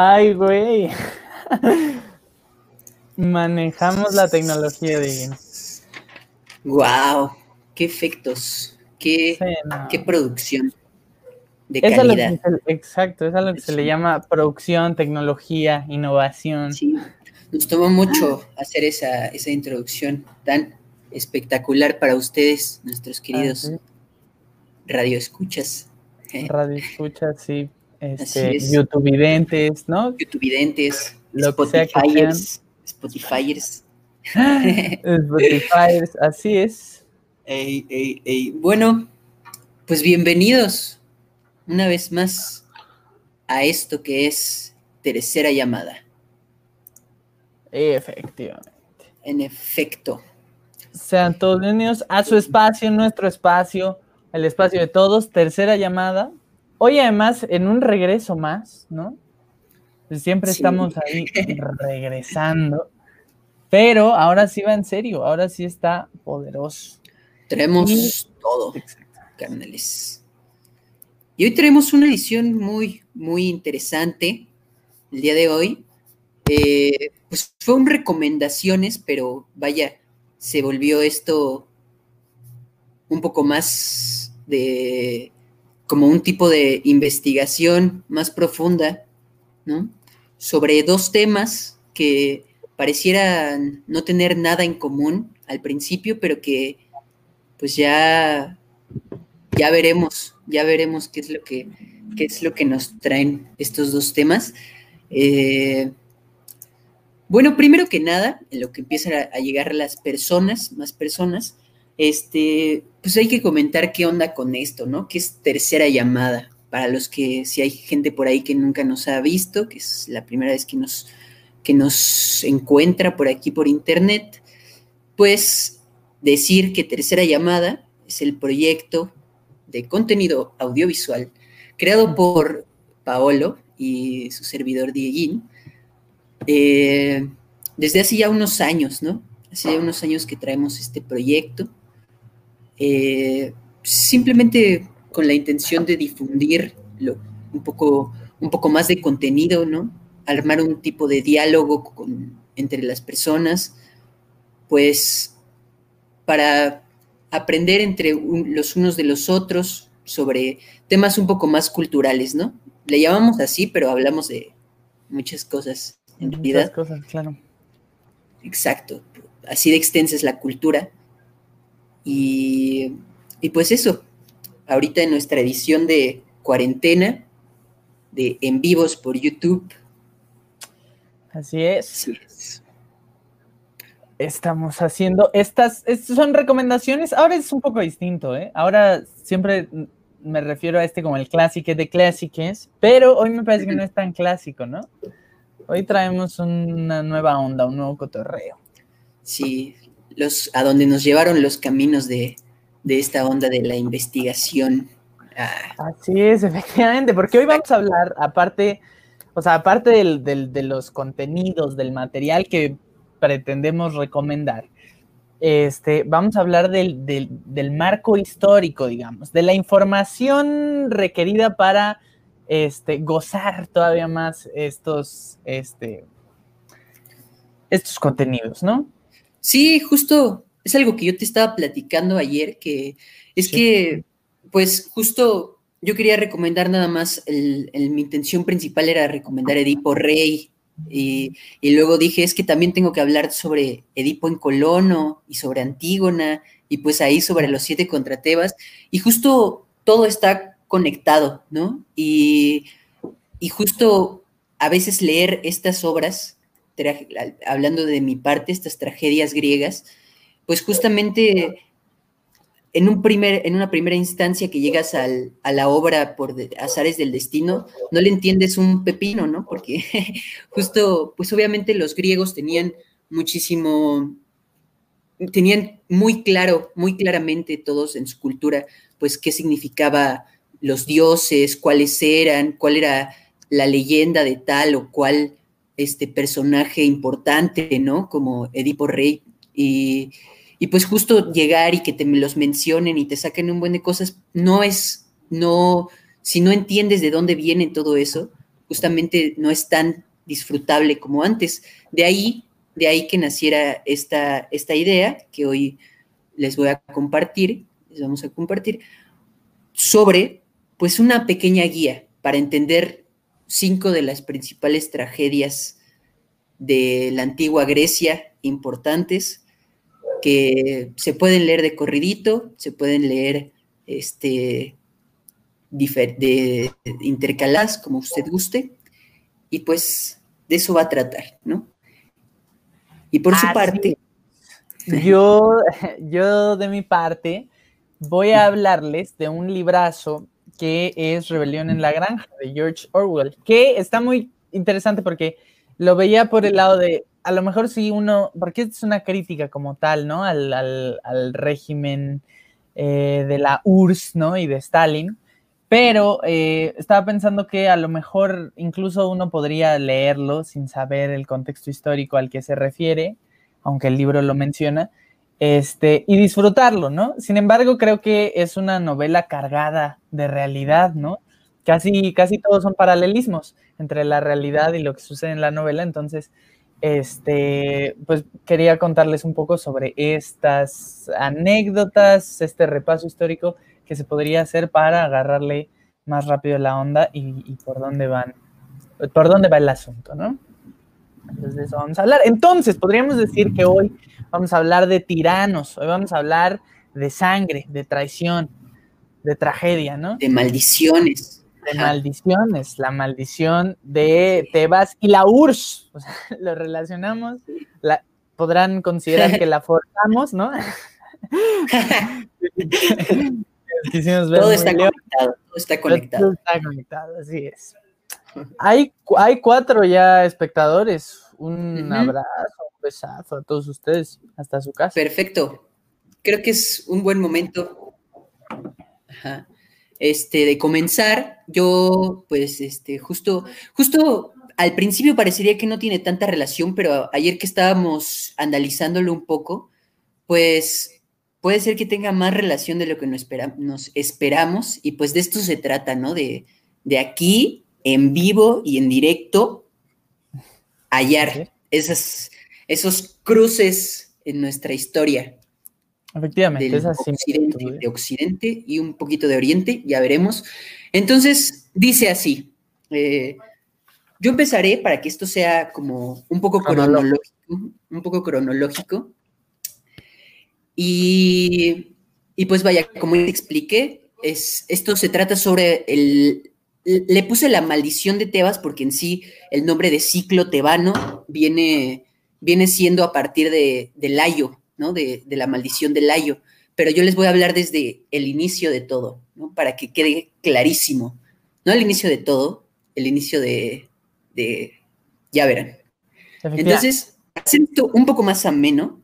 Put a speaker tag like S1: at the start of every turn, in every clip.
S1: Ay, güey. Manejamos la tecnología de
S2: Wow, qué efectos, qué, qué producción
S1: de calidad. exacto, es a lo que se le llama producción, tecnología, innovación.
S2: Sí, nos tomó mucho hacer esa, esa introducción tan espectacular para ustedes, nuestros queridos radioescuchas.
S1: Radioescuchas, sí, este, YouTubeidentes, ¿no?
S2: YouTubeidentes, Spotifyers, Spotifyers.
S1: Spotifyers, así es.
S2: Ey, ey, ey. Bueno, pues bienvenidos una vez más a esto que es tercera llamada.
S1: Efectivamente.
S2: En efecto.
S1: Sean todos bienvenidos a su espacio, nuestro espacio, el espacio de todos, tercera llamada. Hoy además, en un regreso más, ¿no? Siempre estamos ahí regresando. Pero ahora sí va en serio, ahora sí está poderoso.
S2: Tenemos todo, carnales. Y hoy tenemos una edición muy, muy interesante el día de hoy. Eh, pues fue un recomendaciones, pero vaya, se volvió esto un poco más de como un tipo de investigación más profunda, ¿no? Sobre dos temas que parecieran no tener nada en común al principio, pero que pues ya, ya veremos, ya veremos qué es lo que, es lo que nos traen estos dos temas. Eh, bueno, primero que nada, en lo que empiezan a, a llegar las personas, más personas, este, pues hay que comentar qué onda con esto, ¿no? Que es tercera llamada. Para los que, si hay gente por ahí que nunca nos ha visto, que es la primera vez que nos, que nos encuentra por aquí por internet, pues decir que tercera llamada es el proyecto de contenido audiovisual creado por Paolo y su servidor Dieguín eh, desde hace ya unos años, ¿no? Hace ya unos años que traemos este proyecto eh, simplemente con la intención de difundir un, poco, un poco más de contenido, ¿no? Armar un tipo de diálogo entre las personas, pues para aprender entre los unos de los otros sobre temas un poco más culturales, ¿no? Le llamamos así, pero hablamos de muchas cosas en realidad.
S1: Muchas cosas, claro.
S2: Exacto. Así de extensa es la cultura. Y, pues eso, ahorita en nuestra edición de cuarentena, de en vivos por YouTube.
S1: Así es. Estamos haciendo estas, estas, son recomendaciones. Ahora es un poco distinto, ¿eh? Ahora siempre me refiero a este como el clásico de clásicos, pero hoy me parece que no es tan clásico, ¿no? Hoy traemos una nueva onda, un nuevo cotorreo.
S2: Sí, a donde nos llevaron los caminos de, esta onda de la investigación.
S1: Ah. Así es, efectivamente, porque hoy vamos a hablar, aparte, o sea, aparte de los contenidos, del material que pretendemos recomendar, este, vamos a hablar del, del, marco histórico, digamos, de la información requerida para este, gozar todavía más estos, este, estos contenidos, ¿no?
S2: Sí, justo es algo que yo te estaba platicando ayer, que es que, pues justo yo quería recomendar nada más, el, mi intención principal era recomendar Edipo Rey, y, luego dije, es que también tengo que hablar sobre Edipo en Colono y sobre Antígona, y pues ahí sobre los siete contra Tebas, y justo todo está conectado, ¿no? Y, y justo a veces leer estas obras, hablando de mi parte, estas tragedias griegas, pues justamente en, un primer, en una primera instancia que llegas a la obra por azares del destino, no le entiendes un pepino, ¿no? Porque justo, pues obviamente los griegos tenían muchísimo, tenían muy claro, muy claramente todos en su cultura, pues qué significaba los dioses, cuáles eran, cuál era la leyenda de tal o cual este personaje importante, ¿no? Como Edipo Rey. Y, y pues justo llegar y que te los mencionen y te saquen un buen de cosas, no es, no, si no entiendes de dónde viene todo eso, justamente no es tan disfrutable como antes. De ahí, de ahí que naciera esta, esta idea que hoy les voy a compartir, les vamos a compartir, sobre pues una pequeña guía para entender cinco de las principales tragedias de la antigua Grecia importantes que se pueden leer de corridito, se pueden leer este, de, intercaladas, como usted guste, y pues de eso va a tratar, ¿no? Y por su parte...
S1: Yo, yo de mi parte voy a hablarles de un librazo que es Rebelión en la Granja de George Orwell, que está muy interesante porque lo veía por el lado de a lo mejor sí uno, porque es una crítica como tal, ¿no? Al, régimen eh, de la URSS, ¿no? Y de Stalin. Pero eh, estaba pensando que a lo mejor incluso uno podría leerlo sin saber el contexto histórico al que se refiere, aunque el libro lo menciona, este, y disfrutarlo, ¿no? Sin embargo, creo que es una novela cargada de realidad, ¿no? Casi, casi todos son paralelismos entre la realidad y lo que sucede en la novela, entonces este, pues quería contarles un poco sobre estas anécdotas, este repaso histórico que se podría hacer para agarrarle más rápido la onda y, por dónde van, por dónde va el asunto, ¿no? Entonces eso vamos a hablar. Entonces, podríamos decir que hoy vamos a hablar de tiranos, hoy vamos a hablar de sangre, de traición, de tragedia, ¿no?
S2: De maldiciones
S1: de maldiciones, la maldición de Tebas y la URSS. lo relacionamos, la, podrán considerar que la forzamos, ¿no?
S2: todo está conectado, todo está conectado.
S1: Todo está conectado, así es. Hay, hay cuatro ya espectadores. Un abrazo, un besazo a todos ustedes, hasta su casa.
S2: Perfecto. Creo que es un buen momento. Ajá este, de comenzar, yo, pues, este, justo, justo al principio parecería que no tiene tanta relación, pero ayer que estábamos analizándolo un poco, pues puede ser que tenga más relación de lo que nos, esperamos y pues de esto se trata, ¿no? De, de aquí, en vivo y en directo, hallar esas, esos cruces en nuestra historia.
S1: Efectivamente,
S2: así. Occidente, de Occidente y un poquito de Oriente, ya veremos. Entonces, dice así. Eh, yo empezaré para que esto sea como un poco cronológico, un poco cronológico. Y, y pues vaya, como te expliqué, es, esto se trata sobre el... Le puse la maldición de Tebas porque en sí el nombre de ciclo tebano viene, viene siendo a partir de, de Layo, de, la maldición del Layo, pero yo les voy a hablar desde el inicio de todo, ¿no? Para que quede clarísimo. No el inicio de todo, el inicio de, ya verán. Entonces, haciendo un poco más ameno,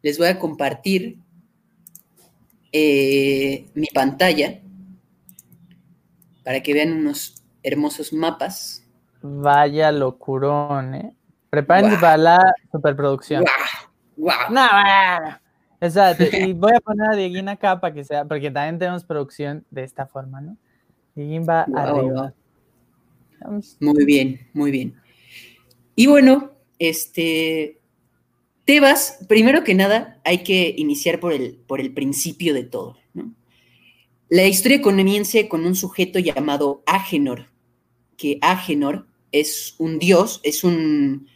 S2: les voy a compartir eh, mi pantalla para que vean unos hermosos mapas.
S1: Vaya locurón, ¿eh? Prepárense para la superproducción.
S2: Wow.
S1: No, bueno. Exacto. Y voy a poner a Dieguín acá para que sea, porque también tenemos producción de esta forma, ¿no? Dieguín va arriba.
S2: Muy bien, muy bien. Y bueno, este, Tebas, primero que nada, hay que iniciar por el, por el principio de todo, ¿no? La historia comienza con un sujeto llamado Agenor, que Agenor es un dios, es un,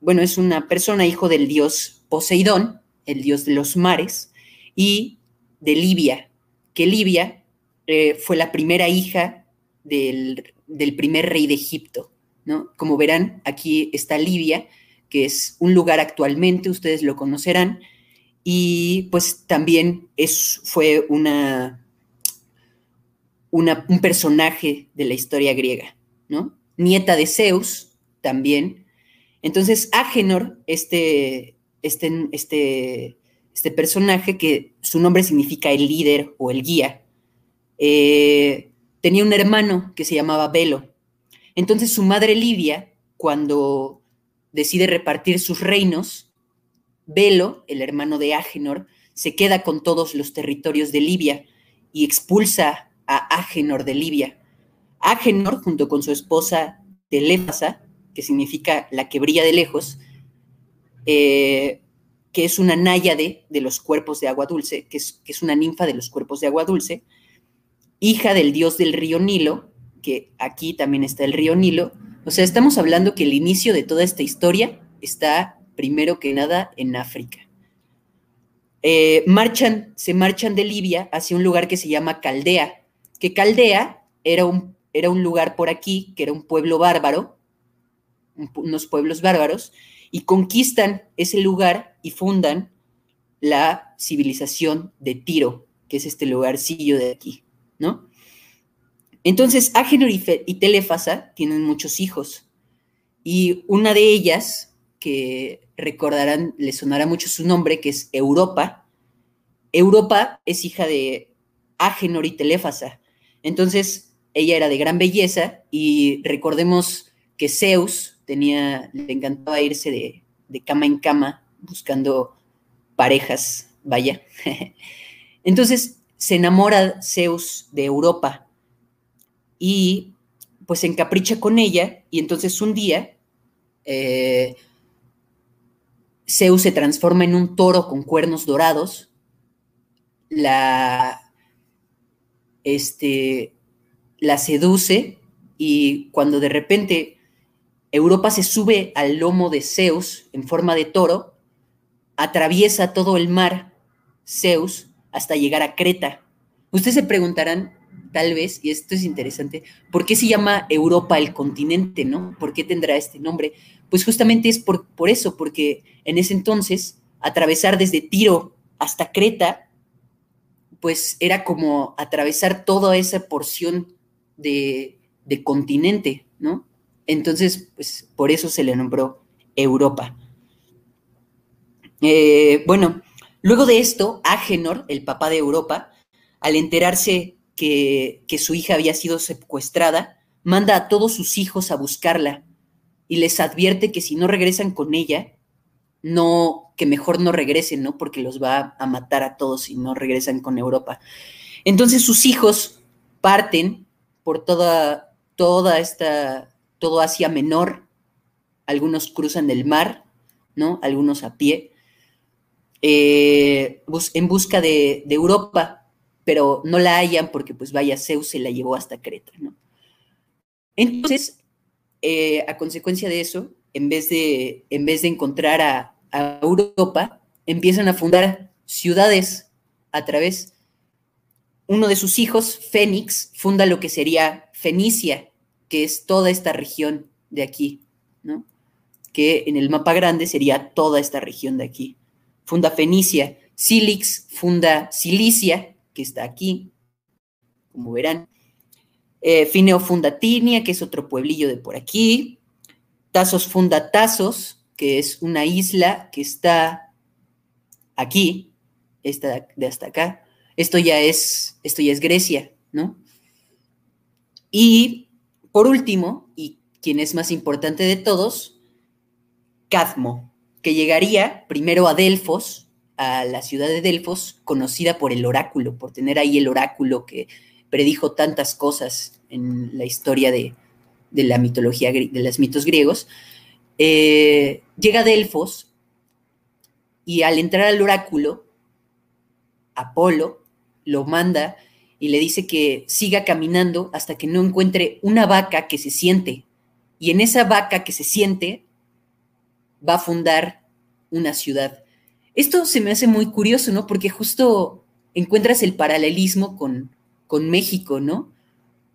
S2: bueno, es una persona hijo del dios Poseidón, el dios de los mares, y de Libia, que Libia eh, fue la primera hija del, primer rey de Egipto, ¿no? Como verán, aquí está Libia, que es un lugar actualmente, ustedes lo conocerán, y pues también es, fue una, un personaje de la historia griega, ¿no? Nieta de Zeus, también. Entonces, Agenor, este, este, este, este personaje, que su nombre significa el líder o el guía, eh, tenía un hermano que se llamaba Velo. Entonces, su madre Livia, cuando decide repartir sus reinos, Velo, el hermano de Agenor, se queda con todos los territorios de Libia y expulsa a Agenor de Libia. Agenor, junto con su esposa Teléfasa, que significa la que brilla de lejos, eh, que es una náyade de los cuerpos de agua dulce, que es, que es una ninfa de los cuerpos de agua dulce, hija del dios del río Nilo, que aquí también está el río Nilo. O sea, estamos hablando que el inicio de toda esta historia está primero que nada en África. Eh, marchan, se marchan de Libia hacia un lugar que se llama Caldea, que Caldea era un, era un lugar por aquí, que era un pueblo bárbaro, unos pueblos bárbaros, y conquistan ese lugar y fundan la civilización de Tiro, que es este lugarcillo de aquí, ¿no? Entonces, Agenor y Telefasa tienen muchos hijos, y una de ellas, que recordarán, le sonará mucho su nombre, que es Europa. Europa es hija de Agenor y Teléfasa. Entonces, ella era de gran belleza y recordemos que Zeus tenía, le encantaba irse de, de cama en cama buscando parejas, vaya. Entonces, se enamora Zeus de Europa y pues se encapricha con ella y entonces un día eh, Zeus se transforma en un toro con cuernos dorados. La, este, la seduce y cuando de repente Europa se sube al lomo de Zeus en forma de toro, atraviesa todo el mar Zeus hasta llegar a Creta. Ustedes se preguntarán, tal vez, y esto es interesante, ¿por qué se llama Europa el continente, no? ¿Por qué tendrá este nombre? Pues justamente es por, por eso, porque en ese entonces atravesar desde Tiro hasta Creta, pues era como atravesar toda esa porción de, continente, ¿no? Entonces, pues por eso se le nombró Europa. Eh, bueno, luego de esto, Agenor, el papá de Europa, al enterarse que, que, su hija había sido secuestrada, manda a todos sus hijos a buscarla y les advierte que si no regresan con ella, no, que mejor no regresen, ¿no? Porque los va a matar a todos si no regresan con Europa. Entonces sus hijos parten por toda, toda esta, todo Asia Menor, algunos cruzan el mar, ¿no? Algunos a pie, eh, en busca de, Europa, pero no la hallan porque pues vaya Zeus se la llevó hasta Creta, ¿no? Entonces, eh, a consecuencia de eso, en vez de, en vez de encontrar a, Europa, empiezan a fundar ciudades a través. Uno de sus hijos, Fénix, funda lo que sería Fenicia, que es toda esta región de aquí, ¿no? Que en el mapa grande sería toda esta región de aquí. Funda Fenicia. Silix funda Cilicia, que está aquí, como verán. Eh, Fineo funda Tinia, que es otro pueblillo de por aquí. Tazos funda Tazos, que es una isla que está aquí, esta de hasta acá. Esto ya es, esto ya es Grecia, ¿no? Y por último, y quien es más importante de todos, Cadmo, que llegaría primero a Delfos, a la ciudad de Delfos, conocida por el oráculo, por tener ahí el oráculo que predijo tantas cosas en la historia de, la mitología, de los mitos griegos, eh, llega a Delfos y al entrar al oráculo, Apolo lo manda y le dice que siga caminando hasta que no encuentre una vaca que se siente. Y en esa vaca que se siente va a fundar una ciudad. Esto se me hace muy curioso, ¿no? Porque justo encuentras el paralelismo con, con México, ¿no?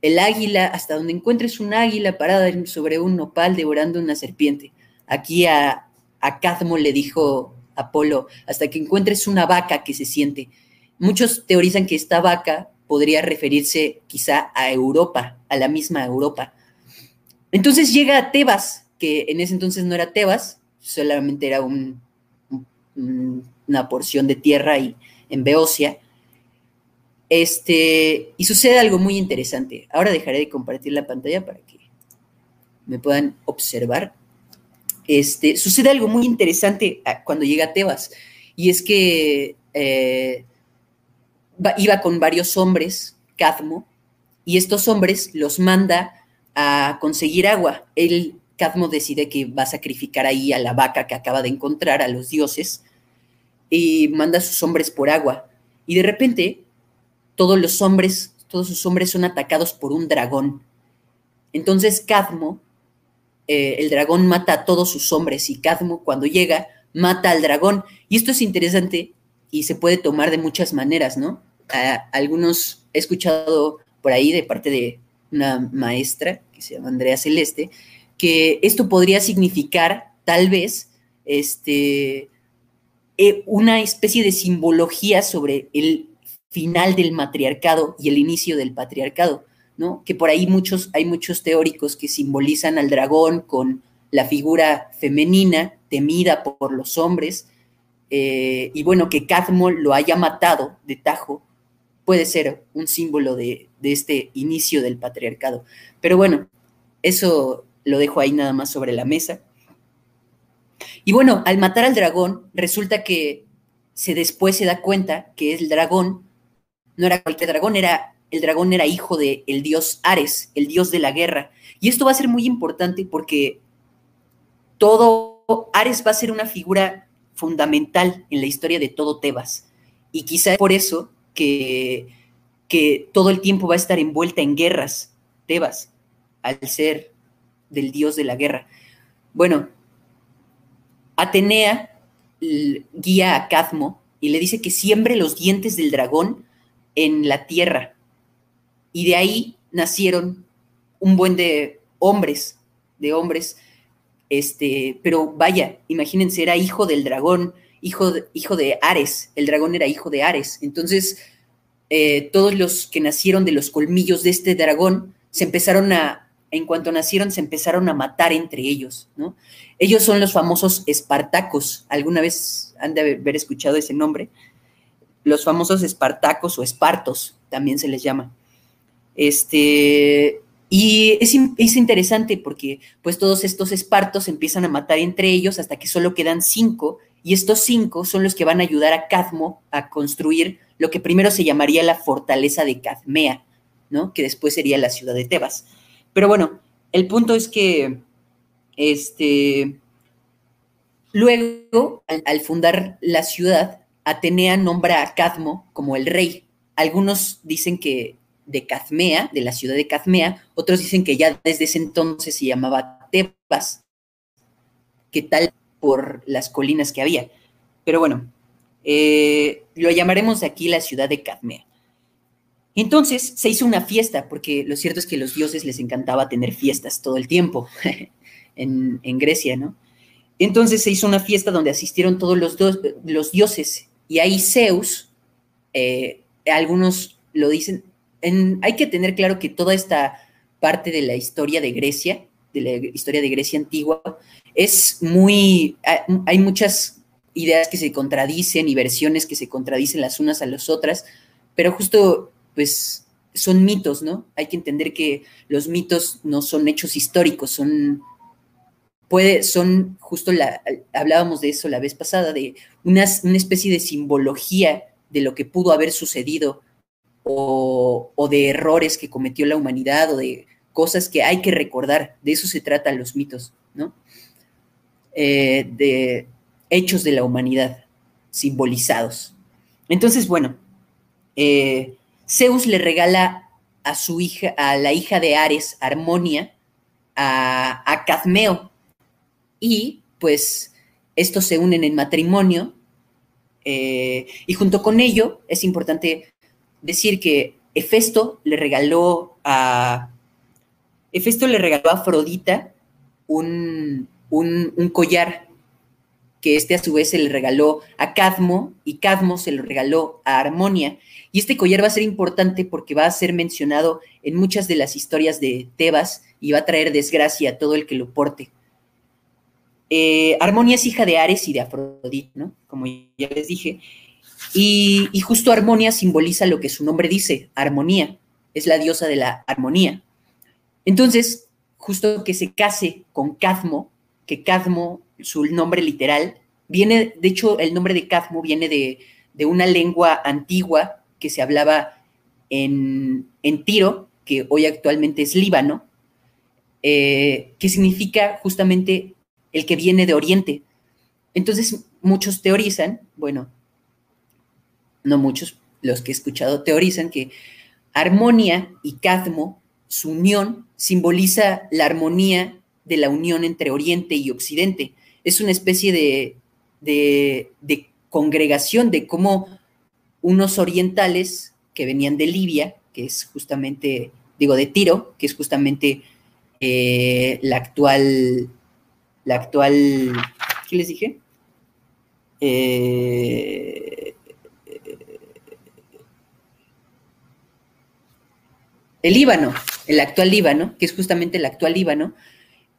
S2: El águila, hasta donde encuentres un águila parada sobre un nopal devorando una serpiente. Aquí a, a Cadmo le dijo Apolo, hasta que encuentres una vaca que se siente. Muchos teorizan que esta vaca podría referirse quizá a Europa, a la misma Europa. Entonces llega a Tebas, que en ese entonces no era Tebas, solamente era una porción de tierra y, en Beocia. Este, y sucede algo muy interesante. Ahora dejaré de compartir la pantalla para que me puedan observar. Este, sucede algo muy interesante ah, cuando llega a Tebas, y es que eh, iba con varios hombres, Cadmo, y estos hombres los manda a conseguir agua. El Cadmo decide que va a sacrificar ahí a la vaca que acaba de encontrar, a los dioses, y manda a sus hombres por agua. Y de repente, todos los hombres, todos sus hombres son atacados por un dragón. Entonces Cadmo, eh, el dragón mata a todos sus hombres y Cadmo cuando llega mata al dragón. Y esto es interesante y se puede tomar de muchas maneras, ¿no? algunos he escuchado por ahí de parte de una maestra que se llama Andrea Celeste, que esto podría significar tal vez este, eh, una especie de simbología sobre el final del matriarcado y el inicio del patriarcado, ¿no? Que por ahí muchos, hay muchos teóricos que simbolizan al dragón con la figura femenina temida por los hombres, eh, y bueno, que Cadmo lo haya matado de tajo puede ser un símbolo de, este inicio del patriarcado. Pero bueno, eso lo dejo ahí nada más sobre la mesa. Y bueno, al matar al dragón, resulta que se después se da cuenta que el dragón no era cualquier dragón, era el dragón era hijo del el dios Ares, el dios de la guerra. Y esto va a ser muy importante porque todo Ares va a ser una figura fundamental en la historia de todo Tebas. Y quizá por eso que, que todo el tiempo va a estar envuelta en guerras, Tebas, al ser del dios de la guerra. Bueno, Atenea guía a Cadmo y le dice que siembre los dientes del dragón en la tierra. Y de ahí nacieron un buen de hombres, de hombres, este, pero vaya, imagínense, era hijo del dragón, hijo de, hijo de Ares, el dragón era hijo de Ares. Entonces, eh, todos los que nacieron de los colmillos de este dragón se empezaron a, en cuanto nacieron, se empezaron a matar entre ellos, ¿no? Ellos son los famosos espartacos. ¿Alguna vez han de haber escuchado ese nombre? Los famosos espartacos o espartos, también se les llama. Este, y es, es, interesante porque pues todos estos espartos empiezan a matar entre ellos hasta que solo quedan cinco y estos cinco son los que van a ayudar a Cadmo a construir lo que primero se llamaría la fortaleza de Cadmea, ¿no? Que después sería la ciudad de Tebas. Pero bueno, el punto es que este, luego, al, fundar la ciudad, Atenea nombra a Cadmo como el rey. Algunos dicen que de Cadmea, de la ciudad de Cadmea, otros dicen que ya desde ese entonces se llamaba Tebas, que tal por las colinas que había. Pero bueno, eh, lo llamaremos aquí la ciudad de Cadmea. Entonces se hizo una fiesta, porque lo cierto es que a los dioses les encantaba tener fiestas todo el tiempo en, Grecia, ¿no? Entonces se hizo una fiesta donde asistieron todos los, los dioses y ahí Zeus, eh, algunos lo dicen, hay que tener claro que toda esta parte de la historia de Grecia, de la historia de Grecia antigua, es muy, hay muchas ideas que se contradicen y versiones que se contradicen las unas a las otras, pero justo, pues, son mitos, ¿no? Hay que entender que los mitos no son hechos históricos, son, puede, son, justo la, hablábamos de eso la vez pasada, de una, especie de simbología de lo que pudo haber sucedido o, o de errores que cometió la humanidad o de cosas que hay que recordar, de eso se tratan los mitos, ¿no? Eh, de hechos de la humanidad simbolizados. Entonces, bueno, eh, Zeus le regala a su hija, a la hija de Ares, Armonia, a, a Cadmeo, y pues estos se unen en matrimonio, eh, y junto con ello es importante decir que Hefesto le regaló a... Hefesto le regaló a Afrodita un, un, collar que este a su vez se le regaló a Cadmo y Cadmo se lo regaló a Armonia. Y este collar va a ser importante porque va a ser mencionado en muchas de las historias de Tebas y va a traer desgracia a todo el que lo porte. Eh, Armonia es hija de Ares y de Afrodita, ¿no? Como ya les dije. Y, justo Armonia simboliza lo que su nombre dice, armonía. Es la diosa de la armonía. Entonces, justo que se case con Cadmo, que Cadmo, su nombre literal, viene, de hecho, el nombre de Cadmo viene de, una lengua antigua que se hablaba en, Tiro, que hoy actualmente es Líbano, eh, que significa justamente el que viene de Oriente. Entonces, muchos teorizan, bueno, no muchos, los que he escuchado teorizan que Armonia y Cadmo, su unión, simboliza la armonía de la unión entre Oriente y Occidente. Es una especie de, de, congregación de cómo unos orientales que venían de Libia, que es justamente, digo, de Tiro, que es justamente eh, la actual, la actual, ¿qué les dije? Eh, el Líbano, el actual Líbano, que es justamente el actual Líbano,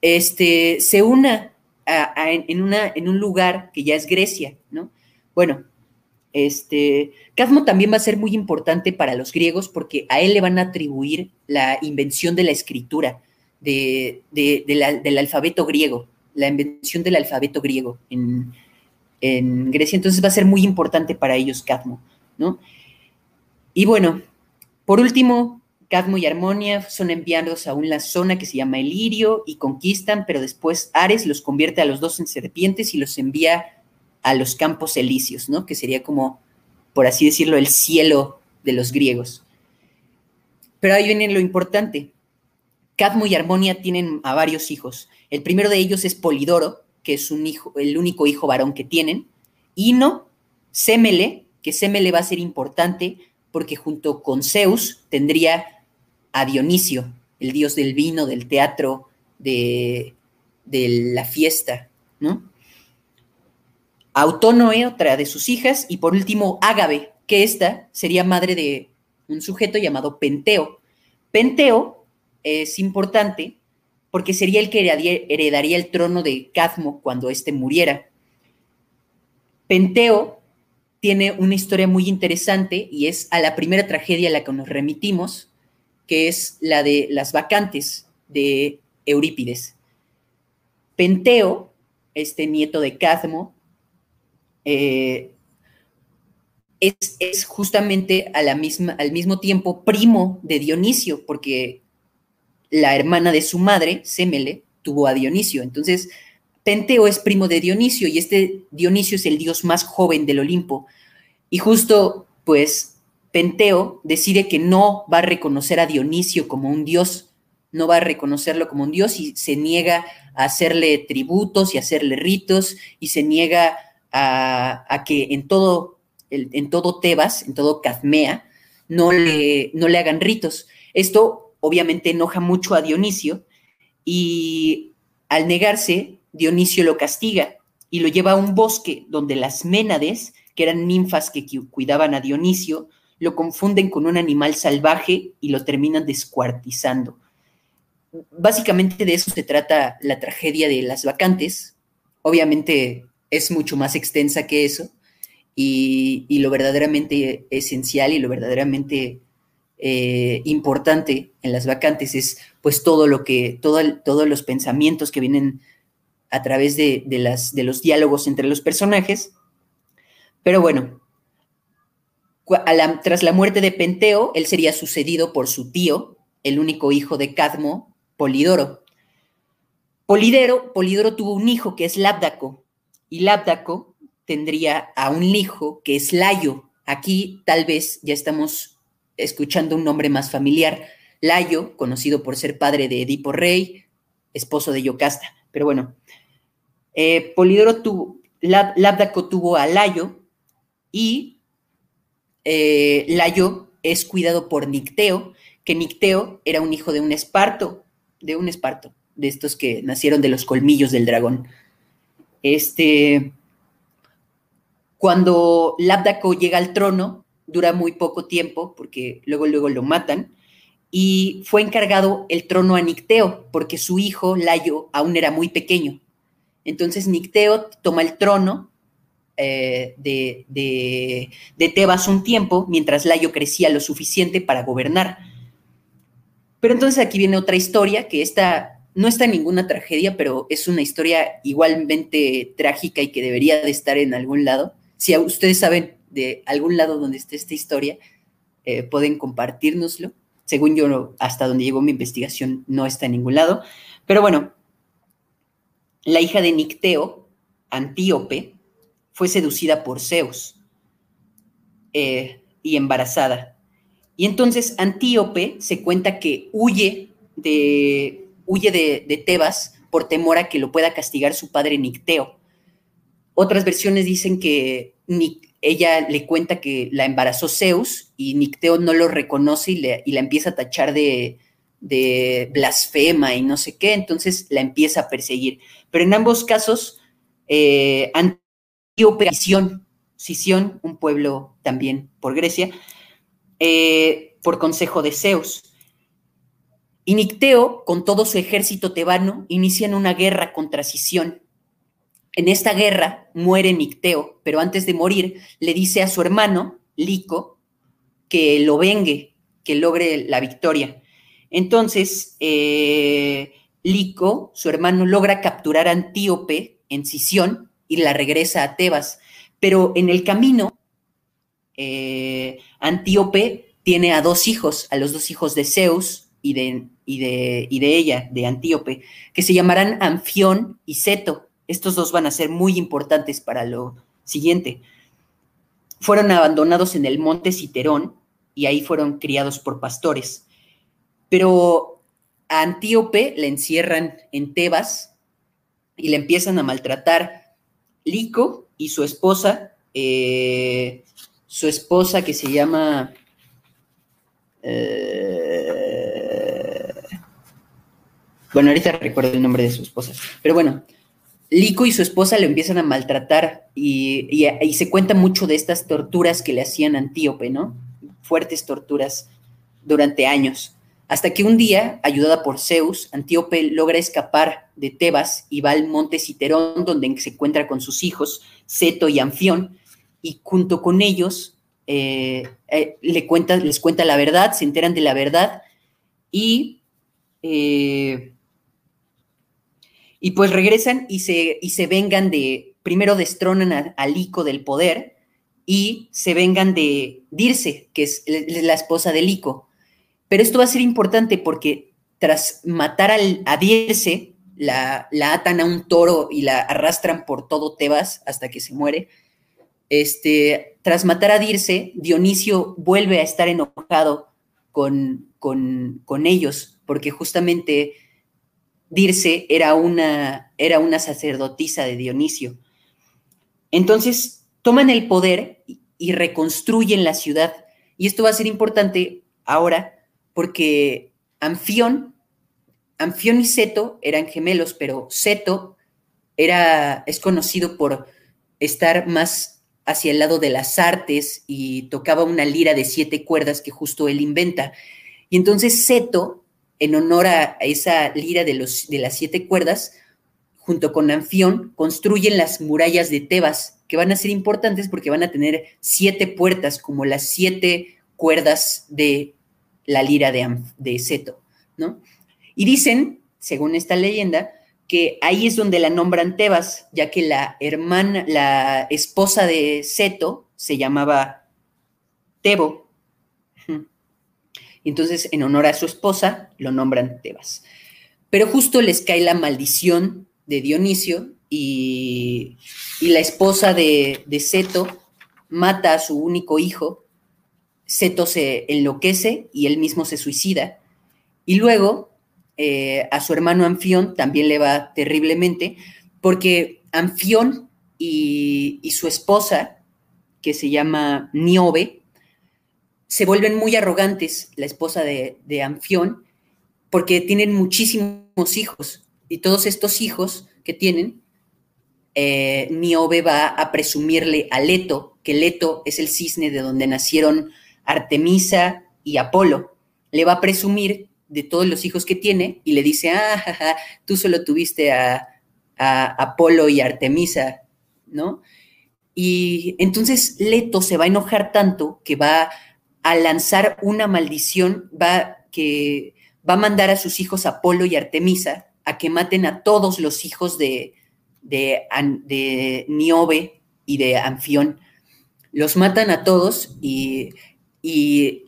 S2: este, se una en, un lugar que ya es Grecia, ¿no? Bueno, este, Cadmo también va a ser muy importante para los griegos porque a él le van a atribuir la invención de la escritura, de, del alfabeto griego, la invención del alfabeto griego en, Grecia. Entonces va a ser muy importante para ellos Cadmo, ¿no? Y bueno, por último, Cadmo y Armonia son enviados a una zona que se llama Elirio y conquistan, pero después Ares los convierte a los dos en serpientes y los envía a los campos elíseos, ¿no? Que sería como, por así decirlo, el cielo de los griegos. Pero ahí viene lo importante. Cadmo y Armonia tienen a varios hijos. El primero de ellos es Polidoro, que es un hijo, el único hijo varón que tienen. Ino, Semele, que Semele va a ser importante porque junto con Zeus tendría a Dionisio, el dios del vino, del teatro, de, la fiesta, ¿no? Autónoe, otra de sus hijas, y por último Ágave, que esta sería madre de un sujeto llamado Penteo. Penteo es importante porque sería el que heredaría el trono de Cadmo cuando éste muriera. Penteo tiene una historia muy interesante y es a la primera tragedia a la que nos remitimos, que es la de las vacantes de Eurípides. Penteo, este nieto de Cadmo, eh, es, justamente a la misma, al mismo tiempo primo de Dionisio, porque la hermana de su madre, Semele, tuvo a Dionisio. Entonces, Penteo es primo de Dionisio y este Dionisio es el dios más joven del Olimpo. Y justo, pues, Penteo decide que no va a reconocer a Dionisio como un dios, no va a reconocerlo como un dios y se niega a hacerle tributos y hacerle ritos y se niega a, que en todo, en todo Tebas, en todo Cadmea, no le, no le hagan ritos. Esto obviamente enoja mucho a Dionisio y al negarse, Dionisio lo castiga y lo lleva a un bosque donde las Ménades, que eran ninfas que cuidaban a Dionisio, lo confunden con un animal salvaje y lo terminan descuartizando. Básicamente de eso se trata la tragedia de las vacantes. Obviamente es mucho más extensa que eso y, lo verdaderamente esencial y lo verdaderamente eh, importante en las vacantes es pues todo lo que, todos los pensamientos que vienen a través de, las, de los diálogos entre los personajes. Pero bueno, tras la muerte de Penteo, él sería sucedido por su tío, el único hijo de Cadmo, Polidoro. Polidoro, Polidoro tuvo un hijo que es Lábdaco, y Lábdaco tendría a un hijo que es Layo. Aquí tal vez ya estamos escuchando un nombre más familiar. Layo, conocido por ser padre de Edipo Rey, esposo de Yocasta. Pero bueno, eh, Polidoro tuvo, Lábdaco tuvo a Layo y eh, Layo es cuidado por Nicteo, que Nicteo era un hijo de un esparto, de un esparto, de estos que nacieron de los colmillos del dragón. Este, cuando Labdaco llega al trono, dura muy poco tiempo, porque luego, luego lo matan, y fue encargado el trono a Nicteo, porque su hijo, Layo, aún era muy pequeño. Entonces Nicteo toma el trono eh, de, de, Tebas un tiempo, mientras Layo crecía lo suficiente para gobernar. Pero entonces aquí viene otra historia, que esta no está en ninguna tragedia, pero es una historia igualmente trágica y que debería de estar en algún lado. Si ustedes saben de algún lado donde esté esta historia, eh, pueden compartirnoslo según yo, hasta donde llegó mi investigación, no está en ningún lado. Pero bueno, la hija de Nicteo, Antíope, fue seducida por Zeus eh, y embarazada. Y entonces Antíope se cuenta que huye de, huye de, de Tebas por temor a que lo pueda castigar su padre Nicteo. Otras versiones dicen que ella le cuenta que la embarazó Zeus y Nicteo no lo reconoce y, la empieza a tachar de, blasfema y no sé qué, entonces la empieza a perseguir. Pero en ambos casos, eh, Antíope, Sición, un pueblo también por Grecia, eh, por consejo de Zeus. Y Nicteo, con todo su ejército tebano, inician una guerra contra Sición en esta guerra muere Nicteo, pero antes de morir le dice a su hermano, Lico, que lo vengue, que logre la victoria. Entonces, eh, Lico, su hermano, logra capturar a Antíope en Sición y la regresa a Tebas. Pero en el camino, eh, Antíope tiene a dos hijos, a los dos hijos de Zeus y de, y de, y de ella, de Antíope, que se llamarán Anfión y Seto. Estos dos van a ser muy importantes para lo siguiente. Fueron abandonados en el monte Citerón y ahí fueron criados por pastores. Pero a Antíope le encierran en Tebas y le empiezan a maltratar. Lico y su esposa, eh, su esposa que se llama... Eh, bueno, ahorita recuerdo el nombre de su esposa. Pero bueno, Lico y su esposa le empiezan a maltratar y, se cuenta mucho de estas torturas que le hacían Antíope, ¿no? Fuertes torturas durante años. Hasta que un día, ayudada por Zeus, Antíope logra escapar de Tebas y va al monte Citerón, donde se encuentra con sus hijos, Seto y Anfión, y junto con ellos eh, eh, le les cuenta la verdad, se enteran de la verdad y eh, y pues regresan y se, y se vengan de, primero destronan a, Lico del poder y se vengan de Dirce, que es la esposa de Lico. Pero esto va a ser importante porque tras matar a Dirce, la, la, atan a un toro y la arrastran por todo Tebas hasta que se muere. Este, tras matar a Dirce, Dionisio vuelve a estar enojado con, con, con ellos, porque justamente Dirce era una, era una sacerdotisa de Dionisio. Entonces toman el poder y, reconstruyen la ciudad. Y esto va a ser importante ahora porque Anfión, Anfión y Seto eran gemelos, pero Seto era, es conocido por estar más hacia el lado de las artes y tocaba una lira de siete cuerdas que justo él inventa. Y entonces Seto en honor a esa lira de, las siete cuerdas, junto con Anfión, construyen las murallas de Tebas, que van a ser importantes porque van a tener siete puertas, como las siete cuerdas de la lira de, de Seto, ¿no? Y dicen, según esta leyenda, que ahí es donde la nombran Tebas, ya que la hermana, la esposa de Seto se llamaba Tebo, y entonces, en honor a su esposa, lo nombran Tebas. Pero justo les cae la maldición de Dionisio y, la esposa de, de Seto mata a su único hijo. Seto se enloquece y él mismo se suicida. Y luego eh, a su hermano Anfión también le va terriblemente, porque Anfión y, y su esposa, que se llama Niobe, se vuelven muy arrogantes, la esposa de, Anfión, porque tienen muchísimos hijos y todos estos hijos que tienen, eh, Niobe va a presumirle a Leto, que Leto es el cisne de donde nacieron Artemisa y Apolo. Le va a presumir de todos los hijos que tiene y le dice, ah, tú solo tuviste a, a Apolo y Artemisa, ¿no? Y entonces Leto se va a enojar tanto que va a lanzar una maldición, va, que, va a mandar a sus hijos Apolo y Artemisa a que maten a todos los hijos de, de, Niobe y de Anfión. Los matan a todos y, y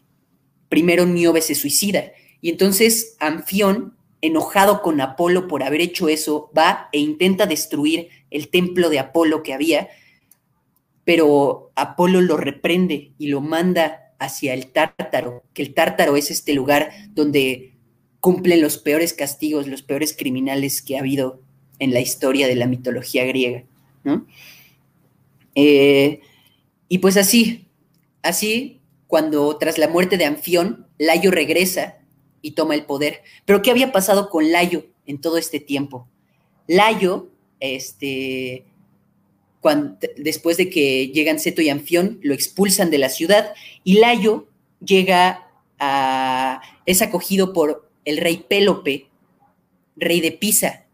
S2: primero Niobe se suicida. Y entonces Anfión, enojado con Apolo por haber hecho eso, va e intenta destruir el templo de Apolo que había, pero Apolo lo reprende y lo manda hacia el Tártaro, que el Tártaro es este lugar donde cumplen los peores castigos, los peores criminales que ha habido en la historia de la mitología griega, ¿no? Eh, y pues así, así, cuando tras la muerte de Anfión, Layo regresa y toma el poder. Pero ¿qué había pasado con Layo en todo este tiempo? Layo, este, después de que llegan Seto y Anfión, lo expulsan de la ciudad y Layo llega a, es acogido por el rey Pélope, rey de Pisa,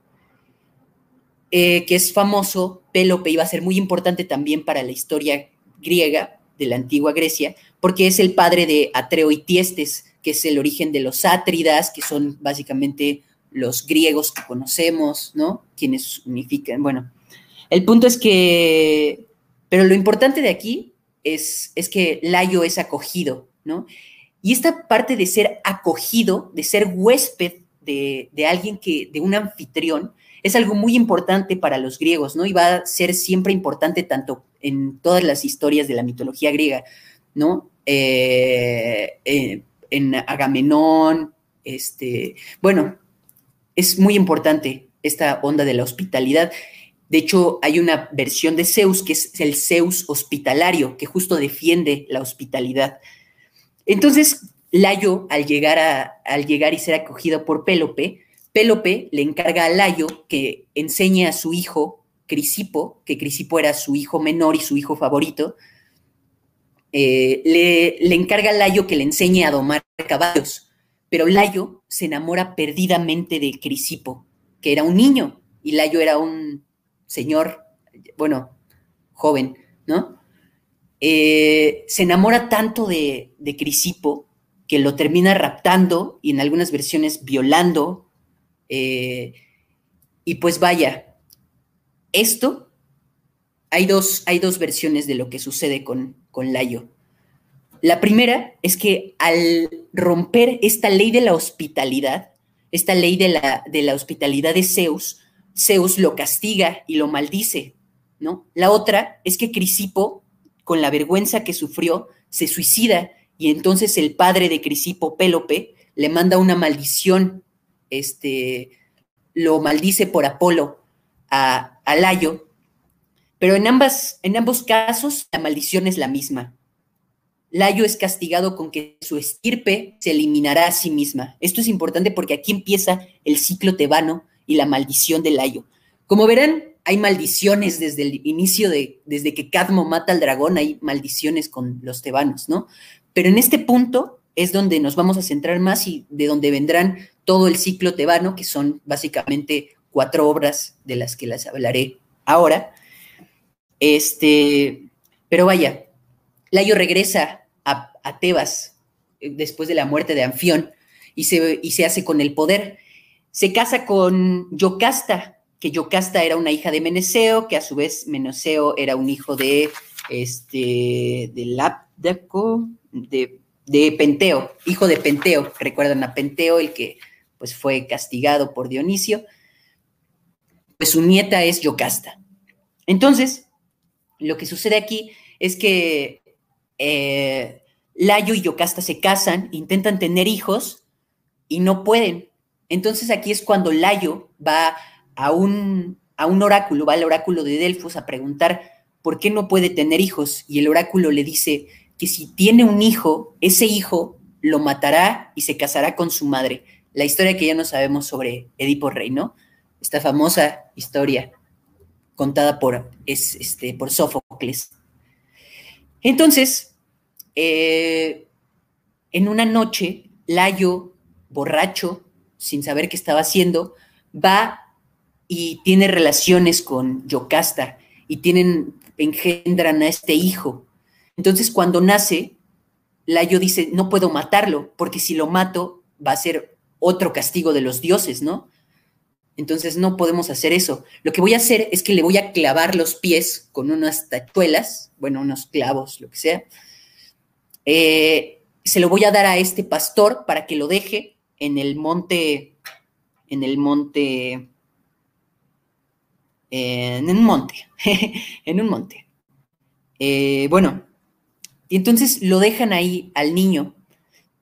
S2: eh, que es famoso, Pélope iba a ser muy importante también para la historia griega de la antigua Grecia, porque es el padre de Atreo y Tiestes, que es el origen de los átridas, que son básicamente los griegos que conocemos, ¿no? Quienes unifican, bueno. El punto es que, pero lo importante de aquí es, es que Layo es acogido, ¿no? Y esta parte de ser acogido, de ser huésped de, de alguien que, de un anfitrión, es algo muy importante para los griegos, ¿no? Y va a ser siempre importante tanto en todas las historias de la mitología griega, ¿no? Eh, eh, en Agamenón, este, bueno, es muy importante esta onda de la hospitalidad. De hecho, hay una versión de Zeus que es el Zeus hospitalario, que justo defiende la hospitalidad. Entonces, Layo, al llegar, al llegar y ser acogido por Pélope, Pélope le encarga a Layo que enseñe a su hijo Crisipo, que Crisipo era su hijo menor y su hijo favorito, eh, le, encarga a Layo que le enseñe a domar caballos, pero Layo se enamora perdidamente de Crisipo, que era un niño, y Layo era un señor, bueno, joven, ¿no? Eh, se enamora tanto de, de Crisipo que lo termina raptando y en algunas versiones violando eh, y pues vaya, esto, hay dos, hay dos versiones de lo que sucede con, con Layo. La primera es que al romper esta ley de la hospitalidad, esta ley de la, de la hospitalidad de Zeus, Zeus lo castiga y lo maldice, ¿no? La otra es que Crisipo, con la vergüenza que sufrió, se suicida y entonces el padre de Crisipo, Pélope, le manda una maldición este, lo maldice por Apolo a, Layo, pero en, ambas, en ambos casos la maldición es la misma. Layo es castigado con que su estirpe se eliminará a sí misma. Esto es importante porque aquí empieza el ciclo tebano y la maldición de Layo. Como verán, hay maldiciones desde el inicio de, desde que Cadmo mata al dragón, hay maldiciones con los tebanos, ¿no? Pero en este punto es donde nos vamos a centrar más y de donde vendrán todo el ciclo tebano, que son básicamente cuatro obras de las que las hablaré ahora. Este, pero vaya, Layo regresa a, Tebas eh, después de la muerte de Anfión y se, y se hace con el poder. Se casa con Yocasta, que Yocasta era una hija de Meneceo, que a su vez Meneceo era un hijo de, este, de Lapdaco, de de Penteo, hijo de Penteo, recuerdan a Penteo, el que pues fue castigado por Dionisio, pues su nieta es Yocasta. Entonces, lo que sucede aquí es que eh, Layo y Yocasta se casan, intentan tener hijos y no pueden. Entonces aquí es cuando Layo va a un, a un oráculo, va al oráculo de Delfos a preguntar por qué no puede tener hijos y el oráculo le dice, que si tiene un hijo, ese hijo lo matará y se casará con su madre. La historia que ya no sabemos sobre Edipo Rey, ¿no? Esta famosa historia contada por, es, este, por Sófocles. Entonces, eh, en una noche, Layo, borracho, sin saber qué estaba haciendo, va y tiene relaciones con Yocasta y tienen, engendran a este hijo. Entonces, cuando nace, Layo dice, no puedo matarlo, porque si lo mato va a ser otro castigo de los dioses, ¿no? Entonces no podemos hacer eso. Lo que voy a hacer es que le voy a clavar los pies con unas tachuelas, bueno, unos clavos, lo que sea. Eh, se lo voy a dar a este pastor para que lo deje en el monte, en el monte, en un monte, en un monte. Eh, bueno, y entonces lo dejan ahí al niño,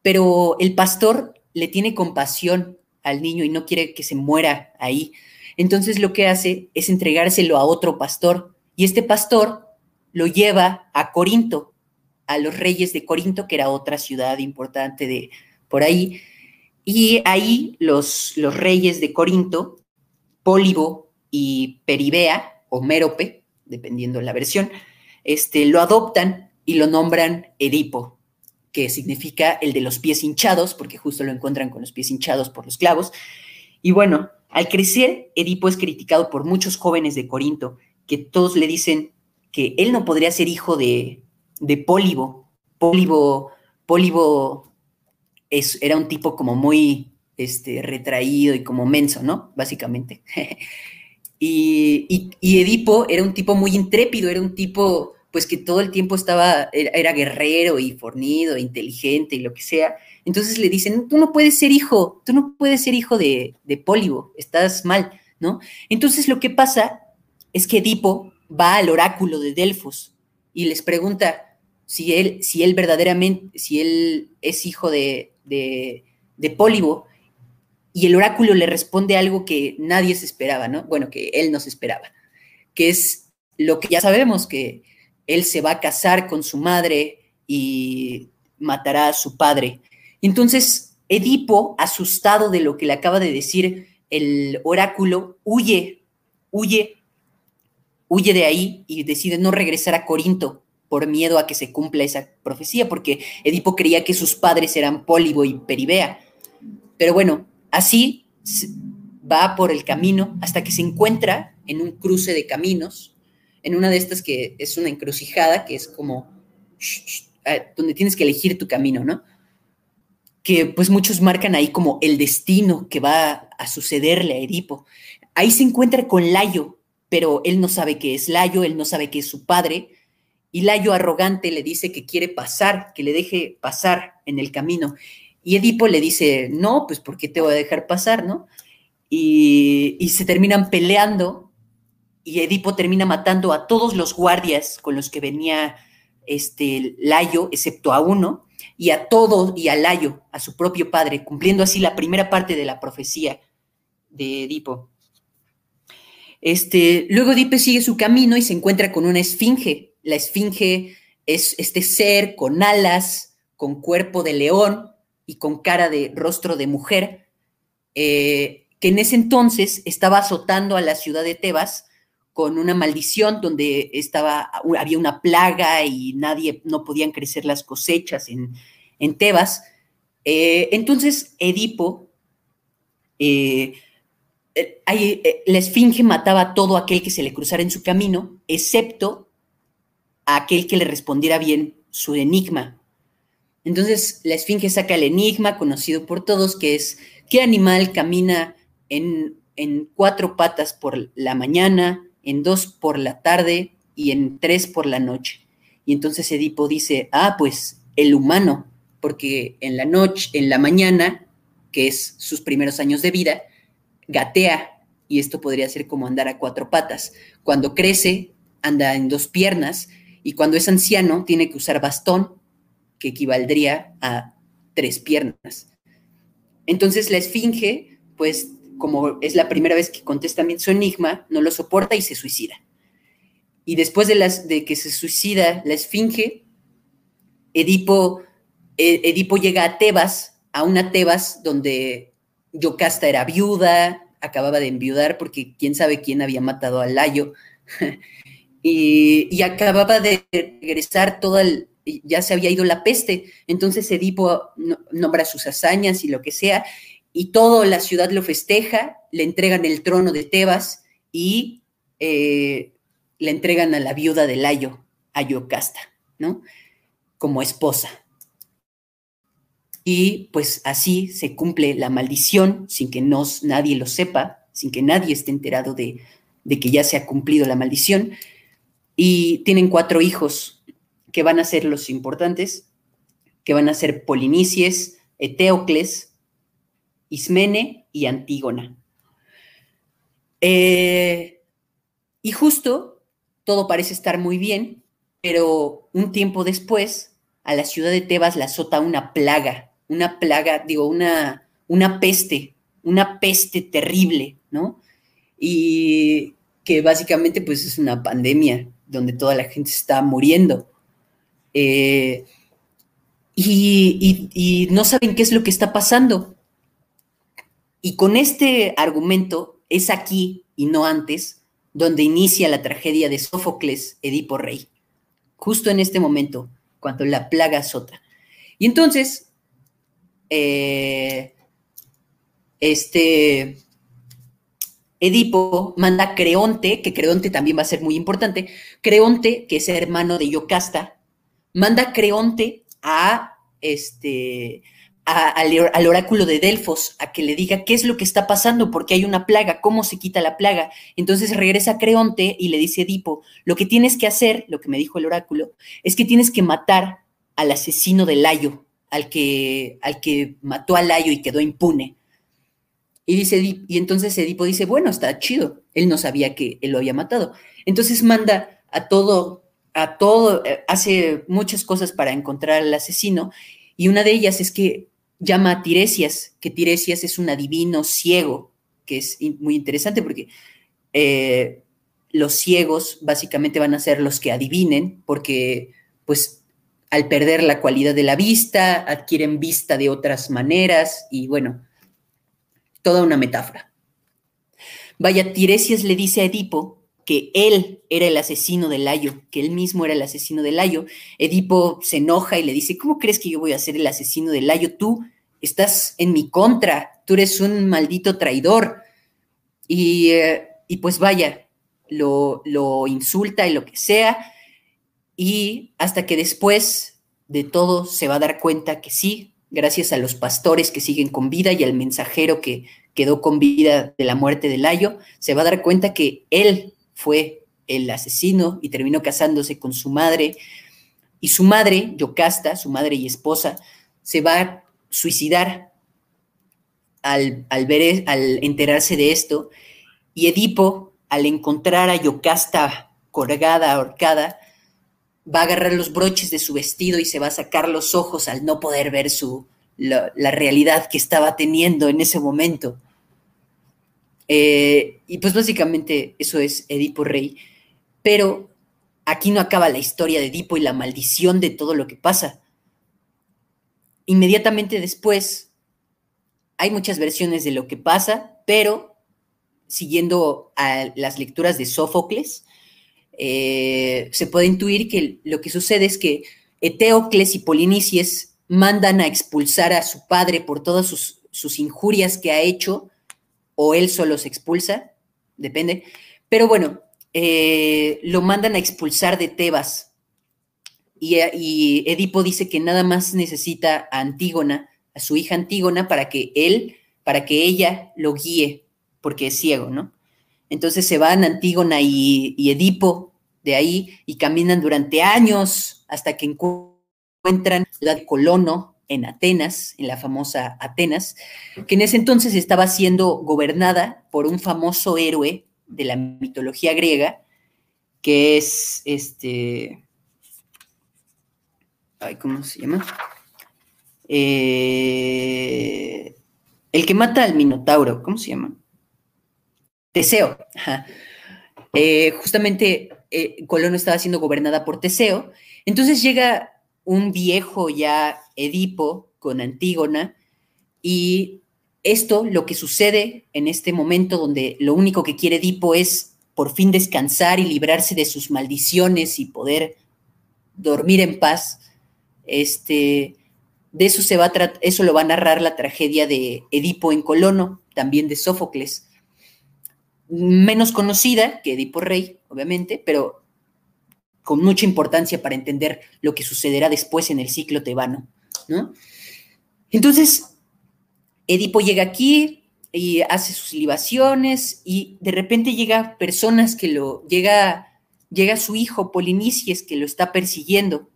S2: pero el pastor le tiene compasión al niño y no quiere que se muera ahí. Entonces lo que hace es entregárselo a otro pastor y este pastor lo lleva a Corinto, a los reyes de Corinto, que era otra ciudad importante de por ahí. Y ahí los, los reyes de Corinto, Pólibo y Peribea, o Mérope, dependiendo la versión, este, lo adoptan y lo nombran Edipo que significa el de los pies hinchados, porque justo lo encuentran con los pies hinchados por los clavos. Y bueno, al crecer, Edipo es criticado por muchos jóvenes de Corinto, que todos le dicen que él no podría ser hijo de, de Pólibo. Pólibo, Pólibo es, era un tipo como muy este, retraído y como menso, ¿no? Básicamente. y, Edipo era un tipo muy intrépido, era un tipo pues que todo el tiempo estaba, era, guerrero y fornido, inteligente y lo que sea. Entonces le dicen, tú no puedes ser hijo, tú no puedes ser hijo de, de Pólibo, estás mal, ¿no? Entonces lo que pasa es que Edipo va al oráculo de Delfos y les pregunta si él, si él verdaderamente, si él es hijo de, de, de Pólibo, y el oráculo le responde algo que nadie se esperaba, ¿no? Bueno, que él no se esperaba, que es lo que ya sabemos, que él se va a casar con su madre y matará a su padre. Entonces, Edipo, asustado de lo que le acaba de decir el oráculo, huye, huye, huye de ahí y decide no regresar a Corinto por miedo a que se cumpla esa profecía, porque Edipo creía que sus padres eran Pólibo y Peribea. Pero bueno, así va por el camino hasta que se encuentra en un cruce de caminos en una de estas que es una encrucijada, que es como donde tienes que elegir tu camino, ¿no? Que pues muchos marcan ahí como el destino que va a sucederle a Edipo. Ahí se encuentra con Layo, pero él no sabe qué es Layo, él no sabe qué es su padre, y Layo arrogante le dice que quiere pasar, que le deje pasar en el camino. Y Edipo le dice, no, pues ¿por qué te voy a dejar pasar, no? Y, y se terminan peleando y Edipo termina matando a todos los guardias con los que venía este Layo, excepto a uno, y a todo y a Layo, a su propio padre, cumpliendo así la primera parte de la profecía de Edipo. Este, luego Edipo sigue su camino y se encuentra con una esfinge. La esfinge es este ser con alas, con cuerpo de león y con cara de rostro de mujer, eh, que en ese entonces estaba azotando a la ciudad de Tebas con una maldición donde estaba, había una plaga y nadie, no podían crecer las cosechas en, Tebas. Eh, entonces, Edipo, eh, la esfinge mataba a todo aquel que se le cruzara en su camino, excepto aquel que le respondiera bien su enigma. Entonces, la esfinge saca el enigma conocido por todos, que es qué animal camina en, en cuatro patas por la mañana, en dos por la tarde y en tres por la noche. Y entonces Edipo dice, ah, pues el humano, porque en la noche, en la mañana, que es sus primeros años de vida, gatea, y esto podría ser como andar a cuatro patas. Cuando crece, anda en dos piernas, y cuando es anciano, tiene que usar bastón, que equivaldría a tres piernas. Entonces la esfinge, pues como es la primera vez que contesta su enigma, no lo soporta y se suicida. Y después de que se suicida la esfinge, Edipo, e, Edipo llega a Tebas, a una Tebas donde Yocasta era viuda, acababa de enviudar porque quién sabe quién había matado a Layo, y, acababa de regresar todo el, ya se había ido la peste, entonces Edipo nombra sus hazañas y lo que sea, y toda la ciudad lo festeja, le entregan el trono de Tebas y eh, le entregan a la viuda de Layo, a Yocasta, ¿no? Como esposa. Y pues así se cumple la maldición sin que nos, nadie lo sepa, sin que nadie esté enterado de que ya se ha cumplido la maldición. Y tienen cuatro hijos que van a ser los importantes, que van a ser Polinices, Eteocles, Ismene y Antígona. Eh, y justo todo parece estar muy bien, pero un tiempo después a la ciudad de Tebas la azota una plaga, una plaga, digo, una, una peste, una peste terrible, ¿no? Y que básicamente pues es una pandemia donde toda la gente está muriendo. Eh, y, no saben qué es lo que está pasando. Y con este argumento es aquí y no antes donde inicia la tragedia de Sófocles, Edipo Rey. Justo en este momento, cuando la plaga azota. Y entonces, eh, este Edipo manda a Creonte, que Creonte también va a ser muy importante. Creonte, que es hermano de Yocasta, manda a Creonte a este al, oráculo de Delfos a que le diga qué es lo que está pasando, porque hay una plaga, cómo se quita la plaga. Entonces regresa a Creonte y le dice a Edipo, lo que tienes que hacer, lo que me dijo el oráculo, es que tienes que matar al asesino de Layo, al que, al que mató a Layo y quedó impune. Y, dice, y entonces Edipo dice, bueno, está chido. Él no sabía que él lo había matado. Entonces manda a todo, a todo, eh, hace muchas cosas para encontrar al asesino. Y una de ellas es que llama a Tiresias, que Tiresias es un adivino ciego, que es muy interesante porque eh, los ciegos básicamente van a ser los que adivinen, porque pues al perder la cualidad de la vista, adquieren vista de otras maneras y bueno, toda una metáfora. Vaya, Tiresias le dice a Edipo que él era el asesino de Layo, que él mismo era el asesino de Layo. Edipo se enoja y le dice, ¿cómo crees que yo voy a ser el asesino de Layo? Tú estás en mi contra, tú eres un maldito traidor. Y, eh, pues vaya, lo, lo insulta y lo que sea, y hasta que después de todo se va a dar cuenta que sí, gracias a los pastores que siguen con vida y al mensajero que quedó con vida de la muerte de Layo, se va a dar cuenta que él fue el asesino y terminó casándose con su madre. Y su madre, Yocasta, su madre y esposa, se va a suicidar al, al, ver, al enterarse de esto. Y Edipo, al encontrar a Yocasta colgada, ahorcada, va a agarrar los broches de su vestido y se va a sacar los ojos al no poder ver su, la, realidad que estaba teniendo en ese momento. Eh, y pues básicamente eso es Edipo Rey. Pero aquí no acaba la historia de Edipo y la maldición de todo lo que pasa. Inmediatamente después hay muchas versiones de lo que pasa, pero siguiendo a las lecturas de Sófocles, eh, se puede intuir que lo que sucede es que Eteocles y Polinices mandan a expulsar a su padre por todas sus, injurias que ha hecho, o él solo se expulsa, depende. Pero bueno, eh, lo mandan a expulsar de Tebas. Y, Edipo dice que nada más necesita a Antígona, a su hija Antígona, para que él, para que ella lo guíe, porque es ciego, ¿no? Entonces se van Antígona y Edipo de ahí y caminan durante años hasta que encuentran la ciudad de Colono en Atenas, en la famosa Atenas, que en ese entonces estaba siendo gobernada por un famoso héroe de la mitología griega, que es este. Ay, ¿Cómo se llama? Eh, el que mata al Minotauro, ¿cómo se llama? Teseo. Eh, justamente eh, Colono estaba siendo gobernada por Teseo. Entonces llega un viejo ya Edipo con Antígona y esto lo que sucede en este momento donde lo único que quiere Edipo es por fin descansar y librarse de sus maldiciones y poder dormir en paz, este, de eso se va a eso lo va a narrar la tragedia de Edipo en Colono, también de Sófocles. Menos conocida que Edipo Rey, obviamente, pero con mucha importancia para entender lo que sucederá después en el ciclo tebano, ¿no? Entonces, Edipo llega aquí y hace sus libaciones y de repente llega personas que lo llega llega su hijo Polinices que lo está persiguiendo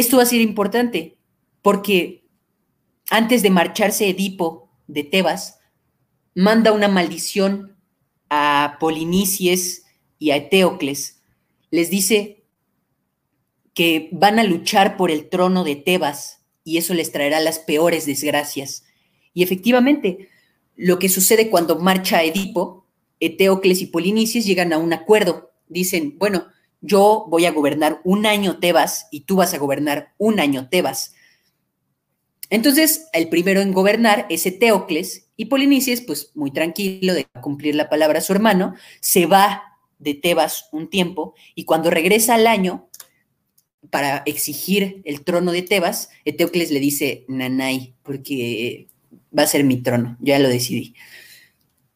S2: esto va a ser importante porque antes de marcharse Edipo de Tebas, manda una maldición a Polinices y a Eteocles. Les dice que van a luchar por el trono de Tebas y eso les traerá las peores desgracias. Y efectivamente, lo que sucede cuando marcha Edipo, Eteocles y Polinices llegan a un acuerdo. Dicen, bueno, yo voy a gobernar un año Tebas y tú vas a gobernar un año Tebas. Entonces, el primero en gobernar es Eteocles y Polinices, pues muy tranquilo de cumplir la palabra a su hermano, se va de Tebas un tiempo y cuando regresa al año para exigir el trono de Tebas, Eteocles le dice, Nanay, porque va a ser mi trono, ya lo decidí.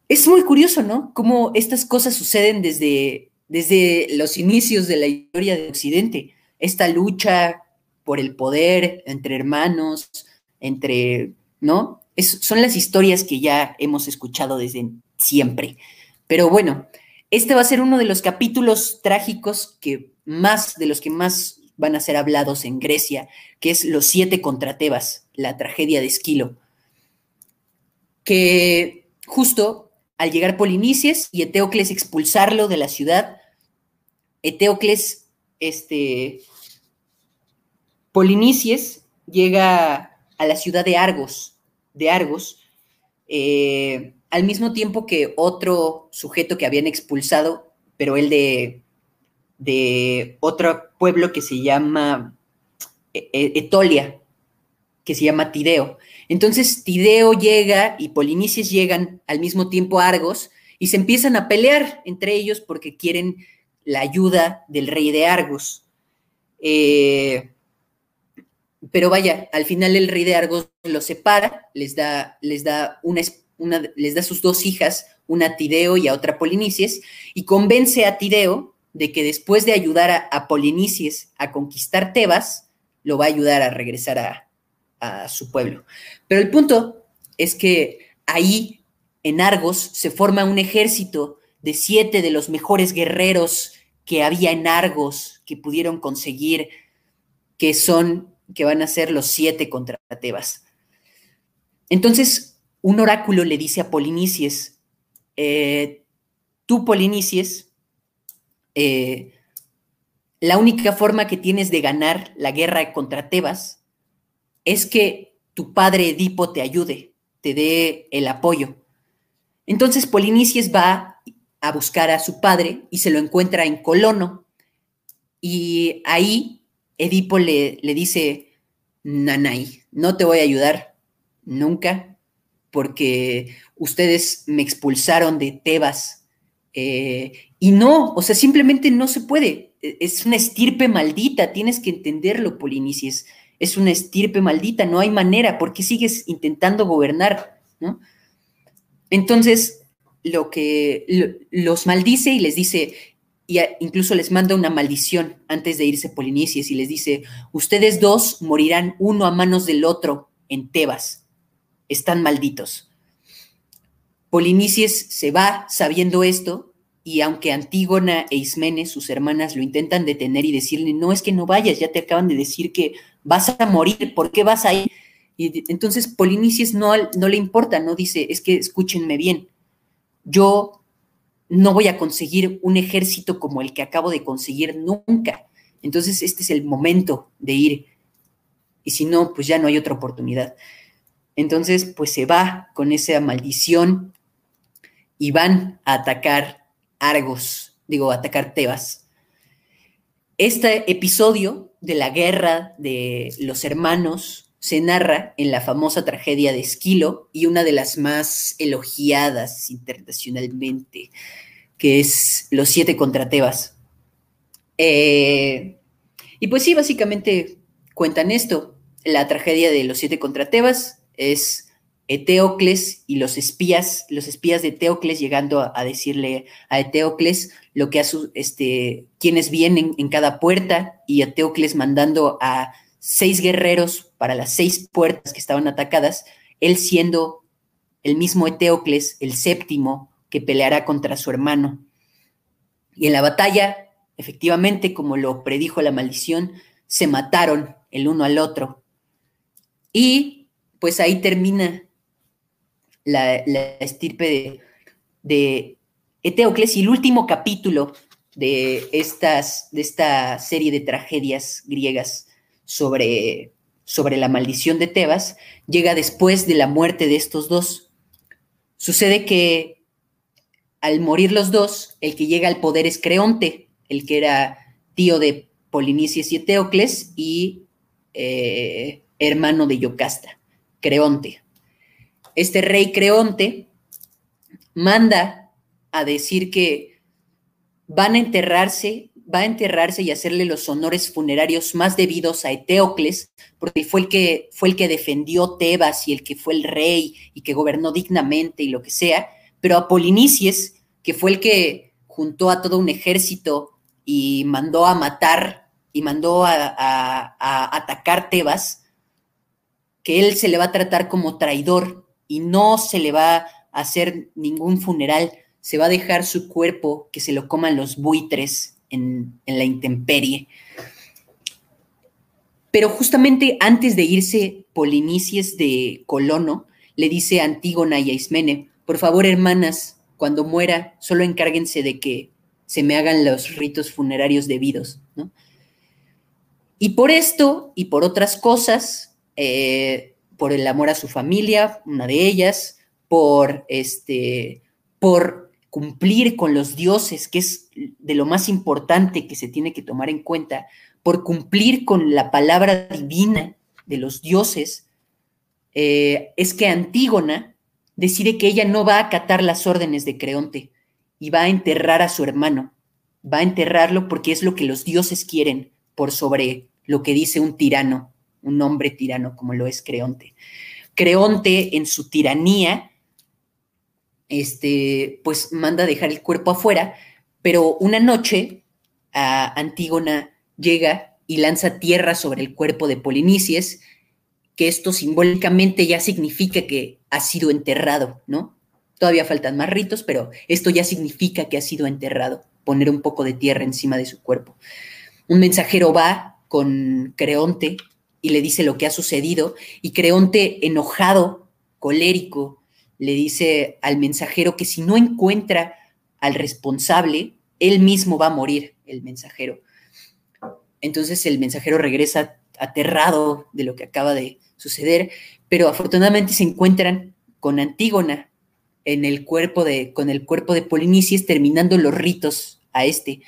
S2: Es muy curioso, ¿no? Cómo estas cosas suceden desde desde los inicios de la historia de Occidente, esta lucha por el poder entre hermanos, entre, ¿no? son las historias que ya hemos escuchado desde siempre. Pero bueno, este va a ser uno de los capítulos trágicos que más, de los que más van a ser hablados en Grecia, que es Los siete contra Tebas, la tragedia de Esquilo. Que justo al llegar Polinices y Eteocles expulsarlo de la ciudad, Eteocles, este, Polinices llega a la ciudad de Argos, de Argos, eh, al mismo tiempo que otro sujeto que habían expulsado, pero él de, de otro pueblo que se llama e-, e-, Etolia, que se llama Tideo. Entonces Tideo llega y Polinices llegan al mismo tiempo a Argos y se empiezan a pelear entre ellos porque quieren la ayuda del rey de Argos. Eh, pero vaya, al final el rey de Argos los separa, les da, les da, una, les da sus dos hijas, una a Tideo y a otra Polinices, y convence a Tideo de que después de ayudar a, a Polinices a conquistar Tebas, lo va a ayudar a regresar a, su pueblo. Pero el punto es que ahí, en Argos, se forma un ejército de siete de los mejores guerreros que había en Argos que pudieron conseguir, que son, que van a ser los siete contra Tebas. Entonces, un oráculo le dice a Polinices, eh, tú Polinices, eh, la única forma que tienes de ganar la guerra contra Tebas es que tu padre Edipo te ayude, te dé el apoyo. Entonces Polinices va a buscar a su padre y se lo encuentra en Colono. Y ahí Edipo le, le dice, Nanay, no te voy a ayudar nunca porque ustedes me expulsaron de Tebas. Eh, y no, o sea, simplemente no se puede. E, es una estirpe maldita, tienes que entenderlo, Polinices. Es una estirpe maldita, no hay manera, porque sigues intentando gobernar? ¿no? Entonces, lo que los maldice y les dice, y incluso les manda una maldición antes de irse Polinices y les dice, ustedes dos morirán uno a manos del otro en Tebas, están malditos. Polinices se va sabiendo esto y aunque Antígona e Ismene, sus hermanas, lo intentan detener y decirle, no es que no vayas, ya te acaban de decir que vas a morir, ¿por qué vas a ir? Y entonces Polinices no, no le importa, no dice, es que escúchenme bien, yo no voy a conseguir un ejército como el que acabo de conseguir nunca. Entonces, este es el momento de ir. Y si no, pues ya no hay otra oportunidad. Entonces, pues se va con esa maldición y van a atacar Argos, digo, a atacar Tebas. Este episodio de la guerra de los hermanos se narra en la famosa tragedia de Esquilo y una de las más elogiadas internacionalmente, que es Los siete contra Tebas. Eh, y pues sí, básicamente cuentan esto. La tragedia de los siete contra Tebas es Eteocles y los espías, los espías de Eteocles llegando a, decirle a Eteocles lo que a su, este, quienes vienen en cada puerta y Eteocles mandando a seis guerreros para las seis puertas que estaban atacadas, él siendo el mismo Eteocles, el séptimo, que peleará contra su hermano. Y en la batalla, efectivamente, como lo predijo la maldición, se mataron el uno al otro. Y pues ahí termina la, estirpe de, de, Eteocles y el último capítulo de, estas, de esta serie de tragedias griegas sobre, sobre la maldición de Tebas llega después de la muerte de estos dos. Sucede que al morir los dos, el que llega al poder es Creonte, el que era tío de Polinices y Eteocles y eh, hermano de Yocasta, Creonte. Este rey Creonte manda a decir que van a enterrarse va a enterrarse y hacerle los honores funerarios más debidos a Eteocles, porque fue el que fue el que defendió Tebas y el que fue el rey y que gobernó dignamente y lo que sea, pero a Polinices, que fue el que juntó a todo un ejército y mandó a matar y mandó a, a atacar Tebas, que él se le va a tratar como traidor y no se le va a hacer ningún funeral, se va a dejar su cuerpo que se lo coman los buitres en, la intemperie. Pero justamente antes de irse Polinices de Colono, le dice a Antígona y a Ismene, por favor, hermanas, cuando muera, solo encárguense de que se me hagan los ritos funerarios debidos, Y por esto y por otras cosas, eh, por el amor a su familia, una de ellas, por este, por cumplir con los dioses, que es de lo más importante que se tiene que tomar en cuenta, por cumplir con la palabra divina de los dioses, eh, es que Antígona decide que ella no va a acatar las órdenes de Creonte y va a enterrar a su hermano. Va a enterrarlo porque es lo que los dioses quieren por sobre lo que dice un tirano, un hombre tirano como lo es Creonte. Creonte en su tiranía este, pues manda dejar el cuerpo afuera, pero una noche a Antígona llega y lanza tierra sobre el cuerpo de Polinices, que esto simbólicamente ya significa que ha sido enterrado, ¿no? Todavía faltan más ritos, pero esto ya significa que ha sido enterrado, poner un poco de tierra encima de su cuerpo. Un mensajero va con Creonte y le dice lo que ha sucedido, y Creonte, enojado, colérico, le dice al mensajero que si no encuentra al responsable, él mismo va a morir, el mensajero. Entonces el mensajero regresa aterrado de lo que acaba de suceder, pero afortunadamente se encuentran con Antígona en el cuerpo de, con el cuerpo de Polinices terminando los ritos a este.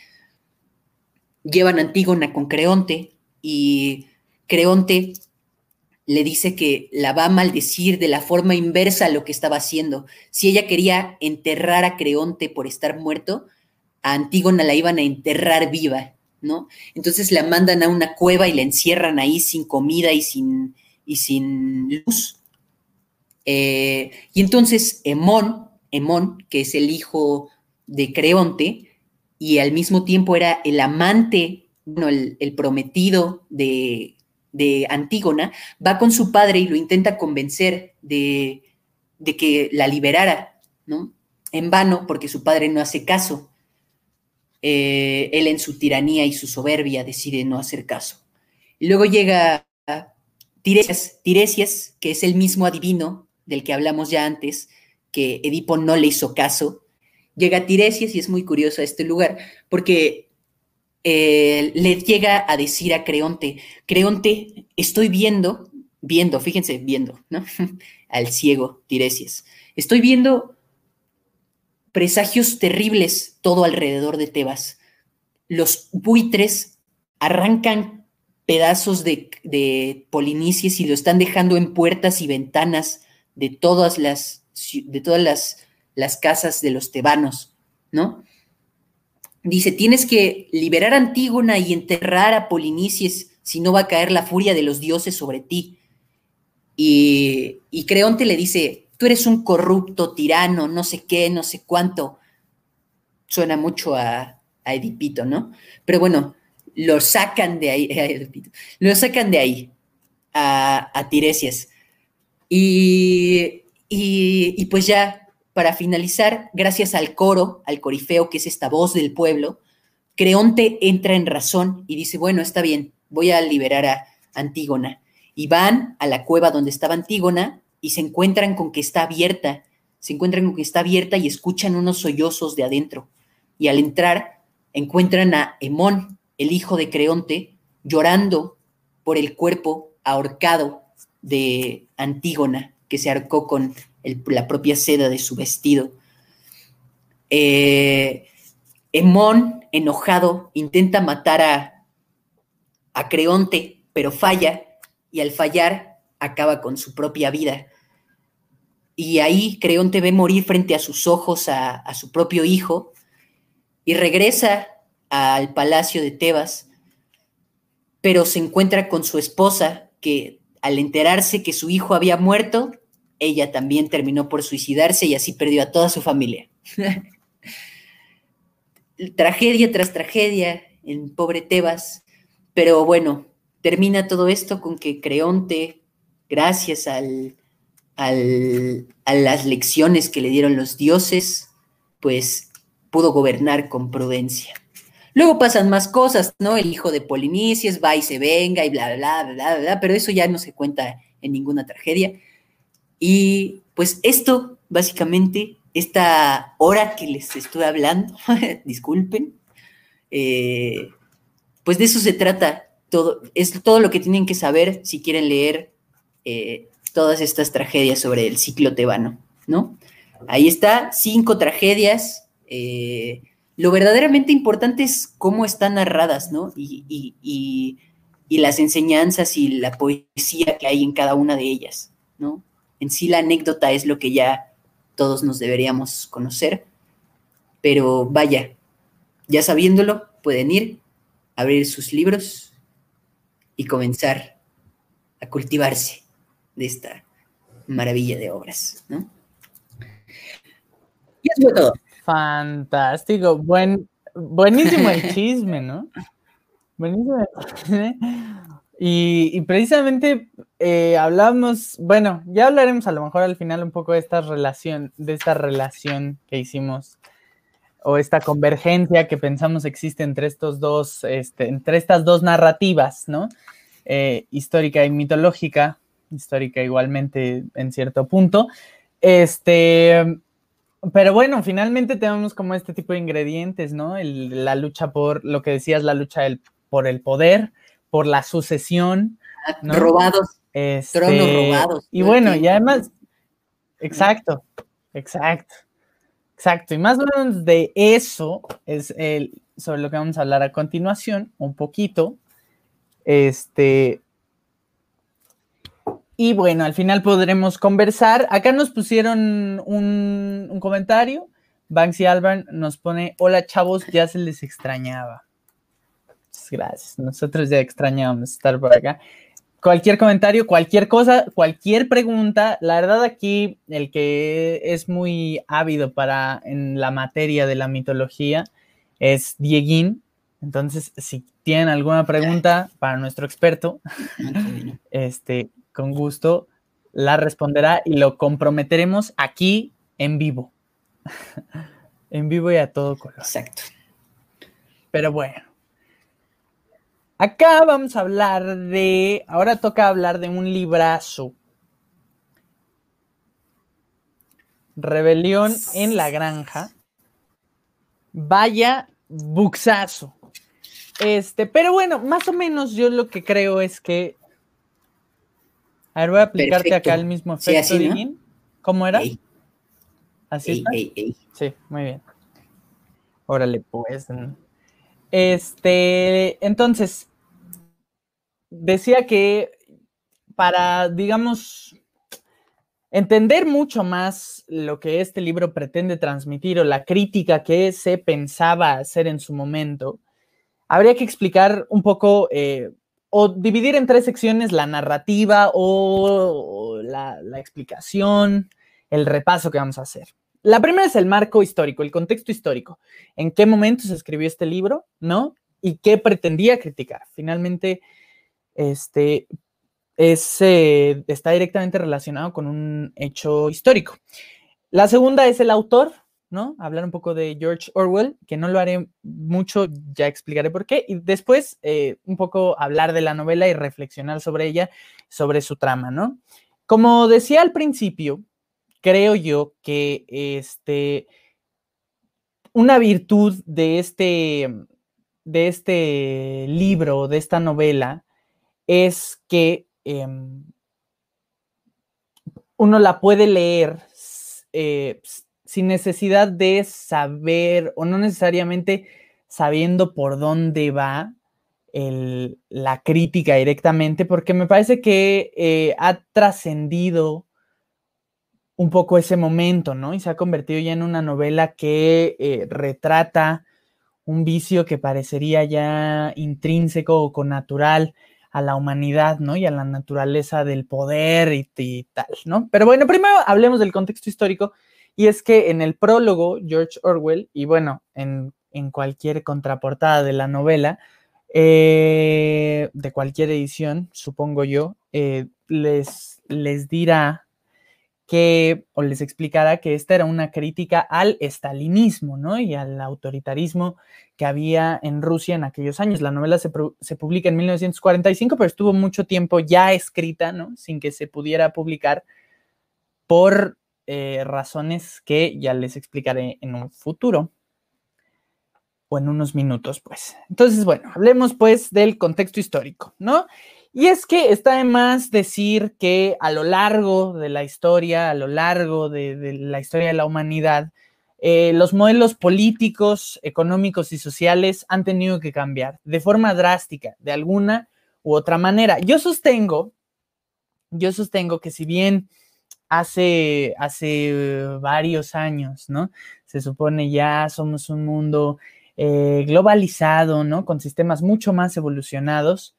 S2: Llevan Antígona con Creonte y Creonte le dice que la va a maldecir de la forma inversa a lo que estaba haciendo. Si ella quería enterrar a Creonte por estar muerto, a Antígona la iban a enterrar viva, ¿no? Entonces la mandan a una cueva y la encierran ahí sin comida y sin, y sin luz. Eh, y entonces Hemón, Hemón, que es el hijo de Creonte, y al mismo tiempo era el amante, bueno, el prometido de, de Antígona, va con su padre y lo intenta convencer de, que la liberara, ¿no? En vano, porque su padre no hace caso. Eh, él en su tiranía y su soberbia decide no hacer caso. Y luego llega Tiresias, Tiresias, que es el mismo adivino del que hablamos ya antes, que Edipo no le hizo caso. Llega Tiresias y es muy curioso este lugar, porque eh, le llega a decir a Creonte, Creonte, estoy viendo, viendo, fíjense, viendo, ¿no? Al ciego Tiresias, estoy viendo presagios terribles todo alrededor de Tebas. Los buitres arrancan pedazos de, de polinices y lo están dejando en puertas y ventanas de todas las, de todas las, las casas de los tebanos, ¿no? Dice, tienes que liberar a Antígona y enterrar a Polinices, si no va a caer la furia de los dioses sobre ti. Y, y Creonte le dice, tú eres un corrupto tirano, no sé qué, no sé cuánto. Suena mucho a, a Edipito, ¿no? Pero bueno, lo sacan de ahí, lo sacan de ahí a, a Tiresias. Y, y, y, pues ya, para finalizar, gracias al coro, al corifeo, que es esta voz del pueblo, Creonte entra en razón y dice, bueno, está bien, voy a liberar a Antígona. Y van a la cueva donde estaba Antígona y se encuentran con que está abierta, se encuentran con que está abierta y escuchan unos sollozos de adentro. Y al entrar, encuentran a Hemón, el hijo de Creonte, llorando por el cuerpo ahorcado de Antígona, que se arcó con la propia seda de su vestido. Eh, Hemón, enojado, intenta matar a, a Creonte, pero falla, y al fallar acaba con su propia vida. Y ahí Creonte ve morir frente a sus ojos a, a su propio hijo y regresa al palacio de Tebas, pero se encuentra con su esposa, que al enterarse que su hijo había muerto, ella también terminó por suicidarse y así perdió a toda su familia. tragedia tras tragedia en pobre Tebas, pero bueno, termina todo esto con que Creonte, gracias al, al, a las lecciones que le dieron los dioses, pues pudo gobernar con prudencia. Luego pasan más cosas, ¿no? El hijo de Polinices va y se venga y bla, bla, bla, bla, bla, pero eso ya no se cuenta en ninguna tragedia. Y pues esto, básicamente, esta hora que les estoy hablando, disculpen, eh, pues de eso se trata. Todo, es todo lo que tienen que saber si quieren leer eh, todas estas tragedias sobre el ciclo tebano, ¿no? Ahí está, cinco tragedias. Eh, lo verdaderamente importante es cómo están narradas, ¿no? Y, y, y, y, las enseñanzas y la poesía que hay en cada una de ellas, ¿no? En sí la anécdota es lo que ya todos nos deberíamos conocer, pero vaya, ya sabiéndolo, pueden ir, abrir sus libros y comenzar a cultivarse de esta maravilla de obras, ¿no?
S1: Y eso fue todo. Fantástico, buen, buenísimo el chisme, ¿no? Buenísimo el chisme. Y, y precisamente eh, hablamos, bueno, ya hablaremos a lo mejor al final un poco de esta relación, de esta relación que hicimos o esta convergencia que pensamos existe entre estos dos, este, entre estas dos narrativas, ¿no? Eh, histórica y mitológica, histórica igualmente en cierto punto. Este, pero bueno, finalmente tenemos como este tipo de ingredientes, ¿no? El, la lucha por, lo que decías, la lucha del, por el poder, por la sucesión.
S2: ¿no? Robados.
S1: Este,
S2: tronos robados.
S1: Y bueno, y además, exacto, exacto, exacto. Y más o menos de eso es el, sobre lo que vamos a hablar a continuación, un poquito. Este, y bueno, al final podremos conversar. Acá nos pusieron un, un comentario. Banksy Alban nos pone, hola chavos, ya se les extrañaba. Muchas gracias. Nosotros ya extrañábamos estar por acá. Cualquier comentario, cualquier cosa, cualquier pregunta. La verdad aquí el que es muy ávido para en la materia de la mitología es Dieguín. Entonces, si tienen alguna pregunta para nuestro experto, este, con gusto la responderá y lo comprometeremos aquí en vivo. en vivo y a todo color.
S2: Exacto.
S1: Pero bueno. Acá vamos a hablar de. Ahora toca hablar de un librazo. Rebelión en la granja. Vaya buxazo. Este, pero bueno, más o menos yo lo que creo es que a ver, voy a aplicarte Perfecto. acá el mismo efecto, sí, así, ¿no? ¿Cómo era? Ey. ¿Así ey, está? Ey, sí, muy bien. Órale, pues. Este, entonces, decía que para, digamos, entender mucho más lo que este libro pretende transmitir o la crítica que se pensaba hacer en su momento, habría que explicar un poco eh, o dividir en tres secciones la narrativa o, la, explicación, el repaso que vamos a hacer. La primera es el marco histórico, el contexto histórico. ¿En qué momento se escribió este libro? ¿No? ¿Y qué pretendía criticar? Finalmente, este, eh, está directamente relacionado con un hecho histórico. La segunda es el autor, ¿no? Hablar un poco de George Orwell, que no lo haré mucho, ya explicaré por qué. Y después, eh, un poco hablar de la novela y reflexionar sobre ella, sobre su trama, ¿no? Como decía al principio, creo yo que este, una virtud de este, de este libro, de esta novela, es que em, uno la puede leer eh, sin necesidad de saber o no necesariamente sabiendo por dónde va la crítica directamente, porque me parece que eh, ha trascendido un poco ese momento, ¿no? Y se ha convertido ya en una novela que eh, retrata un vicio que parecería ya intrínseco o connatural a la humanidad, ¿no? Y a la naturaleza del poder y, tal, ¿no? Pero bueno, primero hablemos del contexto histórico, y es que en el prólogo, George Orwell, y bueno, en, cualquier contraportada de la novela, eh, de cualquier edición, supongo yo, eh, les, les dirá que, o les explicara que esta era una crítica al estalinismo, ¿no? Y al autoritarismo que había en Rusia en aquellos años. La novela se, publica en 1945, pero estuvo mucho tiempo ya escrita, ¿no? Sin que se pudiera publicar por eh, razones que ya les explicaré en un futuro o en unos minutos, pues. Entonces, bueno, hablemos pues del contexto histórico, ¿no? Y es que está de más decir que a lo largo de la historia, a lo largo de, la historia de la humanidad, eh, los modelos políticos, económicos y sociales han tenido que cambiar de forma drástica, de alguna u otra manera. Yo sostengo, yo sostengo que si bien hace, hace varios años, ¿no? Se supone ya somos un mundo eh, globalizado, ¿no? Con sistemas mucho más evolucionados.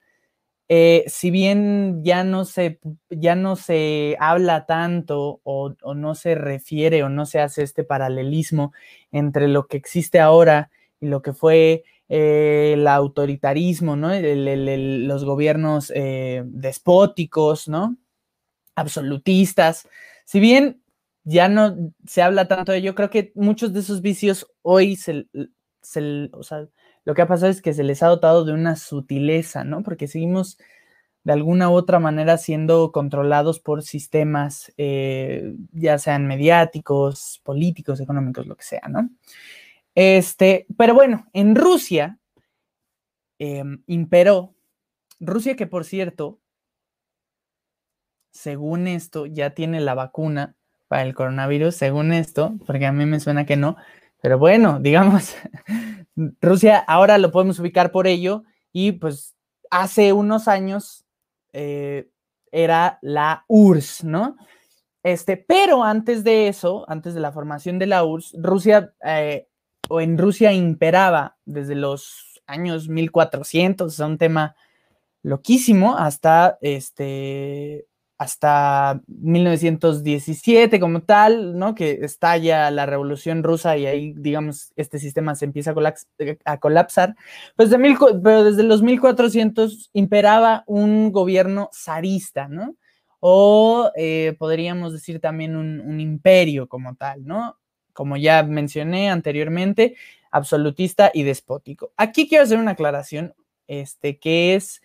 S1: Eh, si bien ya no, se, ya no se habla tanto o, no se refiere o no se hace este paralelismo entre lo que existe ahora y lo que fue eh, el autoritarismo, ¿no? los gobiernos eh, despóticos, ¿no? Absolutistas. Si bien ya no se habla tanto de ello, creo que muchos de esos vicios hoy se, o sea, lo que ha pasado es que se les ha dotado de una sutileza, ¿no? Porque seguimos de alguna u otra manera siendo controlados por sistemas, eh, ya sean mediáticos, políticos, económicos, lo que sea, ¿no? Este, pero bueno, en Rusia em, imperó, Rusia que por cierto, según esto, ya tiene la vacuna para el coronavirus, según esto, porque a mí me suena que no, pero bueno, digamos, Rusia ahora lo podemos ubicar por ello y pues hace unos años eh, era la URSS, ¿no? Este, pero antes de eso, antes de la formación de la URSS, Rusia eh, o en Rusia imperaba desde los años 1400, es un tema loquísimo, hasta este, hasta 1917 como tal, ¿no? Que estalla la revolución rusa y ahí, digamos, este sistema se empieza a, colapsar. Pues de mil, pero desde los 1400 imperaba un gobierno zarista, ¿no? O eh, podríamos decir también un, un, imperio como tal, ¿no? Como ya mencioné anteriormente, absolutista y despótico. Aquí quiero hacer una aclaración, este, que es,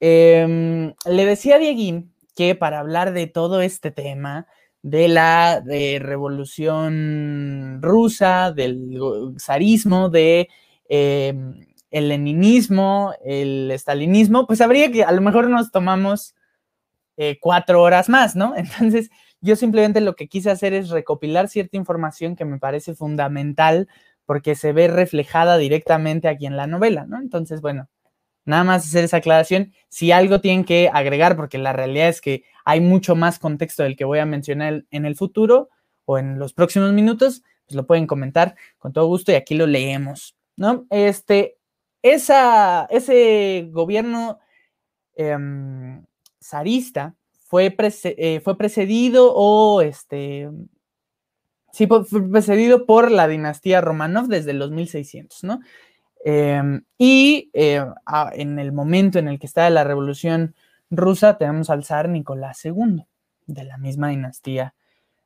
S1: em, le decía a Dieguín, que para hablar de todo este tema, de la revolución rusa, del zarismo, de em, el leninismo, el estalinismo, pues habría que a lo mejor nos tomamos eh, cuatro horas más, ¿no? Entonces, yo simplemente lo que quise hacer es recopilar cierta información que me parece fundamental porque se ve reflejada directamente aquí en la novela, ¿no? Entonces, bueno, Nada más hacer esa aclaración. Si algo tienen que agregar, porque la realidad es que hay mucho más contexto del que voy a mencionar en el futuro o en los próximos minutos, pues lo pueden comentar con todo gusto y aquí lo leemos, ¿no? Este, esa, ese gobierno em, zarista fue, eh, fue precedido o este, sí, fue precedido por la dinastía Romanov desde los 1600, ¿no? Em, y eh, en el momento en el que está la revolución rusa, tenemos al zar Nicolás II, de la misma dinastía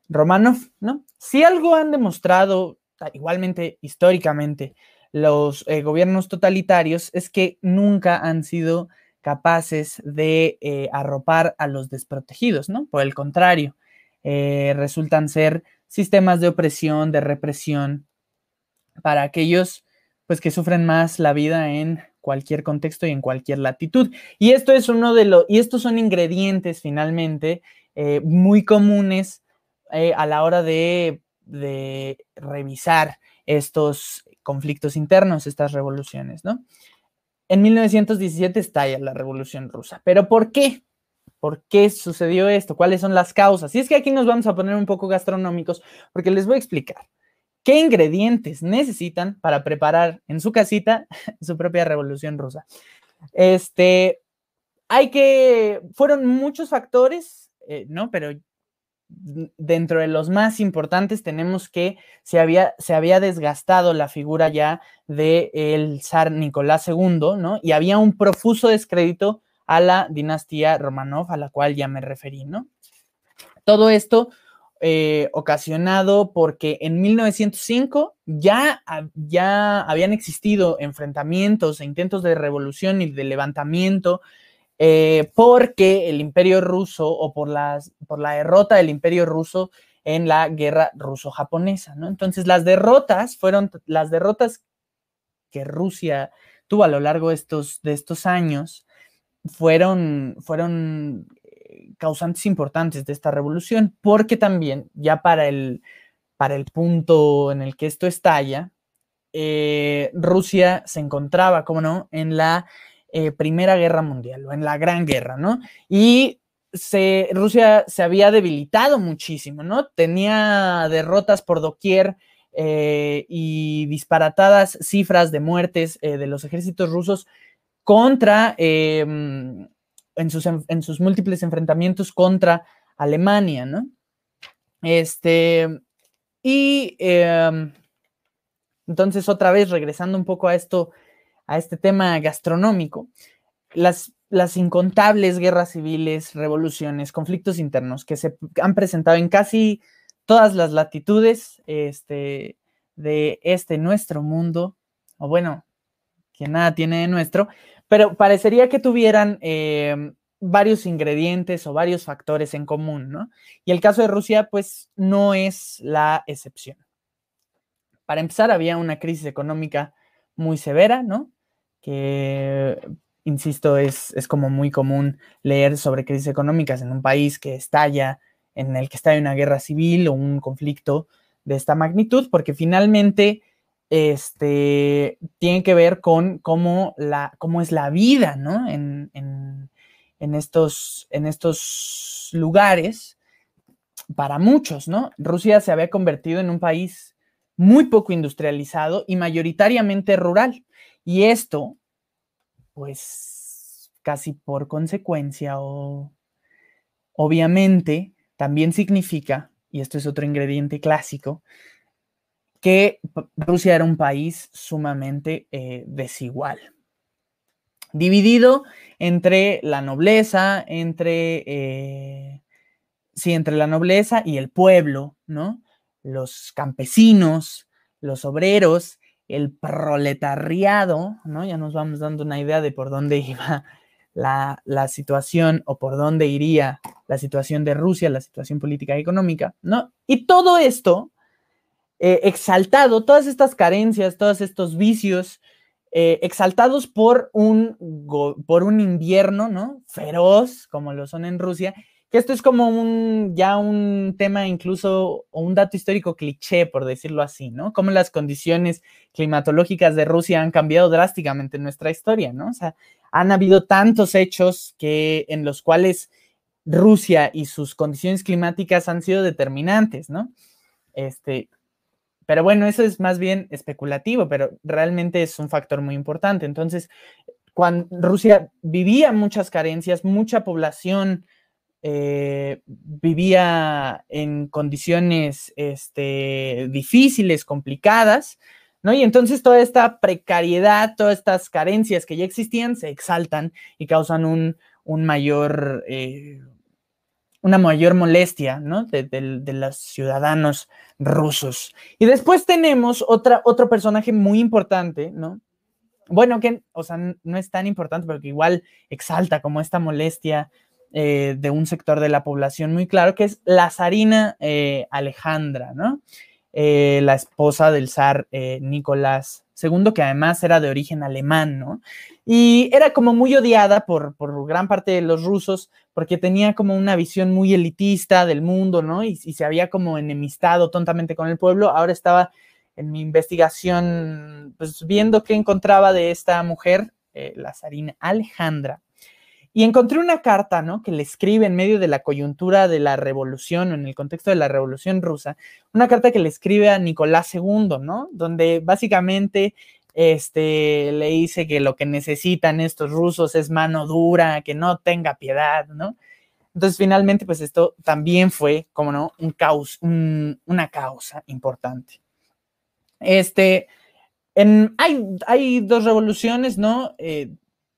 S1: Romanov, ¿no? Si algo han demostrado, igualmente históricamente, los eh, gobiernos totalitarios es que nunca han sido capaces de eh, arropar a los desprotegidos, ¿no? Por el contrario, resultan ser sistemas de opresión, de represión, para aquellos pues que sufren más la vida en cualquier contexto y en cualquier latitud. Y esto es uno de los, y estos son ingredientes finalmente eh, muy comunes eh, a la hora de, de, revisar estos conflictos internos, estas revoluciones, ¿no? En 1917 estalla la revolución rusa. ¿Pero por qué? ¿Por qué sucedió esto? ¿Cuáles son las causas? Y es que aquí nos vamos a poner un poco gastronómicos porque les voy a explicar qué ingredientes necesitan para preparar en su casita su propia revolución rusa. Este, hay que, fueron muchos factores, eh, ¿no? Pero dentro de los más importantes tenemos que se había, se había desgastado la figura ya del el zar Nicolás II, ¿no? Y había un profuso descrédito a la dinastía Romanov, a la cual ya me referí, ¿no? Todo esto eh, ocasionado porque en 1905 ya, ya habían existido enfrentamientos e intentos de revolución y de levantamiento eh, porque el imperio ruso o por, las, por la derrota del imperio ruso en la guerra ruso-japonesa, ¿no? Entonces las derrotas fueron las derrotas que Rusia tuvo a lo largo de estos, de estos años fueron, fueron causantes importantes de esta revolución, porque también ya para el, para el punto en el que esto estalla, eh, Rusia se encontraba, como no, en la eh, Primera Guerra Mundial o en la Gran Guerra, ¿no? Y se, Rusia se había debilitado muchísimo, ¿no? Tenía derrotas por doquier eh, y disparatadas cifras de muertes de los ejércitos rusos contra em, en sus, múltiples enfrentamientos contra Alemania, ¿no? Este, y em, entonces otra vez regresando un poco a esto, a este tema gastronómico, las, las incontables guerras civiles, revoluciones, conflictos internos que se han presentado en casi todas las latitudes este, de este nuestro mundo, o bueno, que nada tiene de nuestro, pero parecería que tuvieran em, varios ingredientes o varios factores en común, ¿no? Y el caso de Rusia, pues, no es la excepción. Para empezar, había una crisis económica muy severa, ¿no? Que, insisto, es, es como muy común leer sobre crisis económicas en un país que estalla, en el que en una guerra civil o un conflicto de esta magnitud, porque finalmente este, tiene que ver con cómo, la, cómo es la vida, ¿no? En, estos, en estos lugares, para muchos, ¿no? Rusia se había convertido en un país muy poco industrializado y mayoritariamente rural. Y esto, pues, casi por consecuencia o obviamente, también significa, y esto es otro ingrediente clásico, que Rusia era un país sumamente eh, desigual, dividido entre la nobleza, entre, eh, sí, entre la nobleza y el pueblo, ¿no? Los campesinos, los obreros, el proletariado, ¿no? Ya nos vamos dando una idea de por dónde iba la, la, situación o por dónde iría la situación de Rusia, la situación política y económica, ¿no? Y todo esto eh, exaltado, todas estas carencias, todos estos vicios, eh, exaltados por un, por un invierno, ¿no? Feroz, como lo son en Rusia, que esto es como un, ya un tema incluso, o un dato histórico cliché, por decirlo así, ¿no? Cómo las condiciones climatológicas de Rusia han cambiado drásticamente en nuestra historia, ¿no? O sea, han habido tantos hechos que, en los cuales Rusia y sus condiciones climáticas han sido determinantes, ¿no? Este, pero bueno, eso es más bien especulativo, pero realmente es un factor muy importante. Entonces, cuando Rusia vivía muchas carencias, mucha población eh, vivía en condiciones este, difíciles, complicadas, ¿no? Y entonces toda esta precariedad, todas estas carencias que ya existían se exaltan y causan un, mayor, eh, una mayor molestia, ¿no? De, los ciudadanos rusos. Y después tenemos otro personaje muy importante, ¿no? Bueno, que, o sea, no es tan importante, pero que igual exalta como esta molestia eh, de un sector de la población muy claro, que es la zarina eh, Alejandra, ¿no? Eh, la esposa del zar Nicolás II, que además era de origen alemán, ¿no? Y era como muy odiada por, gran parte de los rusos porque tenía como una visión muy elitista del mundo, ¿no? Y, se había como enemistado tontamente con el pueblo. Ahora estaba en mi investigación, pues viendo qué encontraba de esta mujer, la zarina Alejandra. Y encontré una carta, ¿no? Que le escribe en medio de la coyuntura de la revolución, en el contexto de la revolución rusa, una carta que le escribe a Nicolás II, ¿no? Donde básicamente este, le dice que lo que necesitan estos rusos es mano dura, que no tenga piedad, ¿no? Entonces, finalmente, pues esto también fue, como no, un caos, una causa importante. Este, hay dos revoluciones, ¿no? Eh,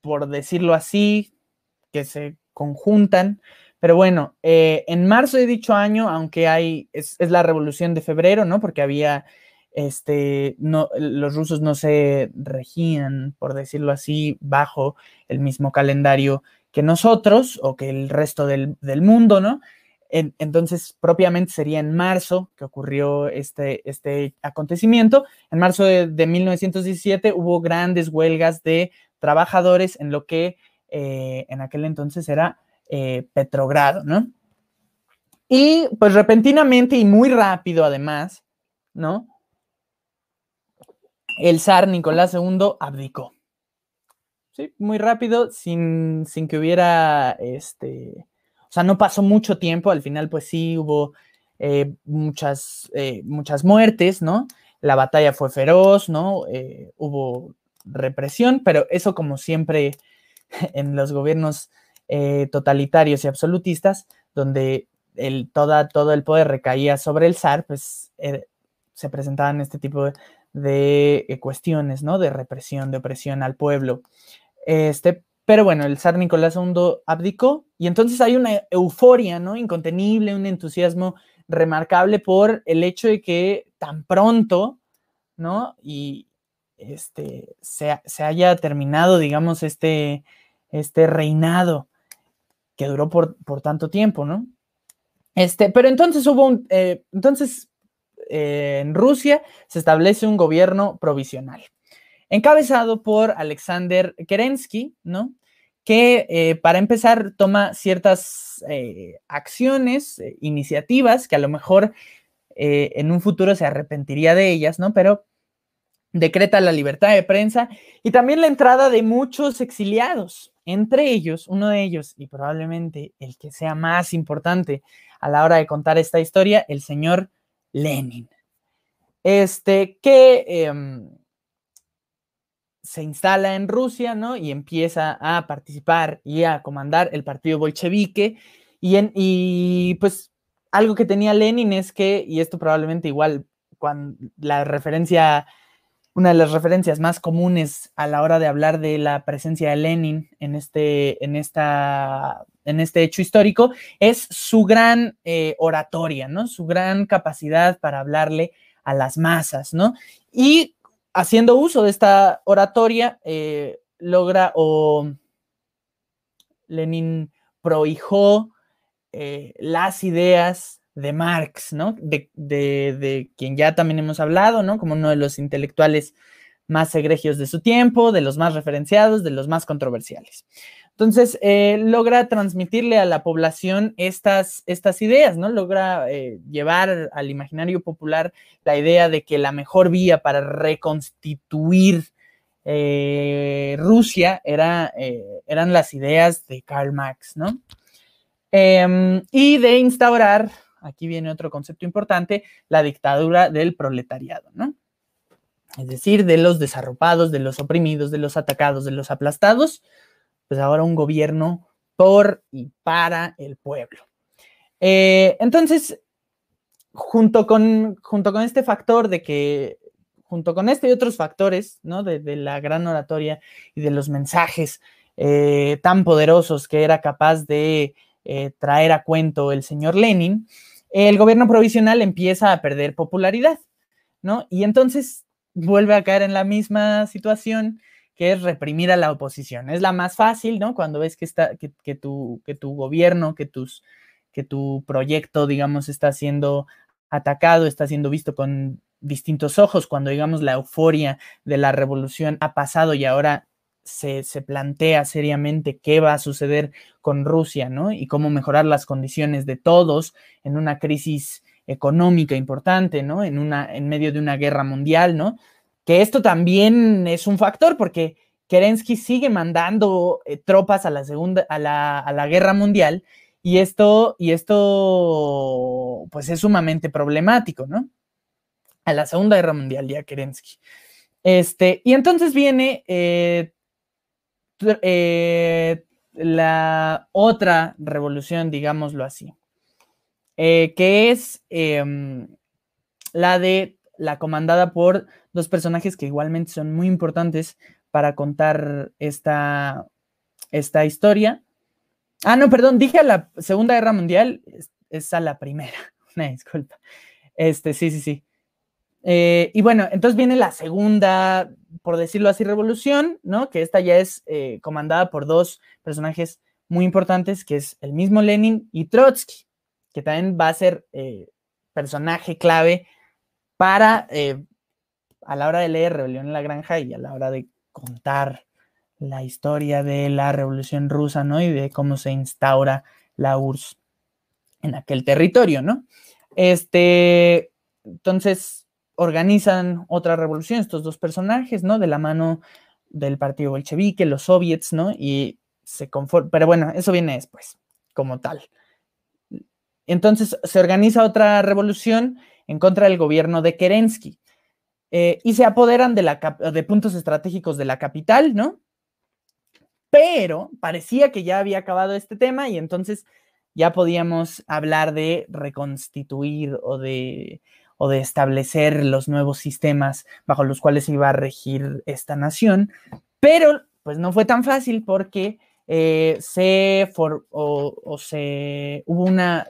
S1: por decirlo así, que se conjuntan. Pero bueno, eh, en marzo de dicho año, aunque hay, es, la revolución de febrero, ¿no? Porque había, este, no, los rusos no se regían, por decirlo así, bajo el mismo calendario que nosotros o que el resto del, mundo, ¿no? entonces, propiamente sería en marzo que ocurrió este, este acontecimiento. En marzo de, de 1917 hubo grandes huelgas de trabajadores en lo que eh, en aquel entonces era eh, Petrogrado, ¿no? Y pues repentinamente y muy rápido además, ¿no? El zar Nicolás II abdicó. Sí, muy rápido, sin, que hubiera, este, o sea, no pasó mucho tiempo, al final pues sí hubo eh, muchas, muchas muertes, ¿no? La batalla fue feroz, ¿no? hubo represión, pero eso como siempre en los gobiernos eh, totalitarios y absolutistas, donde el, toda, todo el poder recaía sobre el zar, pues eh, se presentaban este tipo de, eh, cuestiones, ¿no? De represión, de opresión al pueblo. Este, pero bueno, el zar Nicolás II abdicó y entonces hay una euforia, ¿no? Incontenible, un entusiasmo remarcable por el hecho de que tan pronto, ¿no? Y, este, se, haya terminado, digamos, este, este reinado que duró por, tanto tiempo, ¿no? Este, pero entonces hubo un, eh, entonces eh, en Rusia se establece un gobierno provisional, encabezado por Alexander Kerensky, ¿no? Que eh, para empezar toma ciertas acciones, iniciativas que a lo mejor en un futuro se arrepentiría de ellas, ¿no? Pero decreta la libertad de prensa y también la entrada de muchos exiliados, entre ellos, uno de ellos, y probablemente el que sea más importante a la hora de contar esta historia, el señor Lenin. Este que em, se instala en Rusia, ¿no? Y empieza a participar y a comandar el partido bolchevique. Y, en, y pues algo que tenía Lenin es que, y esto probablemente igual, cuando la referencia una de las referencias más comunes a la hora de hablar de la presencia de Lenin en este, en esta, en este hecho histórico es su gran eh, oratoria, ¿no? Su gran capacidad para hablarle a las masas, ¿no? Y haciendo uso de esta oratoria, eh, logra o Lenin prohijó eh, las ideas de Marx, ¿no? De, quien ya también hemos hablado, ¿no? Como uno de los intelectuales más egregios de su tiempo, de los más referenciados, de los más controversiales. Entonces, eh, logra transmitirle a la población estas, estas ideas, ¿no? Logra eh, llevar al imaginario popular la idea de que la mejor vía para reconstituir eh, Rusia era, eran las ideas de Karl Marx, ¿no? Em, y de instaurar, aquí viene otro concepto importante, la dictadura del proletariado, ¿no? Es decir, de los desarropados, de los oprimidos, de los atacados, de los aplastados, pues ahora un gobierno por y para el pueblo. Eh, entonces, junto con, junto con este factor de que junto con este y otros factores, ¿no? De, la gran oratoria y de los mensajes eh, tan poderosos que era capaz de eh, traer a cuento el señor Lenin, el gobierno provisional empieza a perder popularidad, ¿no? Y entonces vuelve a caer en la misma situación que es reprimir a la oposición. Es la más fácil, ¿no? Cuando ves que, está, que, que, tu, que tu gobierno, que, tus, que tu proyecto, digamos, está siendo atacado, está siendo visto con distintos ojos, cuando digamos la euforia de la revolución ha pasado y ahora se, plantea seriamente qué va a suceder con Rusia, ¿no? Y cómo mejorar las condiciones de todos en una crisis económica importante, ¿no? En, una, en medio de una guerra mundial, ¿no? Que esto también es un factor porque Kerensky sigue mandando eh, tropas a la segunda, a la, a la guerra mundial y esto, y esto, pues es sumamente problemático, ¿no? a la Segunda Guerra Mundial, ya Kerensky. Este, y entonces viene eh, eh, la otra revolución, digámoslo así, eh, que es em, la de la comandada por dos personajes que igualmente son muy importantes para contar esta, esta historia. Ah, no, perdón, dije a la Segunda Guerra Mundial, es, es a la primera, una disculpa. Este, sí, sí, sí. Eh, y bueno, entonces viene la segunda, por decirlo así, revolución, ¿no? Que esta ya es eh, comandada por dos personajes muy importantes, que es el mismo Lenin y Trotsky, que también va a ser eh, personaje clave para, a la hora de leer Rebelión en la Granja y a la hora de contar la historia de la Revolución Rusa, ¿no? Y de cómo se instaura la URSS en aquel territorio, ¿no? Este, entonces, organizan otra revolución, estos dos personajes, ¿no? De la mano del partido bolchevique, los soviets, ¿no? Y se conforman, pero bueno, eso viene después, como tal. Entonces se organiza otra revolución en contra del gobierno de Kerensky eh, y se apoderan de, la, de puntos estratégicos de la capital, ¿no? Pero parecía que ya había acabado este tema y entonces ya podíamos hablar de reconstituir o de, o de establecer los nuevos sistemas bajo los cuales iba a regir esta nación, pero pues no fue tan fácil porque eh, se o, se hubo una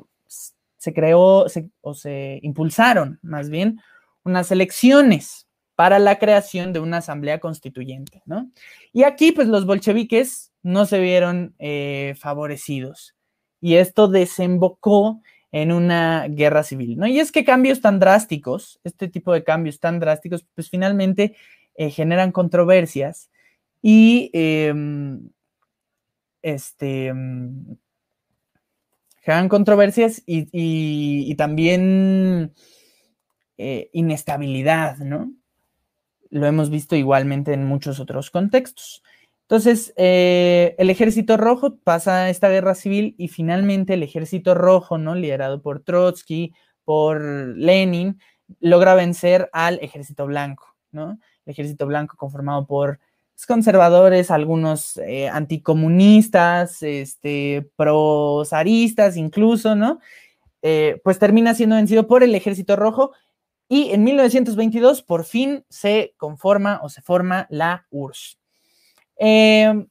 S1: se creó o se impulsaron más bien unas elecciones para la creación de una asamblea constituyente, ¿no? Y aquí pues los bolcheviques no se vieron eh, favorecidos y esto desembocó en una guerra civil, ¿no? Y es que cambios tan drásticos, este tipo de cambios tan drásticos, pues finalmente eh, generan controversias y em, este mm, generan controversias y, también eh, inestabilidad, ¿no? Lo hemos visto igualmente en muchos otros contextos. Entonces, eh, el ejército rojo pasa esta guerra civil y finalmente el ejército rojo, ¿no? Liderado por Trotsky, por Lenin, logra vencer al ejército blanco, ¿no? El ejército blanco conformado por conservadores, algunos eh, anticomunistas, este, incluso, ¿no? Eh, pues termina siendo vencido por el ejército rojo y en 1922 por fin se conforma o se forma la URSS. Em,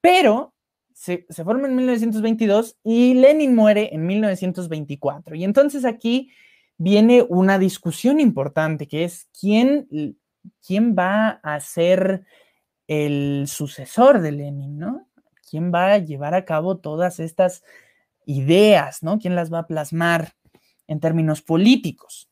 S1: pero se, forma en 1922 y Lenin muere en 1924. Y entonces aquí viene una discusión importante que es quién, quién va a ser el sucesor de Lenin, ¿no? ¿Quién va a llevar a cabo todas estas ideas, ¿no? ¿Quién las va a plasmar en términos políticos?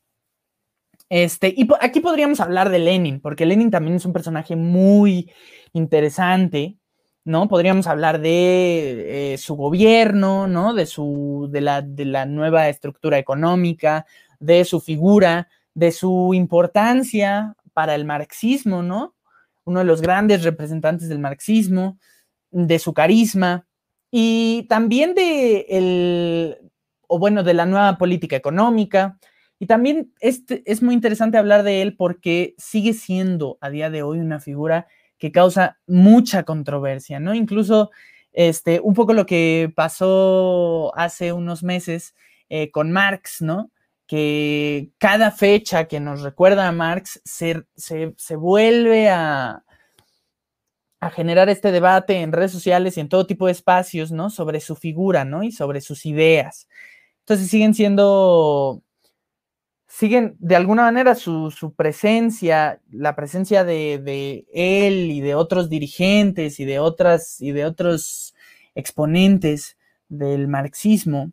S1: Este, y aquí podríamos hablar de Lenin, porque Lenin también es un personaje muy interesante, ¿no? Podríamos hablar de eh, su gobierno, ¿no? De, su, de, la, de la nueva estructura económica, de su figura, de su importancia para el marxismo, ¿no? uno de los grandes representantes del marxismo, de su carisma y también de el, o bueno, de la nueva política económica. Y también este, es muy interesante hablar de él porque sigue siendo a día de hoy una figura que causa mucha controversia, ¿no? Incluso este, un poco lo que pasó hace unos meses eh, con Marx, ¿no? Que cada fecha que nos recuerda a Marx se, se vuelve a, a generar este debate en redes sociales y en todo tipo de espacios, ¿no? Sobre su figura, ¿no? Y sobre sus ideas. Entonces siguen siendo, siguen de alguna manera su, presencia, la presencia de, él y de otros dirigentes y de otras y de otros exponentes del marxismo,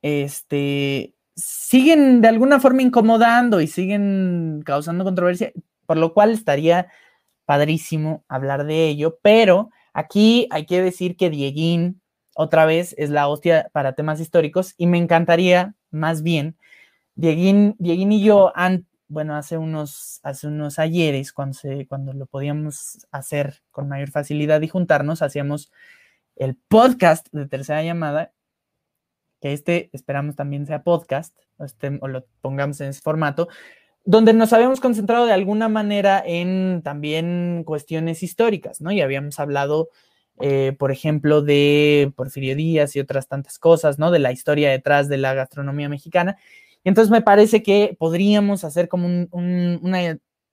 S1: este, siguen de alguna forma incomodando y siguen causando controversia, por lo cual estaría padrísimo hablar de ello, pero aquí hay que decir que Dieguín otra vez es la hostia para temas históricos y me encantaría más bien, Dieguín, Dieguín y yo, bueno, hace unos, hace unos ayeres, cuando, cuando lo podíamos hacer con mayor facilidad y juntarnos, hacíamos el podcast de tercera llamada, que este esperamos también sea podcast, o, este, o lo pongamos en ese formato, donde nos habíamos concentrado de alguna manera en también cuestiones históricas, ¿no? Y habíamos hablado, eh, por ejemplo, de Porfirio Díaz y otras tantas cosas, ¿no? De la historia detrás de la gastronomía mexicana. Entonces me parece que podríamos hacer como un,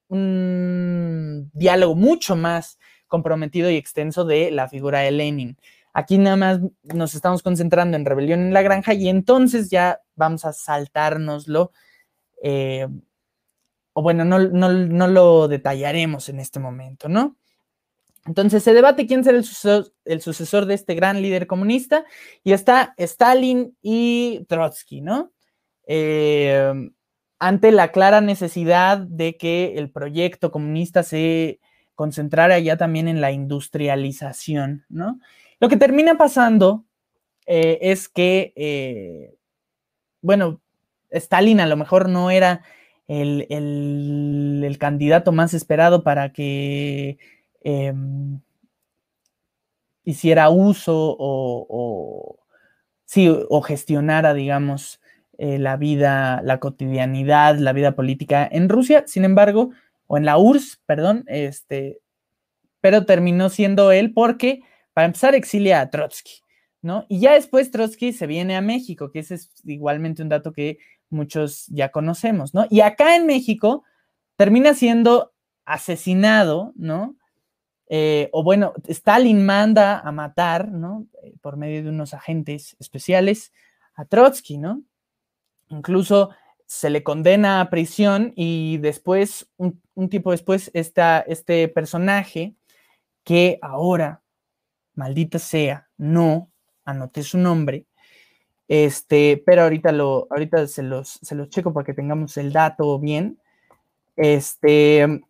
S1: un diálogo mucho más comprometido y extenso de la figura de Lenin. Aquí nada más nos estamos concentrando en Rebelión en la Granja y entonces ya vamos a saltárnoslo. Eh, o bueno, no, lo detallaremos en este momento, ¿no? Entonces se debate quién será el sucesor, de este gran líder comunista y está Stalin y Trotsky, ¿no? Eh, ante la clara necesidad de que el proyecto comunista se concentrara ya también en la industrialización, ¿no? Lo que termina pasando eh, es que, eh, bueno, Stalin a lo mejor no era el, candidato más esperado para que em, hiciera uso o, o gestionara, digamos, eh, la vida, la cotidianidad, la vida política en Rusia, sin embargo, o en la URSS, perdón, este, pero terminó siendo él porque, para empezar, exilia a Trotsky, ¿no? Y ya después Trotsky se viene a México, que ese es igualmente un dato que muchos ya conocemos, ¿no? Y acá en México termina siendo asesinado, ¿no? Eh, o bueno, Stalin manda a matar, ¿no? Eh, por medio de unos agentes especiales a Trotsky, ¿no? Incluso se le condena a prisión y después, un, tiempo después, está este personaje que ahora, maldita sea, no anoté su nombre, este, pero ahorita, lo, ahorita se, los, se los checo para que tengamos el dato bien. Este,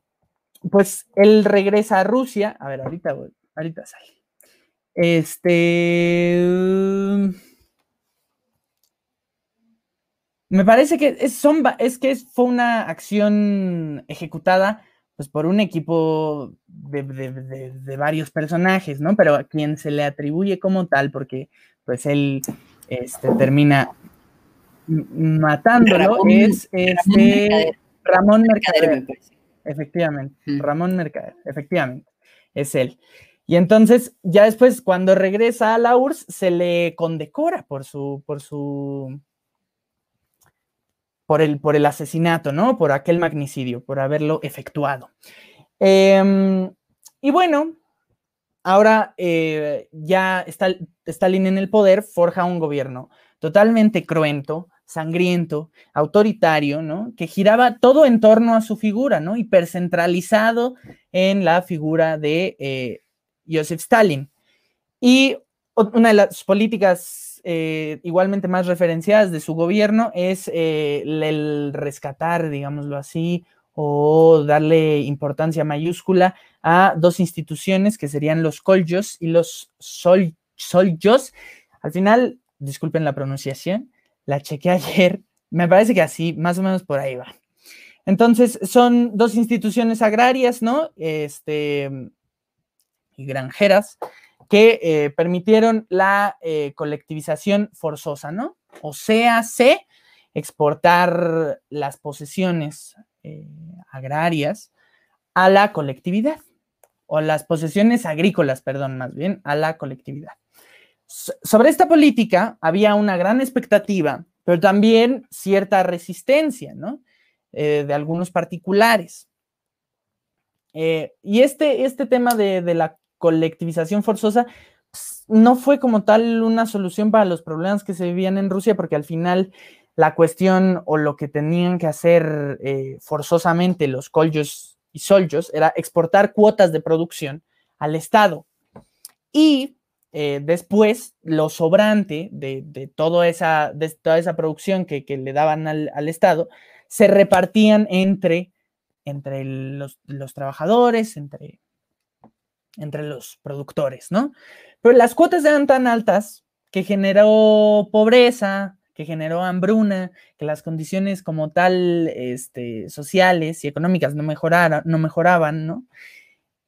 S1: pues él regresa a Rusia. A ver, ahorita, ahorita sale. Este. Me parece que es, son, es que fue una acción ejecutada pues, por un equipo de, de, varios personajes, ¿no? Pero a quien se le atribuye como tal, porque pues él este, termina matándolo es este Ramón Mercader. efectivamente, Ramón Mercader, efectivamente, es él. Y entonces, ya después, cuando regresa a la URSS, se le condecora por su, por su, por el, por el asesinato, ¿no? Por aquel magnicidio, por haberlo efectuado. Em, y bueno, ahora eh, ya Stalin en el poder, forja un gobierno totalmente cruento, sangriento, autoritario, ¿no? Que giraba todo en torno a su figura, ¿no? Hipercentralizado en la figura de eh, Joseph Stalin. Y una de las políticas eh, igualmente más referenciadas de su gobierno es el rescatar, digámoslo así, o darle importancia mayúscula a dos instituciones que serían los Koljos y los Sol, Soljos. Al final, disculpen la pronunciación, la chequé ayer, me parece que así, más o menos por ahí va. Entonces, son dos instituciones agrarias, ¿no? Este, y granjeras que eh, permitieron la eh, colectivización forzosa, ¿no? O sea, se exportar las posesiones eh, agrarias a la colectividad, o las posesiones agrícolas, perdón, más bien, a la colectividad. sobre esta política había una gran expectativa, pero también cierta resistencia, ¿no? de algunos particulares. y este, este tema de, de la colectivización forzosa pues, no fue como tal una solución para los problemas que se vivían en Rusia, porque al final la cuestión o lo que tenían que hacer eh, forzosamente los coljos y soljos era exportar cuotas de producción al Estado. Y eh, después, lo sobrante de, toda, esa, de toda esa producción que, le daban al, Estado se repartían entre, entre los, los trabajadores, entre entre los productores, ¿no? Pero las cuotas eran tan altas que generó pobreza, que generó hambruna, que las condiciones como tal este, sociales y económicas no, mejoraron, no mejoraban, ¿no?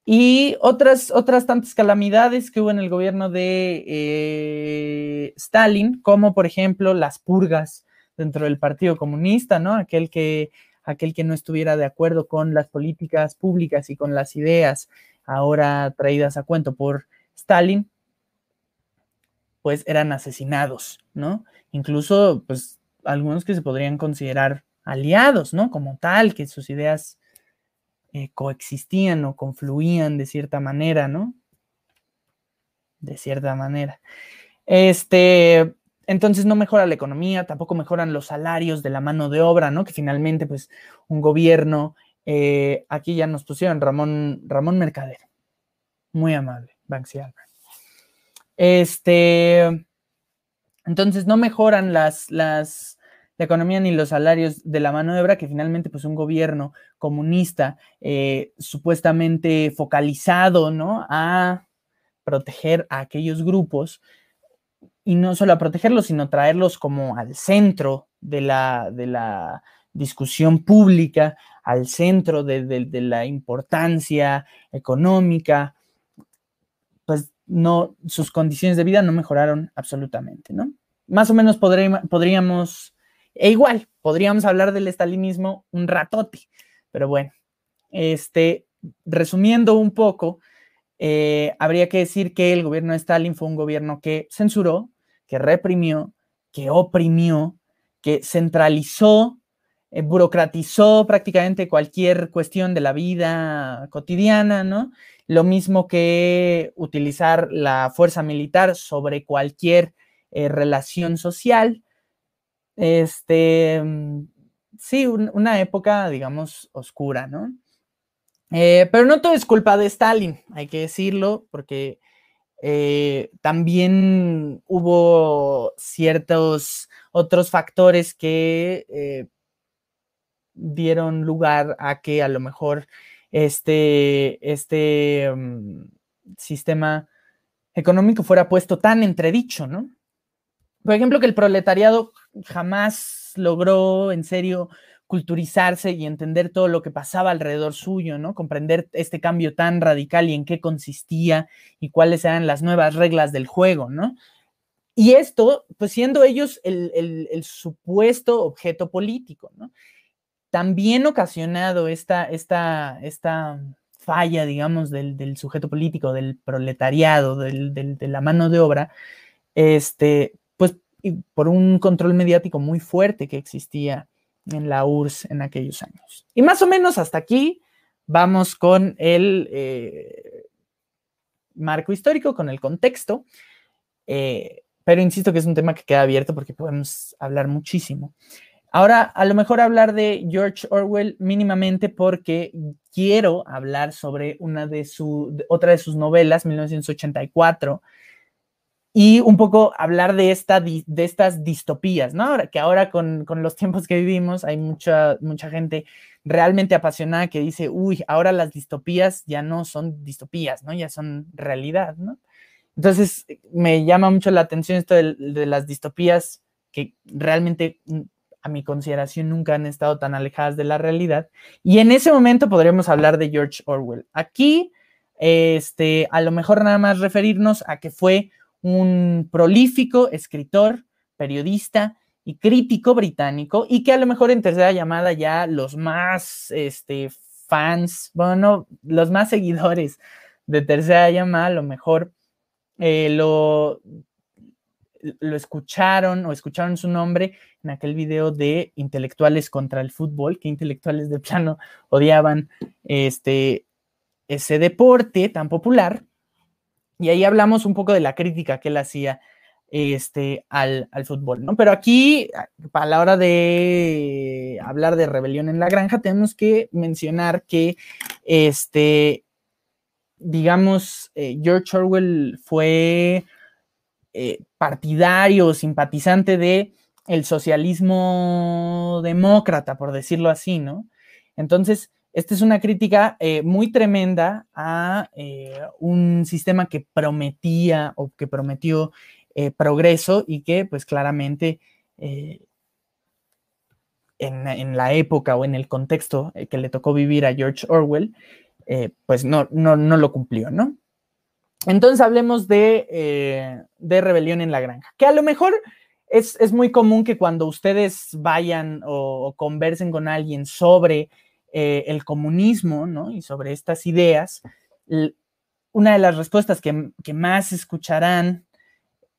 S1: Y otras, otras tantas calamidades que hubo en el gobierno de eh, Stalin, como por ejemplo las purgas dentro del Partido Comunista, ¿no? Aquel que, aquel que no estuviera de acuerdo con las políticas públicas y con las ideas ahora traídas a cuento por Stalin, pues eran asesinados, ¿no? Incluso, pues, algunos que se podrían considerar aliados, ¿no? Como tal, que sus ideas eh, coexistían o confluían de cierta manera, ¿no? De cierta manera. Este, entonces no mejora la economía, tampoco mejoran los salarios de la mano de obra, ¿no? Que finalmente, pues, un gobierno eh, aquí ya nos pusieron Ramón, Ramón Mercader. Muy amable, Banksy Albert. Este, entonces no mejoran las, las, la economía ni los salarios de la mano de obra, que finalmente pues un gobierno comunista eh, supuestamente focalizado, ¿no? A proteger a aquellos grupos y no solo a protegerlos, sino traerlos como al centro de la, de la discusión pública, al centro de, la importancia económica, pues no, sus condiciones de vida no mejoraron absolutamente, ¿no? Más o menos podríamos, e igual, podríamos hablar del estalinismo un ratote, pero bueno, este, resumiendo un poco, eh, habría que decir que el gobierno de Stalin fue un gobierno que censuró, que reprimió, que oprimió, que centralizó eh, burocratizó prácticamente cualquier cuestión de la vida cotidiana, ¿no? Lo mismo que utilizar la fuerza militar sobre cualquier eh, relación social. Este, mm, sí, una época, digamos, oscura, ¿no? Eh, pero no todo es culpa de Stalin, hay que decirlo, porque también hubo ciertos otros factores que dieron lugar a que a lo mejor este, este mm, sistema económico fuera puesto tan entredicho, ¿no? Por ejemplo, que el proletariado jamás logró en serio culturizarse y entender todo lo que pasaba alrededor suyo, ¿no? Comprender este cambio tan radical y en qué consistía y cuáles eran las nuevas reglas del juego, ¿no? Y esto, pues siendo ellos el, el supuesto objeto político, ¿no? También ocasionado esta, esta, esta falla, digamos, del, sujeto político, del proletariado, de la mano de obra, este, pues por un control mediático muy fuerte que existía en la URSS en aquellos años. Y más o menos hasta aquí vamos con el eh, marco histórico, con el contexto, eh, pero insisto que es un tema que queda abierto porque podemos hablar muchísimo. Ahora, a lo mejor hablar de George Orwell mínimamente porque quiero hablar sobre una de su, otra de sus novelas, 1984, y un poco hablar de, esta, de estas distopías, ¿no? Que ahora con, con, los tiempos que vivimos hay mucha, mucha gente realmente apasionada que dice, uy, ahora las distopías ya no son distopías, ¿no? Ya son realidad, ¿no? Entonces, me llama mucho la atención esto de las distopías que realmente a mi consideración nunca han estado tan alejadas de la realidad. Y en ese momento podríamos hablar de George Orwell. Aquí, este, a lo mejor nada más referirnos a que fue un prolífico escritor, periodista y crítico británico y que a lo mejor en tercera llamada ya los más este, fans, bueno, los más seguidores de tercera llamada a lo mejor eh, lo, lo escucharon o escucharon su nombre en aquel video de intelectuales contra el fútbol, que intelectuales de plano odiaban este, ese deporte tan popular. Y ahí hablamos un poco de la crítica que él hacía este, al, fútbol, ¿no? Pero aquí, a la hora de hablar de rebelión en la granja, tenemos que mencionar que, este, digamos, eh, George Orwell fue eh, partidario, simpatizante de el socialismo demócrata, por decirlo así, ¿no? Entonces, esta es una crítica eh, muy tremenda a eh, un sistema que prometía o que prometió progreso y que pues claramente en, en, la época o en el contexto que le tocó vivir a George Orwell, pues no, no, no lo cumplió, ¿no? Entonces hablemos eh, de, rebelión en la granja, que a lo mejor es, muy común que cuando ustedes vayan o, conversen con alguien sobre eh, el comunismo, ¿no? Y sobre estas ideas, una de las respuestas que, más escucharán,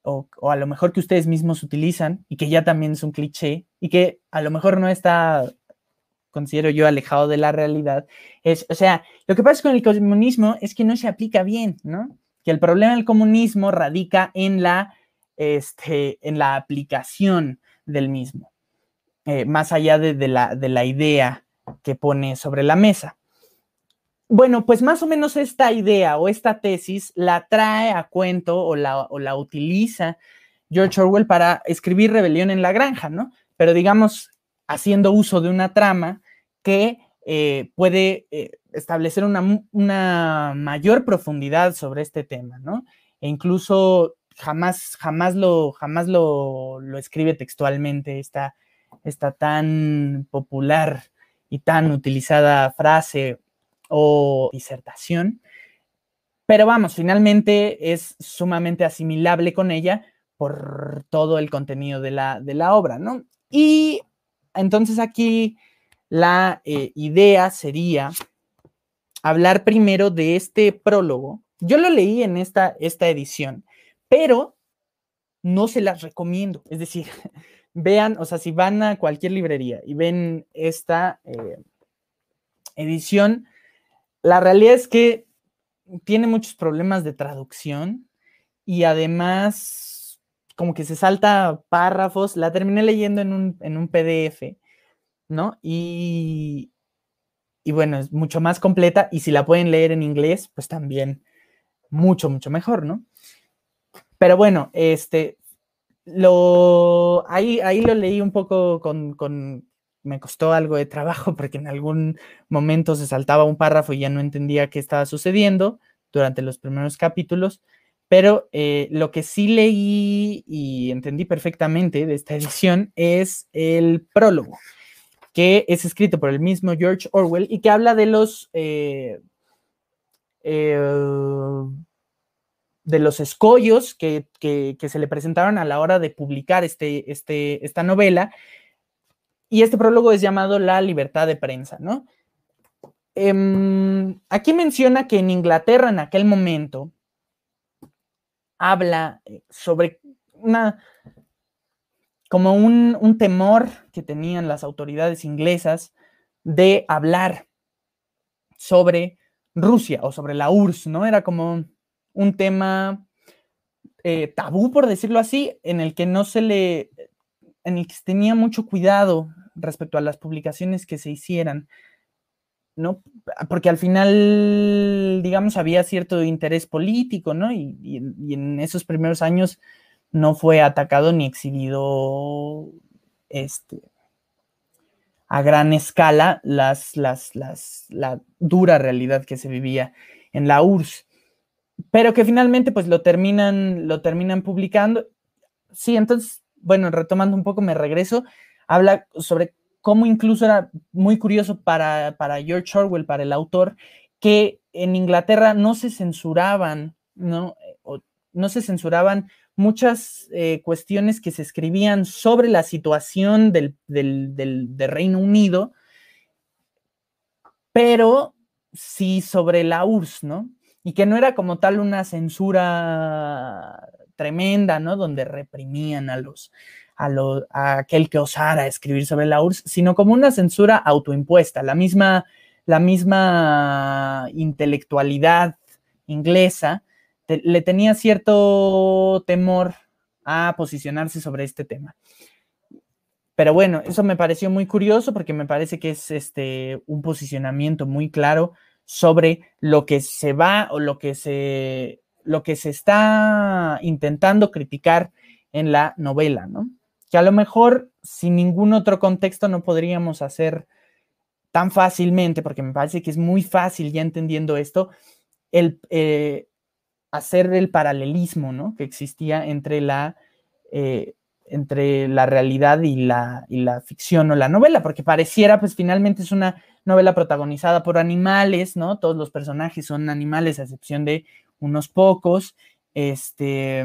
S1: o, o, a lo mejor que ustedes mismos utilizan, y que ya también es un cliché, y que a lo mejor no está, considero yo, alejado de la realidad, es, o sea, lo que pasa con el comunismo es que no se aplica bien, ¿no? Que el problema del comunismo radica en la, este, en la aplicación del mismo, eh, más allá de, la, de la idea que pone sobre la mesa. Bueno, pues más o menos esta idea o esta tesis la trae a cuento o la, o la, utiliza George Orwell para escribir Rebelión en la Granja, ¿no? Pero digamos, haciendo uso de una trama que eh, puede eh, establecer una, mayor profundidad sobre este tema, ¿no? E incluso jamás, jamás, lo, jamás lo, escribe textualmente esta, esta tan popular y tan utilizada frase o disertación. Pero vamos, finalmente es sumamente asimilable con ella por todo el contenido de la, de la obra, ¿no? Y entonces aquí la eh, idea sería hablar primero de este prólogo. Yo lo leí en esta, esta edición, pero no se las recomiendo. Es decir, vean, o sea, si van a cualquier librería y ven esta eh, edición, la realidad es que tiene muchos problemas de traducción y además como que se salta párrafos. La terminé leyendo en un, en un PDF ¿no? Y, y bueno, es mucho más completa y si la pueden leer en inglés, pues también mucho, mucho mejor, ¿no? Pero bueno, este, lo, ahí, ahí lo leí un poco con, con, me costó algo de trabajo porque en algún momento se saltaba un párrafo y ya no entendía qué estaba sucediendo durante los primeros capítulos, pero eh, lo que sí leí y entendí perfectamente de esta edición es el prólogo que es escrito por el mismo George Orwell y que habla de los eh, eh, de los escollos que, se le presentaron a la hora de publicar este, este, esta novela. Y este prólogo es llamado La libertad de prensa, ¿no? Em, aquí menciona que en Inglaterra en aquel momento habla sobre una como un, temor que tenían las autoridades inglesas de hablar sobre Rusia o sobre la URSS, ¿no? Era como un tema eh, tabú, por decirlo así, en el que no se le, en el que se tenía mucho cuidado respecto a las publicaciones que se hicieran, ¿no? Porque al final, digamos, había cierto interés político, ¿no? y en esos primeros años no fue atacado ni exhibido este, a gran escala las, las, la dura realidad que se vivía en la URSS, pero que finalmente pues lo terminan, lo terminan publicando. Sí, entonces, bueno, retomando un poco, me regreso. habla sobre cómo incluso era muy curioso para, para George Orwell, para el autor, que en Inglaterra no se censuraban, ¿no? no se censuraban muchas eh, cuestiones que se escribían sobre la situación del, Reino Unido, pero sí sobre la URSS, ¿no? Y que no era como tal una censura tremenda, ¿no? Donde reprimían a los, a, a aquel que osara escribir sobre la URSS, sino como una censura autoimpuesta, la misma, la misma intelectualidad inglesa le tenía cierto temor a posicionarse sobre este tema. Pero bueno, eso me pareció muy curioso porque me parece que es este, un posicionamiento muy claro sobre lo que se va o lo que se, lo que se está intentando criticar en la novela, ¿no? Que a lo mejor sin ningún otro contexto no podríamos hacer tan fácilmente, porque me parece que es muy fácil ya entendiendo esto, el, eh, hacer el paralelismo ¿no? que existía entre la, eh, entre la realidad y la, y la ficción o la novela, porque pareciera, pues finalmente es una novela protagonizada por animales, ¿no? Todos los personajes son animales, a excepción de unos pocos. Este,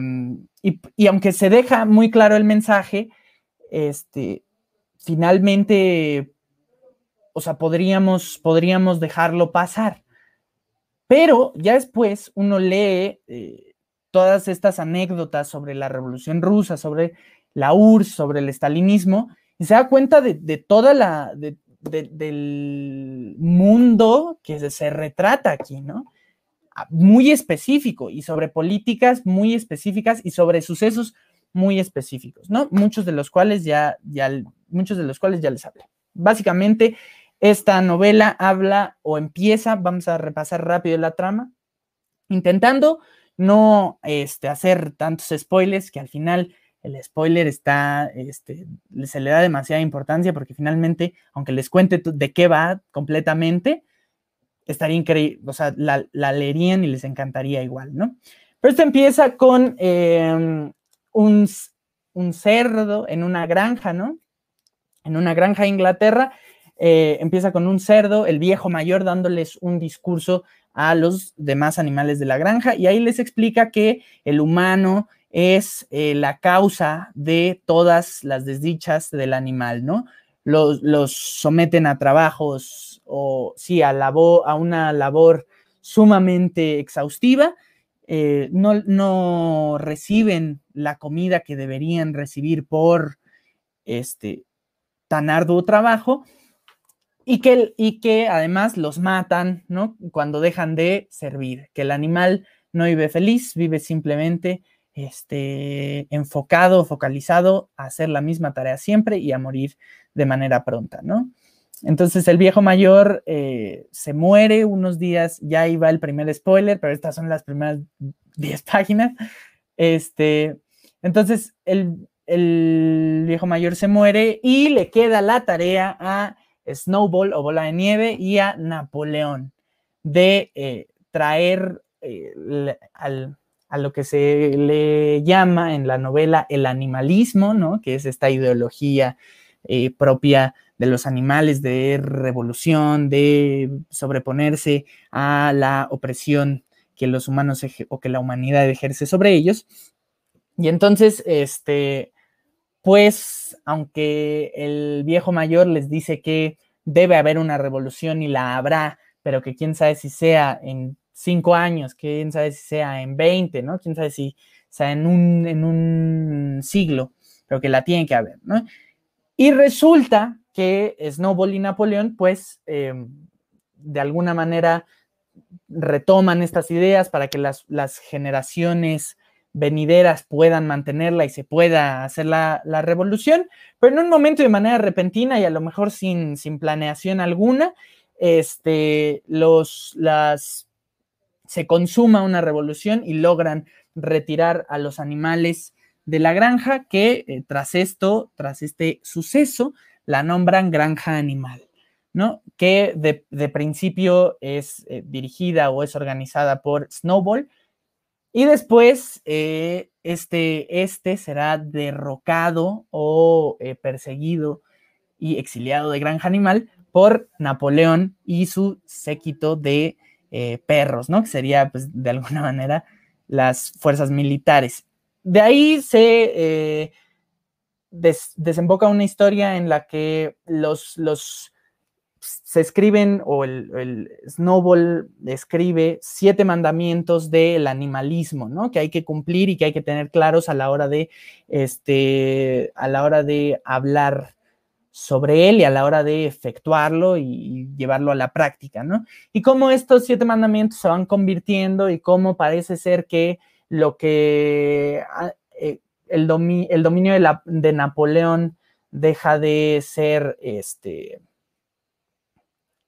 S1: y, y aunque se deja muy claro el mensaje, este, finalmente, o sea, podríamos, podríamos dejarlo pasar. Pero ya después uno lee eh, todas estas anécdotas sobre la Revolución Rusa, sobre la URSS, sobre el estalinismo, y se da cuenta de, toda la, del mundo que se, retrata aquí, ¿no? Ah, muy específico y sobre políticas muy específicas y sobre sucesos muy específicos, ¿no? Muchos de los cuales ya, ya, muchos de los cuales ya les hablé. Básicamente, esta novela habla o empieza, vamos a repasar rápido la trama, intentando no este, hacer tantos spoilers que al final el spoiler está, este, se le da demasiada importancia porque finalmente, aunque les cuente de qué va completamente, estaría increíble, o sea, la, leerían y les encantaría igual, ¿no? Pero esto empieza con em, un, un cerdo en una granja, ¿no? En una granja de Inglaterra eh, empieza con un cerdo, el viejo mayor dándoles un discurso a los demás animales de la granja y ahí les explica que el humano es eh, la causa de todas las desdichas del animal, ¿no? Los, someten a trabajos o sí, a, a una labor sumamente exhaustiva, eh, no, no, reciben la comida que deberían recibir por este tan arduo trabajo y que, y que además los matan, ¿no? Cuando dejan de servir, que el animal no vive feliz, vive simplemente este, enfocado, focalizado a hacer la misma tarea siempre y a morir de manera pronta, ¿no? Entonces el viejo mayor eh, se muere unos días, ya iba el primer spoiler, pero estas son las primeras 10 páginas. Este, entonces el, el viejo mayor se muere y le queda la tarea a Snowball o Bola de Nieve y a Napoleón de eh, traer eh, a lo que se le llama en la novela el animalismo, ¿no? que es esta ideología eh, propia de los animales de revolución, de sobreponerse a la opresión que los humanos o que la humanidad ejerce sobre ellos. Y entonces, este, pues, aunque el viejo mayor les dice que debe haber una revolución y la habrá, pero que quién sabe si sea en cinco años, quién sabe si sea en 20, ¿no? Quién sabe si sea en un, siglo, pero que la tiene que haber, ¿no? Y resulta que Snowball y Napoleón, pues, em, de alguna manera retoman estas ideas para que las generaciones venideras puedan mantenerla y se pueda hacer la, revolución, pero en un momento de manera repentina y a lo mejor sin, sin planeación alguna, este, los, las, se consuma una revolución y logran retirar a los animales de la granja que eh, tras esto, tras este suceso, la nombran granja animal, ¿no? Que de, principio es eh, dirigida o es organizada por Snowball, y después, eh, este, este será derrocado o eh, perseguido y exiliado de Granja Animal por Napoleón y su séquito de eh, perros, ¿no? Que sería, pues, de alguna manera, las fuerzas militares. De ahí se desemboca una historia en la que los, los se escriben, o el, Snowball escribe siete mandamientos del animalismo, ¿no? Que hay que cumplir y que hay que tener claros a la hora de, este, a la hora de hablar sobre él y a la hora de efectuarlo y, llevarlo a la práctica, ¿no? Y cómo estos siete mandamientos se van convirtiendo y cómo parece ser que lo que ah, eh, el, el, dominio de, de, Napoleón deja de ser este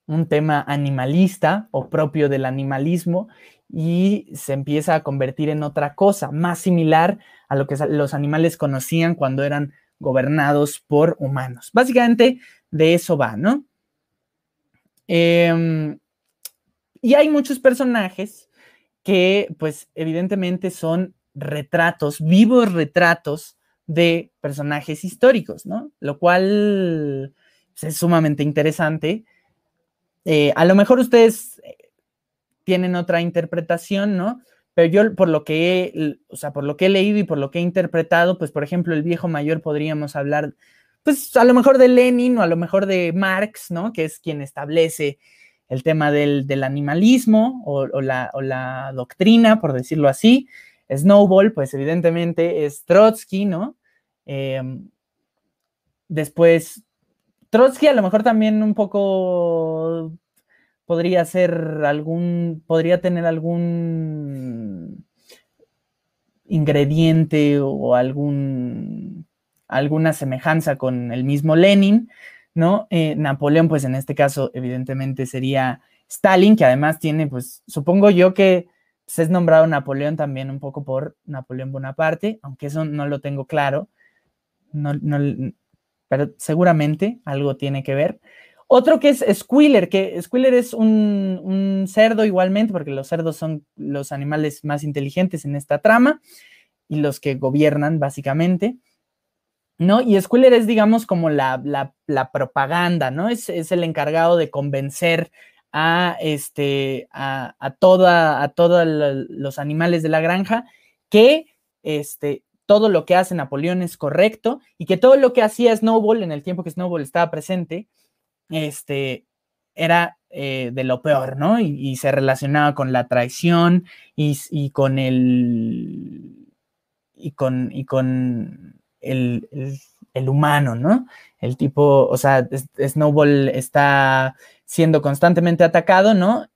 S1: un tema animalista o propio del animalismo y se empieza a convertir en otra cosa, más similar a lo que los animales conocían cuando eran gobernados por humanos. Básicamente de eso va, ¿no? Em, y hay muchos personajes que, pues, evidentemente son retratos, vivos retratos de personajes históricos, ¿no? Lo cual pues, es sumamente interesante. Eh, a lo mejor ustedes eh, tienen otra interpretación, ¿no? Pero yo por lo que he, o sea, por lo que he leído y por lo que he interpretado, pues por ejemplo, el viejo mayor podríamos hablar, pues a lo mejor de Lenin o a lo mejor de Marx, ¿no? Que es quien establece el tema del, animalismo o, la, doctrina, por decirlo así. Snowball, pues evidentemente es Trotsky, ¿no? Em, después, Trotsky a lo mejor también un poco podría ser algún, podría tener algún ingrediente o algún, alguna semejanza con el mismo Lenin, ¿no? Eh, Napoleón, pues en este caso, evidentemente sería Stalin, que además tiene, pues, supongo yo que se es nombrado Napoleón también un poco por Napoleón Bonaparte, aunque eso no lo tengo claro, no, no, pero seguramente algo tiene que ver. Otro que es Squealer, que Squealer es un, cerdo igualmente, porque los cerdos son los animales más inteligentes en esta trama y los que gobiernan básicamente. ¿No? Y Squealer es, digamos, como la, propaganda, ¿no? Es, el encargado de convencer a, este, a, a todos los animales de la granja que este, todo lo que hace Napoleón es correcto y que todo lo que hacía Snowball en el tiempo que Snowball estaba presente este, era eh, de lo peor, ¿no? Y, se relacionaba con la traición y, con el. y con, y con el, humano, ¿no? El tipo, o sea, Snowball está siendo constantemente atacado, ¿no?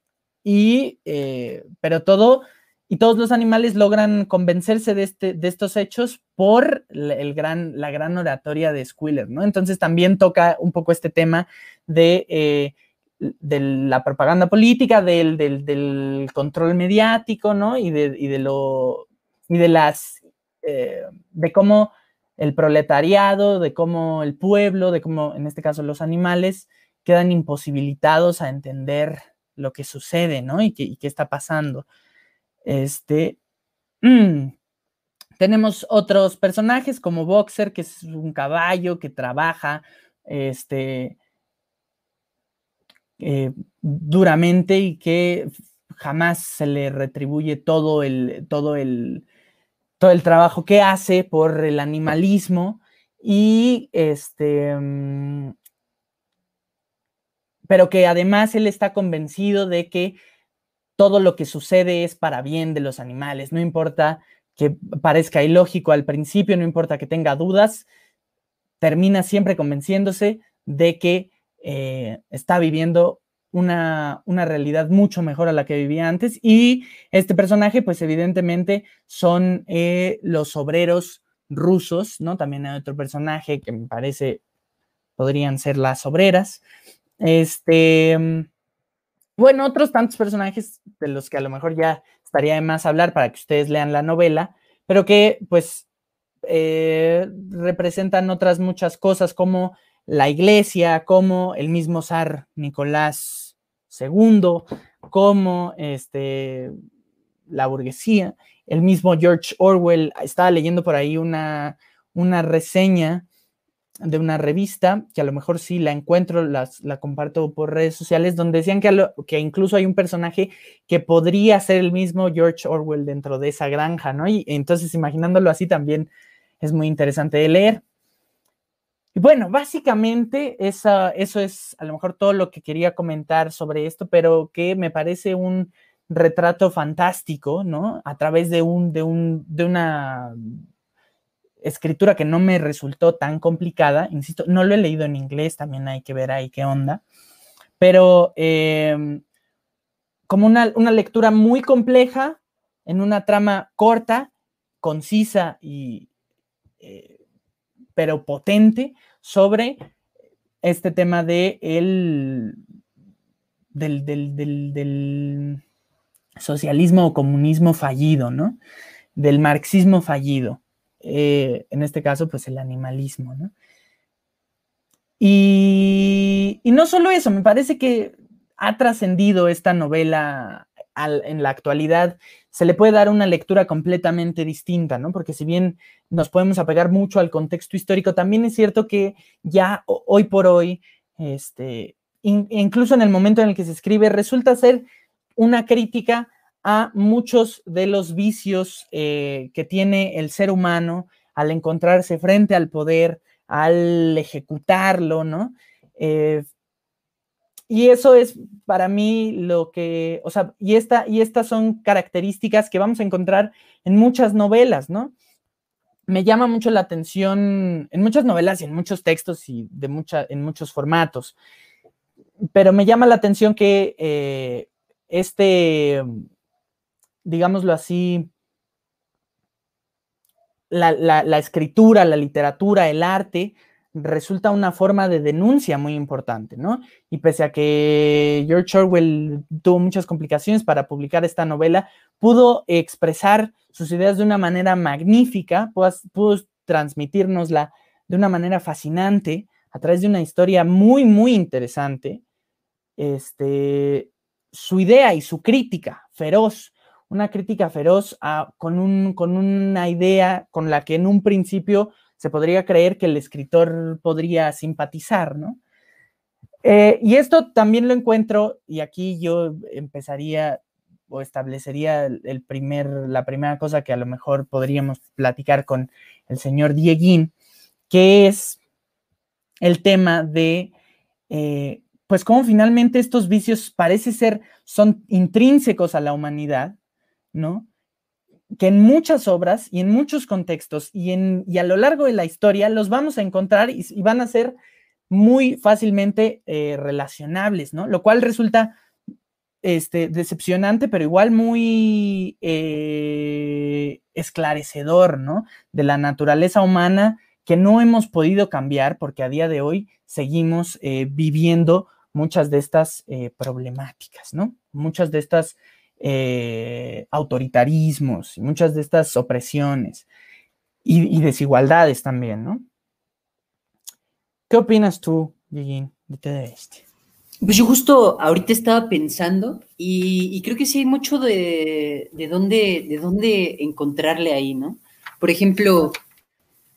S1: Y, eh, pero todo y todos los animales logran convencerse de, este, de estos hechos por el gran, la gran oratoria de Squiller, ¿no? Entonces también toca un poco este tema de, eh, de la propaganda política, del, del, control mediático, ¿no? Y de, y de lo, y de las, eh, de cómo el proletariado, de cómo el pueblo, de cómo, en este caso, los animales, quedan imposibilitados a entender lo que sucede, ¿no? Y y qué está pasando. Este, mm, tenemos otros personajes como Boxer, que es un caballo que trabaja este, eh, duramente y que jamás se le retribuye todo el, todo el, todo el trabajo que hace por el animalismo y este mm, pero que además él está convencido de que todo lo que sucede es para bien de los animales, no importa que parezca ilógico al principio, no importa que tenga dudas, termina siempre convenciéndose de que eh, está viviendo una, realidad mucho mejor a la que vivía antes. Y este personaje, pues evidentemente son eh, los obreros rusos, ¿no? También hay otro personaje que me parece podrían ser las obreras. Este, bueno, otros tantos personajes de los que a lo mejor ya estaría de más hablar para que ustedes lean la novela, pero que pues eh, representan otras muchas cosas como la iglesia, como el mismo zar Nicolás II, como este, la burguesía, el mismo George Orwell, estaba leyendo por ahí una, una reseña de una revista, que a lo mejor sí la encuentro, las, la comparto por redes sociales, donde decían que, que incluso hay un personaje que podría ser el mismo George Orwell dentro de esa granja, ¿no? Y entonces imaginándolo así también es muy interesante de leer. Y bueno, básicamente esa, eso es a lo mejor todo lo que quería comentar sobre esto, pero que me parece un retrato fantástico, ¿no? A través de, un, de, un, de una escritura que no me resultó tan complicada, insisto, no lo he leído en inglés, también hay que ver ahí qué onda, pero em, como una, lectura muy compleja, en una trama corta, concisa y... Eh, pero potente sobre este tema de el, del, del, socialismo o comunismo fallido, ¿no? Del marxismo fallido. Eh, en este caso, pues el animalismo, ¿no? Y, no solo eso, me parece que ha trascendido esta novela en la actualidad, se le puede dar una lectura completamente distinta, ¿no? Porque si bien nos podemos apegar mucho al contexto histórico, también es cierto que ya hoy por hoy, este, incluso en el momento en el que se escribe, resulta ser una crítica a muchos de los vicios eh, que tiene el ser humano al encontrarse frente al poder, al ejecutarlo, ¿no? Eh, y eso es para mí lo que, o sea, y, esta, y estas son características que vamos a encontrar en muchas novelas, ¿no? Me llama mucho la atención en muchas novelas y en muchos textos y de mucha, en muchos formatos, pero me llama la atención que eh, este, digámoslo así, la, escritura, la literatura, el arte, resulta una forma de denuncia muy importante, ¿no? Y pese a que George Orwell tuvo muchas complicaciones para publicar esta novela, pudo expresar sus ideas de una manera magnífica, pudo, pudo transmitirnosla de una manera fascinante a través de una historia muy, muy interesante. Este, su idea y su crítica feroz, una crítica feroz con, un, con una idea con la que en un principio se podría creer que el escritor podría simpatizar, ¿no? Eh, y esto también lo encuentro, y aquí yo empezaría o establecería el primer, la primera cosa que a lo mejor podríamos platicar con el señor Dieguín, que es el tema de, eh, pues, cómo finalmente estos vicios parece ser, son intrínsecos a la humanidad, ¿no? que en muchas obras y en muchos contextos y, en, y a lo largo de la historia los vamos a encontrar y, van a ser muy fácilmente eh, relacionables, ¿no? Lo cual resulta este, decepcionante, pero igual muy eh, esclarecedor, ¿no? De la naturaleza humana que no hemos podido cambiar porque a día de hoy seguimos eh, viviendo muchas de estas problemáticas, ¿no? Muchas de estas eh, autoritarismos y muchas de estas opresiones y, desigualdades también, ¿no? ¿Qué opinas tú, Gigi, de todo esto?
S2: Pues yo justo ahorita estaba pensando y, creo que sí hay mucho de, de, dónde, de dónde encontrarle ahí, ¿no? Por ejemplo,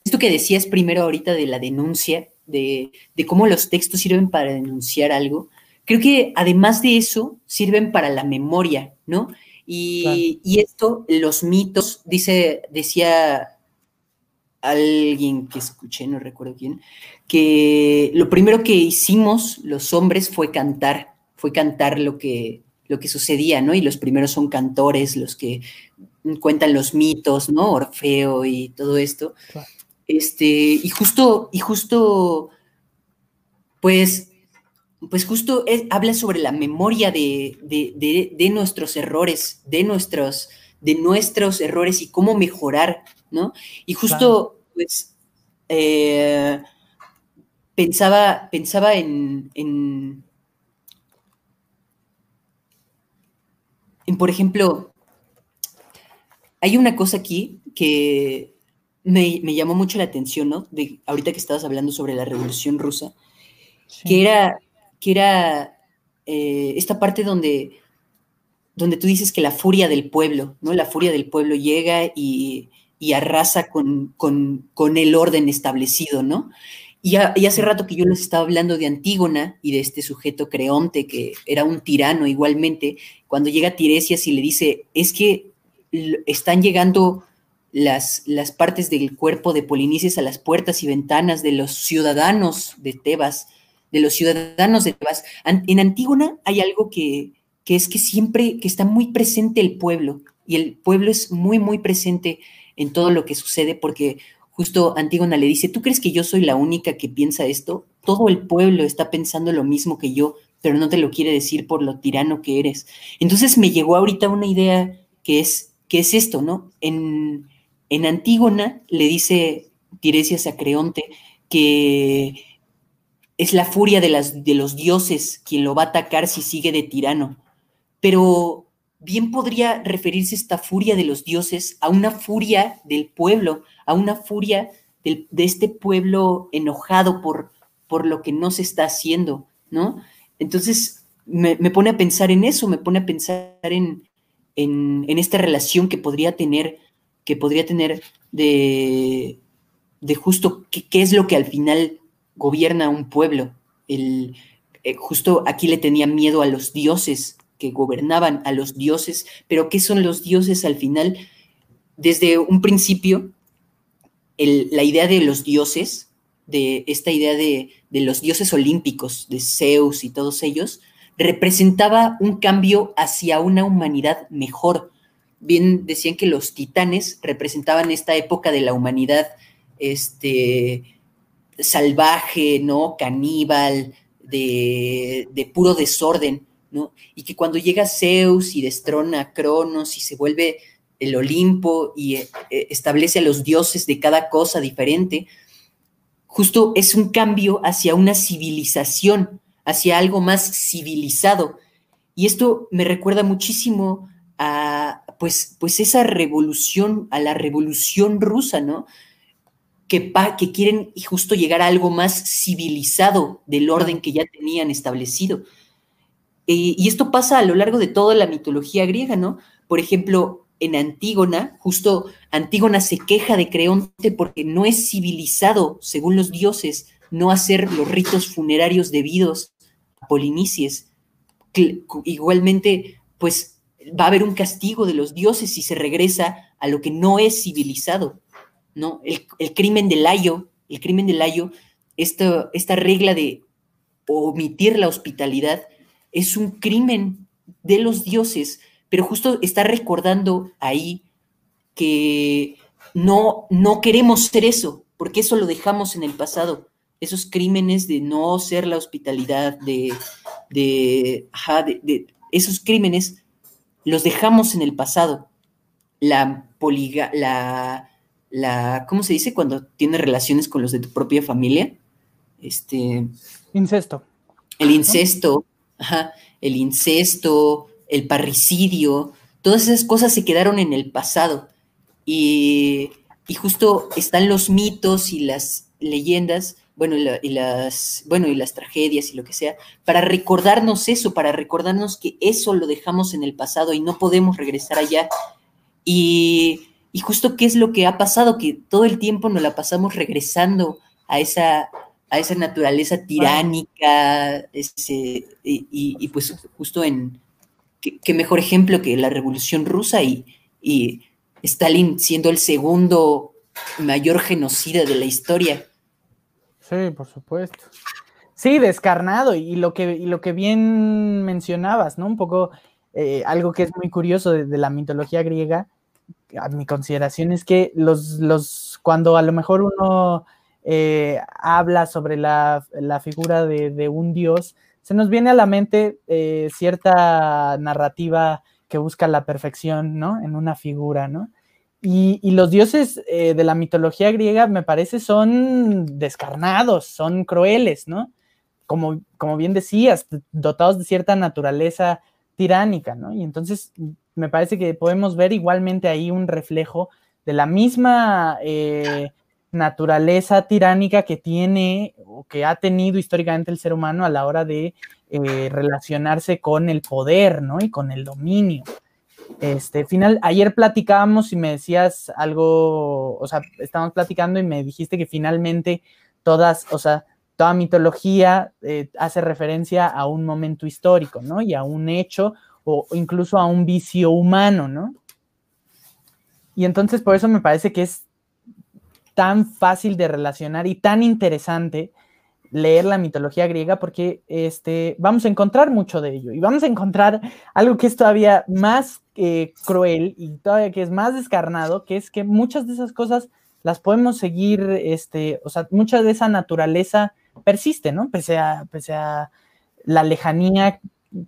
S2: esto que decías primero ahorita de la denuncia, de, de cómo los textos sirven para denunciar algo, creo que además de eso sirven para la memoria, ¿no? Y, esto, los mitos, dice, decía alguien que escuché, no recuerdo quién, que lo primero que hicimos los hombres fue cantar, fue cantar lo que, lo que sucedía, ¿no? Y los primeros son cantores, los que cuentan los mitos, ¿no? Orfeo y todo esto. Este, y justo, y justo, pues pues justo habla sobre la memoria de, nuestros errores, de nuestros, de nuestros errores y cómo mejorar, ¿no? Y justo, pues, eh, pensaba, pensaba en, en, por ejemplo, hay una cosa aquí que me, llamó mucho la atención, ¿no? De, ahorita que estabas hablando sobre la Revolución Rusa, que era que era eh, esta parte donde, donde tú dices que la furia del pueblo, ¿no? La furia del pueblo llega y, arrasa con, el orden establecido, ¿no? Y, hace rato que yo les estaba hablando de Antígona y de este sujeto Creonte, que era un tirano igualmente, cuando llega Tiresias y le dice, es que están llegando las, las partes del cuerpo de Polinices a las puertas y ventanas de los ciudadanos de Tebas, de los ciudadanos de Tebas. En Antígona hay algo que, que es que siempre, que está muy presente el pueblo, y el pueblo es muy, muy presente en todo lo que sucede, porque justo Antígona le dice, ¿tú crees que yo soy la única que piensa esto? Todo el pueblo está pensando lo mismo que yo, pero no te lo quiere decir por lo tirano que eres. Entonces me llegó ahorita una idea que es, que es esto, ¿no? En, en Antígona le dice Tiresias a Creonte que es la furia de, los dioses quien lo va a atacar si sigue de tirano. Pero bien podría referirse esta furia de los dioses a una furia del pueblo, a una furia de este pueblo enojado por, por lo que no se está haciendo, ¿no? Entonces me, pone a pensar en eso, me pone a pensar en, en, esta relación que podría tener, que podría tener de, de justo qué, es lo que al final gobierna un pueblo. El, eh, justo aquí le tenía miedo a los dioses, que gobernaban a los dioses, pero ¿qué son los dioses al final? Desde un principio, la idea de los dioses, de esta idea de, de los dioses olímpicos, de Zeus y todos ellos, representaba un cambio hacia una humanidad mejor. Bien decían que los titanes representaban esta época de la humanidad este, salvaje, ¿no? Caníbal, de, de puro desorden. Y que cuando llega Zeus y destrona a Cronos y se vuelve el Olimpo y eh, establece a los dioses de cada cosa diferente, justo es un cambio hacia una civilización, hacia algo más civilizado. Y esto me recuerda muchísimo a pues, pues esa revolución, a la revolución rusa, ¿no? Que, que quieren justo llegar a algo más civilizado del orden que ya tenían establecido. Eh, y esto pasa a lo largo de toda la mitología griega, ¿no? Por ejemplo, en Antígona, justo Antígona se queja de Creonte porque no es civilizado, según los dioses, no hacer los ritos funerarios debidos a Polinices. Igualmente, pues va a haber un castigo de los dioses si se regresa a lo que no es civilizado, ¿no? El, crimen del Layo, el crimen del Layo, esta, esta regla de omitir la hospitalidad, es un crimen de los dioses, pero justo está recordando ahí que no, no queremos ser eso, porque eso lo dejamos en el pasado. Esos crímenes de no ser la hospitalidad, de, de, de, esos crímenes los dejamos en el pasado. La poliga, la, la, ¿cómo se dice cuando tienes relaciones con los de tu propia familia? Este.
S1: Incesto.
S2: El incesto, el incesto, el parricidio, todas esas cosas se quedaron en el pasado. Y, justo están los mitos y las leyendas, bueno y, las, bueno, y las tragedias y lo que sea, para recordarnos eso, para recordarnos que eso lo dejamos en el pasado y no podemos regresar allá. Y, y justo qué es lo que ha pasado, que todo el tiempo nos la pasamos regresando a esa, a esa naturaleza tiránica, ese, y, pues justo en, qué, mejor ejemplo que la Revolución Rusa y, y, Stalin siendo el segundo mayor genocida de la historia.
S1: Sí, por supuesto. Sí, descarnado, y lo que, lo que bien mencionabas, ¿no? Un poco eh, algo que es muy curioso de, de, la mitología griega, a mi consideración es que los, los, cuando a lo mejor uno eh, habla sobre la, figura de, un dios, se nos viene a la mente eh, cierta narrativa que busca la perfección, ¿no? En una figura, ¿no? Y, los dioses eh, de la mitología griega, me parece, son descarnados, son crueles, ¿no? Como, como bien decías, dotados de cierta naturaleza tiránica, ¿no? Y entonces me parece que podemos ver igualmente ahí un reflejo de la misma naturaleza tiránica que tiene o que ha tenido históricamente el ser humano a la hora de eh, relacionarse con el poder, ¿no? Y con el dominio. Este, final, ayer platicábamos y me decías algo, o sea, estábamos platicando y me dijiste que finalmente todas, o sea, toda mitología eh, hace referencia a un momento histórico, ¿no? Y a un hecho o incluso a un vicio humano, ¿no? Y entonces por eso me parece que es tan fácil de relacionar y tan interesante leer la mitología griega porque este, vamos a encontrar mucho de ello y vamos a encontrar algo que es todavía más eh, cruel y todavía que es más descarnado, que es que muchas de esas cosas las podemos seguir, este, o sea, mucha de esa naturaleza persiste, ¿no? Pese a, pese a la lejanía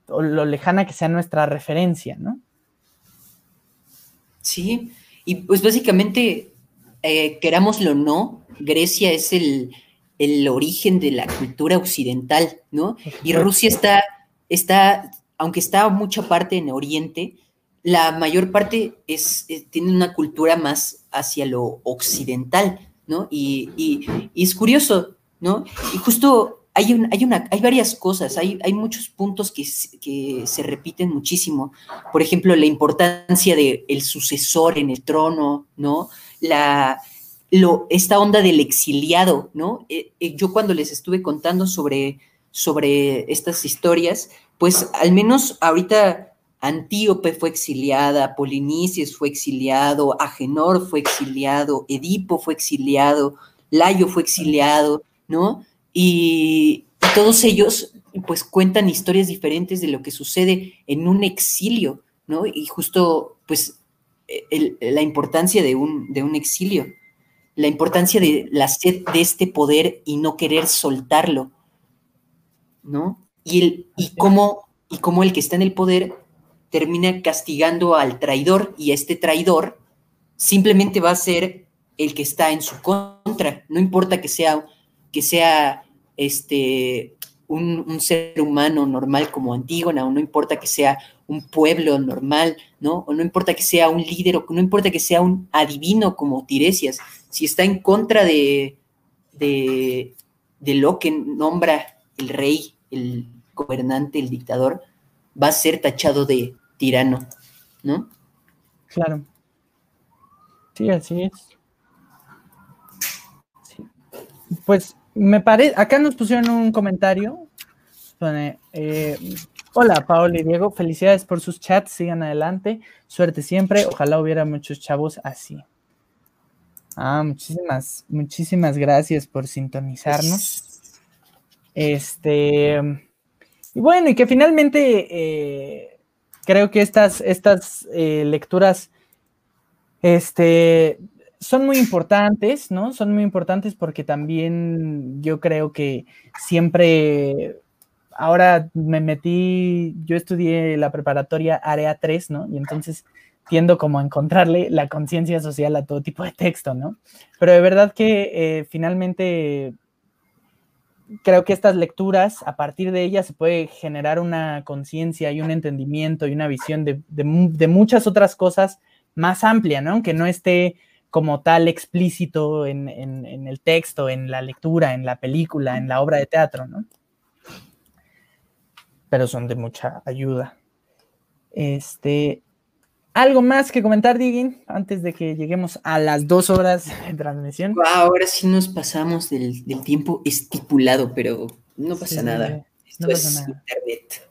S1: o lo lejana que sea nuestra referencia, ¿no?
S2: Sí, y pues básicamente, eh, querámoslo o no, Grecia es el, el origen de la cultura occidental, ¿no? Y Rusia está, está, aunque está mucha parte en Oriente, la mayor parte es, tiene una cultura más hacia lo occidental, ¿no? Y, es curioso, ¿no? Y justo hay, hay, una, hay varias cosas, hay, hay muchos puntos que, se repiten muchísimo. Por ejemplo, la importancia del el sucesor en el trono, ¿no? La, esta onda del exiliado, ¿no? Eh, eh, yo cuando les estuve contando sobre, sobre estas historias, pues al menos ahorita Antíope fue exiliada, Polinices fue exiliado, Agenor fue exiliado, Edipo fue exiliado, Layo fue exiliado, ¿no? Y, todos ellos pues cuentan historias diferentes de lo que sucede en un exilio, ¿no? Y justo pues la importancia de un, de un exilio la importancia de la sed de este poder y no querer soltarlo, ¿no? Y, el, y, cómo, y cómo el que está en el poder termina castigando al traidor y este traidor simplemente va a ser el que está en su contra, no importa que sea, que sea este, un, ser humano normal como Antígona, o no importa que sea un pueblo normal, ¿no? O no importa que sea un líder, o no importa que sea un adivino como Tiresias, si está en contra de, de, lo que nombra el rey, el gobernante, el dictador, va a ser tachado de tirano, ¿no?
S1: Claro. Sí, así es. Pues me parece, acá nos pusieron un comentario. Eh, hola, Paola y Diego, felicidades por sus chats, sigan adelante, suerte siempre, ojalá hubiera muchos chavos así. Ah, muchísimas, muchísimas gracias por sintonizarnos. Este, y bueno, y que finalmente eh, creo que estas, estas eh, lecturas este, son muy importantes, ¿no? Son muy importantes porque también yo creo que siempre, ahora me metí, yo estudié la preparatoria Área 3, ¿no? Y entonces tiendo como a encontrarle la conciencia social a todo tipo de texto, ¿no? Pero de verdad que eh, finalmente creo que estas lecturas, a partir de ellas se puede generar una conciencia y un entendimiento y una visión de, muchas otras cosas más amplia, ¿no? Que no esté como tal explícito en, en, el texto, en la lectura, en la película, en la obra de teatro, ¿no? Pero son de mucha ayuda. Este, ¿Algo más que comentar, Diggin, antes de que lleguemos a las dos horas de transmisión?
S2: ahora sí nos pasamos del, tiempo estipulado, pero no pasa nada. Esto es
S1: internet.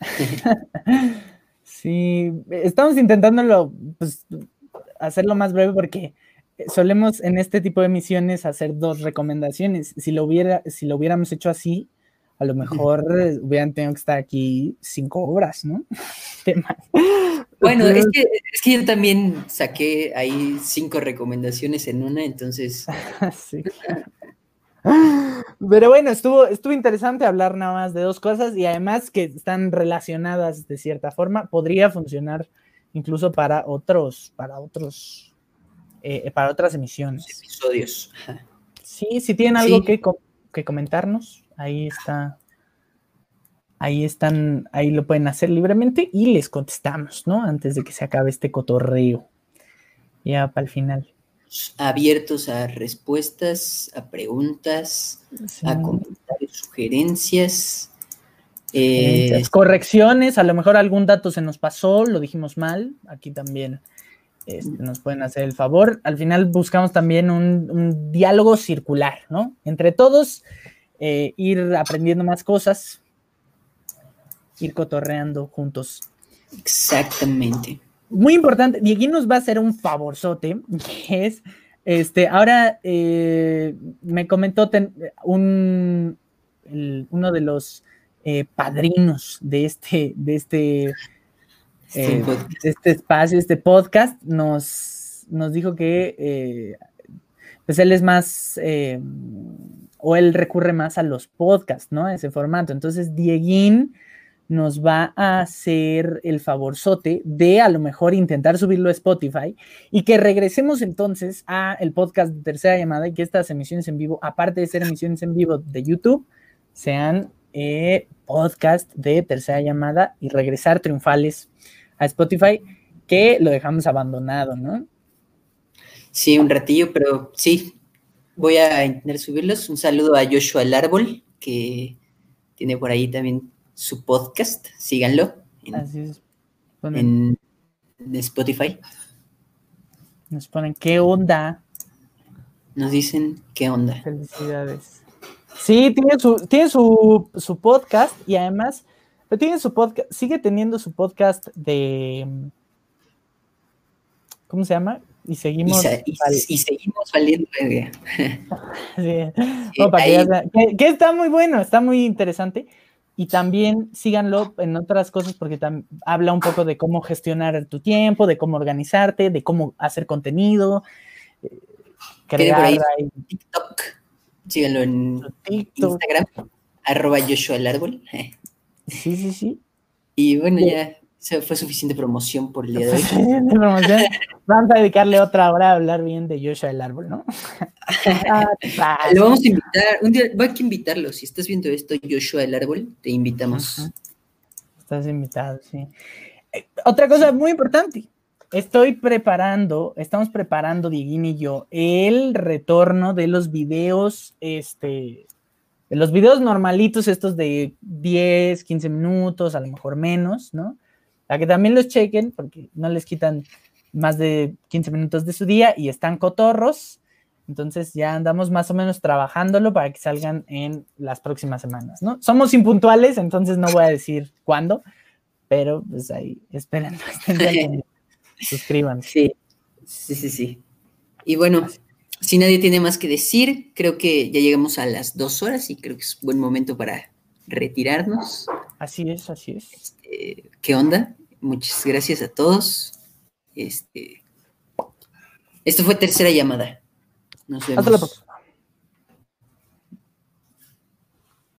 S1: sí, estamos intentándolo pues, hacerlo más breve porque solemos en este tipo de misiones hacer dos recomendaciones. Si lo, hubiera, si lo hubiéramos hecho así, a lo mejor hubieran tenido que estar aquí cinco horas, ¿no?
S2: bueno, es que, es que, yo también saqué ahí cinco recomendaciones en una, entonces. sí.
S1: Pero bueno, estuvo, estuvo interesante hablar nada más de dos cosas y además que están relacionadas de cierta forma. Podría funcionar incluso para otros, para otros, eh, para otras emisiones.
S2: Episodios.
S1: Sí, si tienen algo que, que comentarnos ahí está. Ahí están, ahí lo pueden hacer libremente y les contestamos, ¿no? Antes de que se acabe este cotorreo. Ya para el final.
S2: Abiertos a respuestas, a preguntas, a comentarios, sugerencias.
S1: Eh, correcciones, a lo mejor algún dato se nos pasó, lo dijimos mal, aquí también este, nos pueden hacer el favor. Al final buscamos también un, diálogo circular, ¿no? Entre todos, eh, ir aprendiendo más cosas, ir cotorreando juntos.
S2: Exactamente.
S1: Muy importante, Diego nos va a hacer un favorzote, que es, este, ahora eh, me comentó un, uno de los eh, padrinos de este, de este eh, este espacio, este podcast, nos, nos dijo que eh, pues él es más, o él recurre más a los podcasts, ¿no? A ese formato. Entonces, Dieguín nos va a hacer el favorzote de a lo mejor intentar subirlo a Spotify y que regresemos entonces a el podcast de tercera llamada y que estas emisiones en vivo, aparte de ser emisiones en vivo de YouTube, sean podcast de tercera llamada y regresar triunfales a Spotify, que lo dejamos abandonado, ¿no?
S2: Sí, un ratillo, pero sí, voy a intentar subirlos. Un saludo a Joshua el Árbol, que tiene por ahí también su podcast. Síganlo. En, Así es. En, Spotify.
S1: Nos ponen, ¿qué onda?
S2: Nos dicen, ¿qué onda?
S1: Felicidades. Sí, tiene su, tiene su, su podcast y además tiene su podcast, sigue teniendo su podcast de. ¿Cómo se llama? Y seguimos.
S2: Y, seguimos valiendo
S1: sí. que, está muy bueno, está muy interesante. Y también síganlo en otras cosas porque habla un poco de cómo gestionar tu tiempo, de cómo organizarte, de cómo hacer contenido.
S2: Eh, crear TikTok. Síganlo en Instagram, arroba Joshua el árbol.
S1: Sí, sí, sí.
S2: Y bueno, ya se fue suficiente promoción por el día de hoy.
S1: Vamos a dedicarle otra hora a hablar bien de Joshua el árbol, ¿no?
S2: Lo vamos a invitar, un día va a invitarlo. Si estás viendo esto, Joshua el árbol, te invitamos.
S1: Estás invitado, sí. Eh, otra cosa muy importante. Estoy preparando, estamos preparando, Dieguín y yo, el retorno de los videos este, los videos normalitos, estos de 10, 15 minutos, a lo mejor menos, ¿no? Para que también los chequen, porque no les quitan más de 15 minutos de su día y están cotorros. Entonces ya andamos más o menos trabajándolo para que salgan en las próximas semanas, ¿no? Somos impuntuales, entonces no voy a decir cuándo, pero pues ahí, esperen, suscríbanse.
S2: Sí, sí, sí, sí. Y bueno, si nadie tiene más que decir, creo que ya llegamos a las dos horas y creo que es buen momento para retirarnos.
S1: Así es, así es.
S2: Este, ¿Qué onda? Muchas gracias a todos. Este, esto fue tercera llamada. Nos vemos.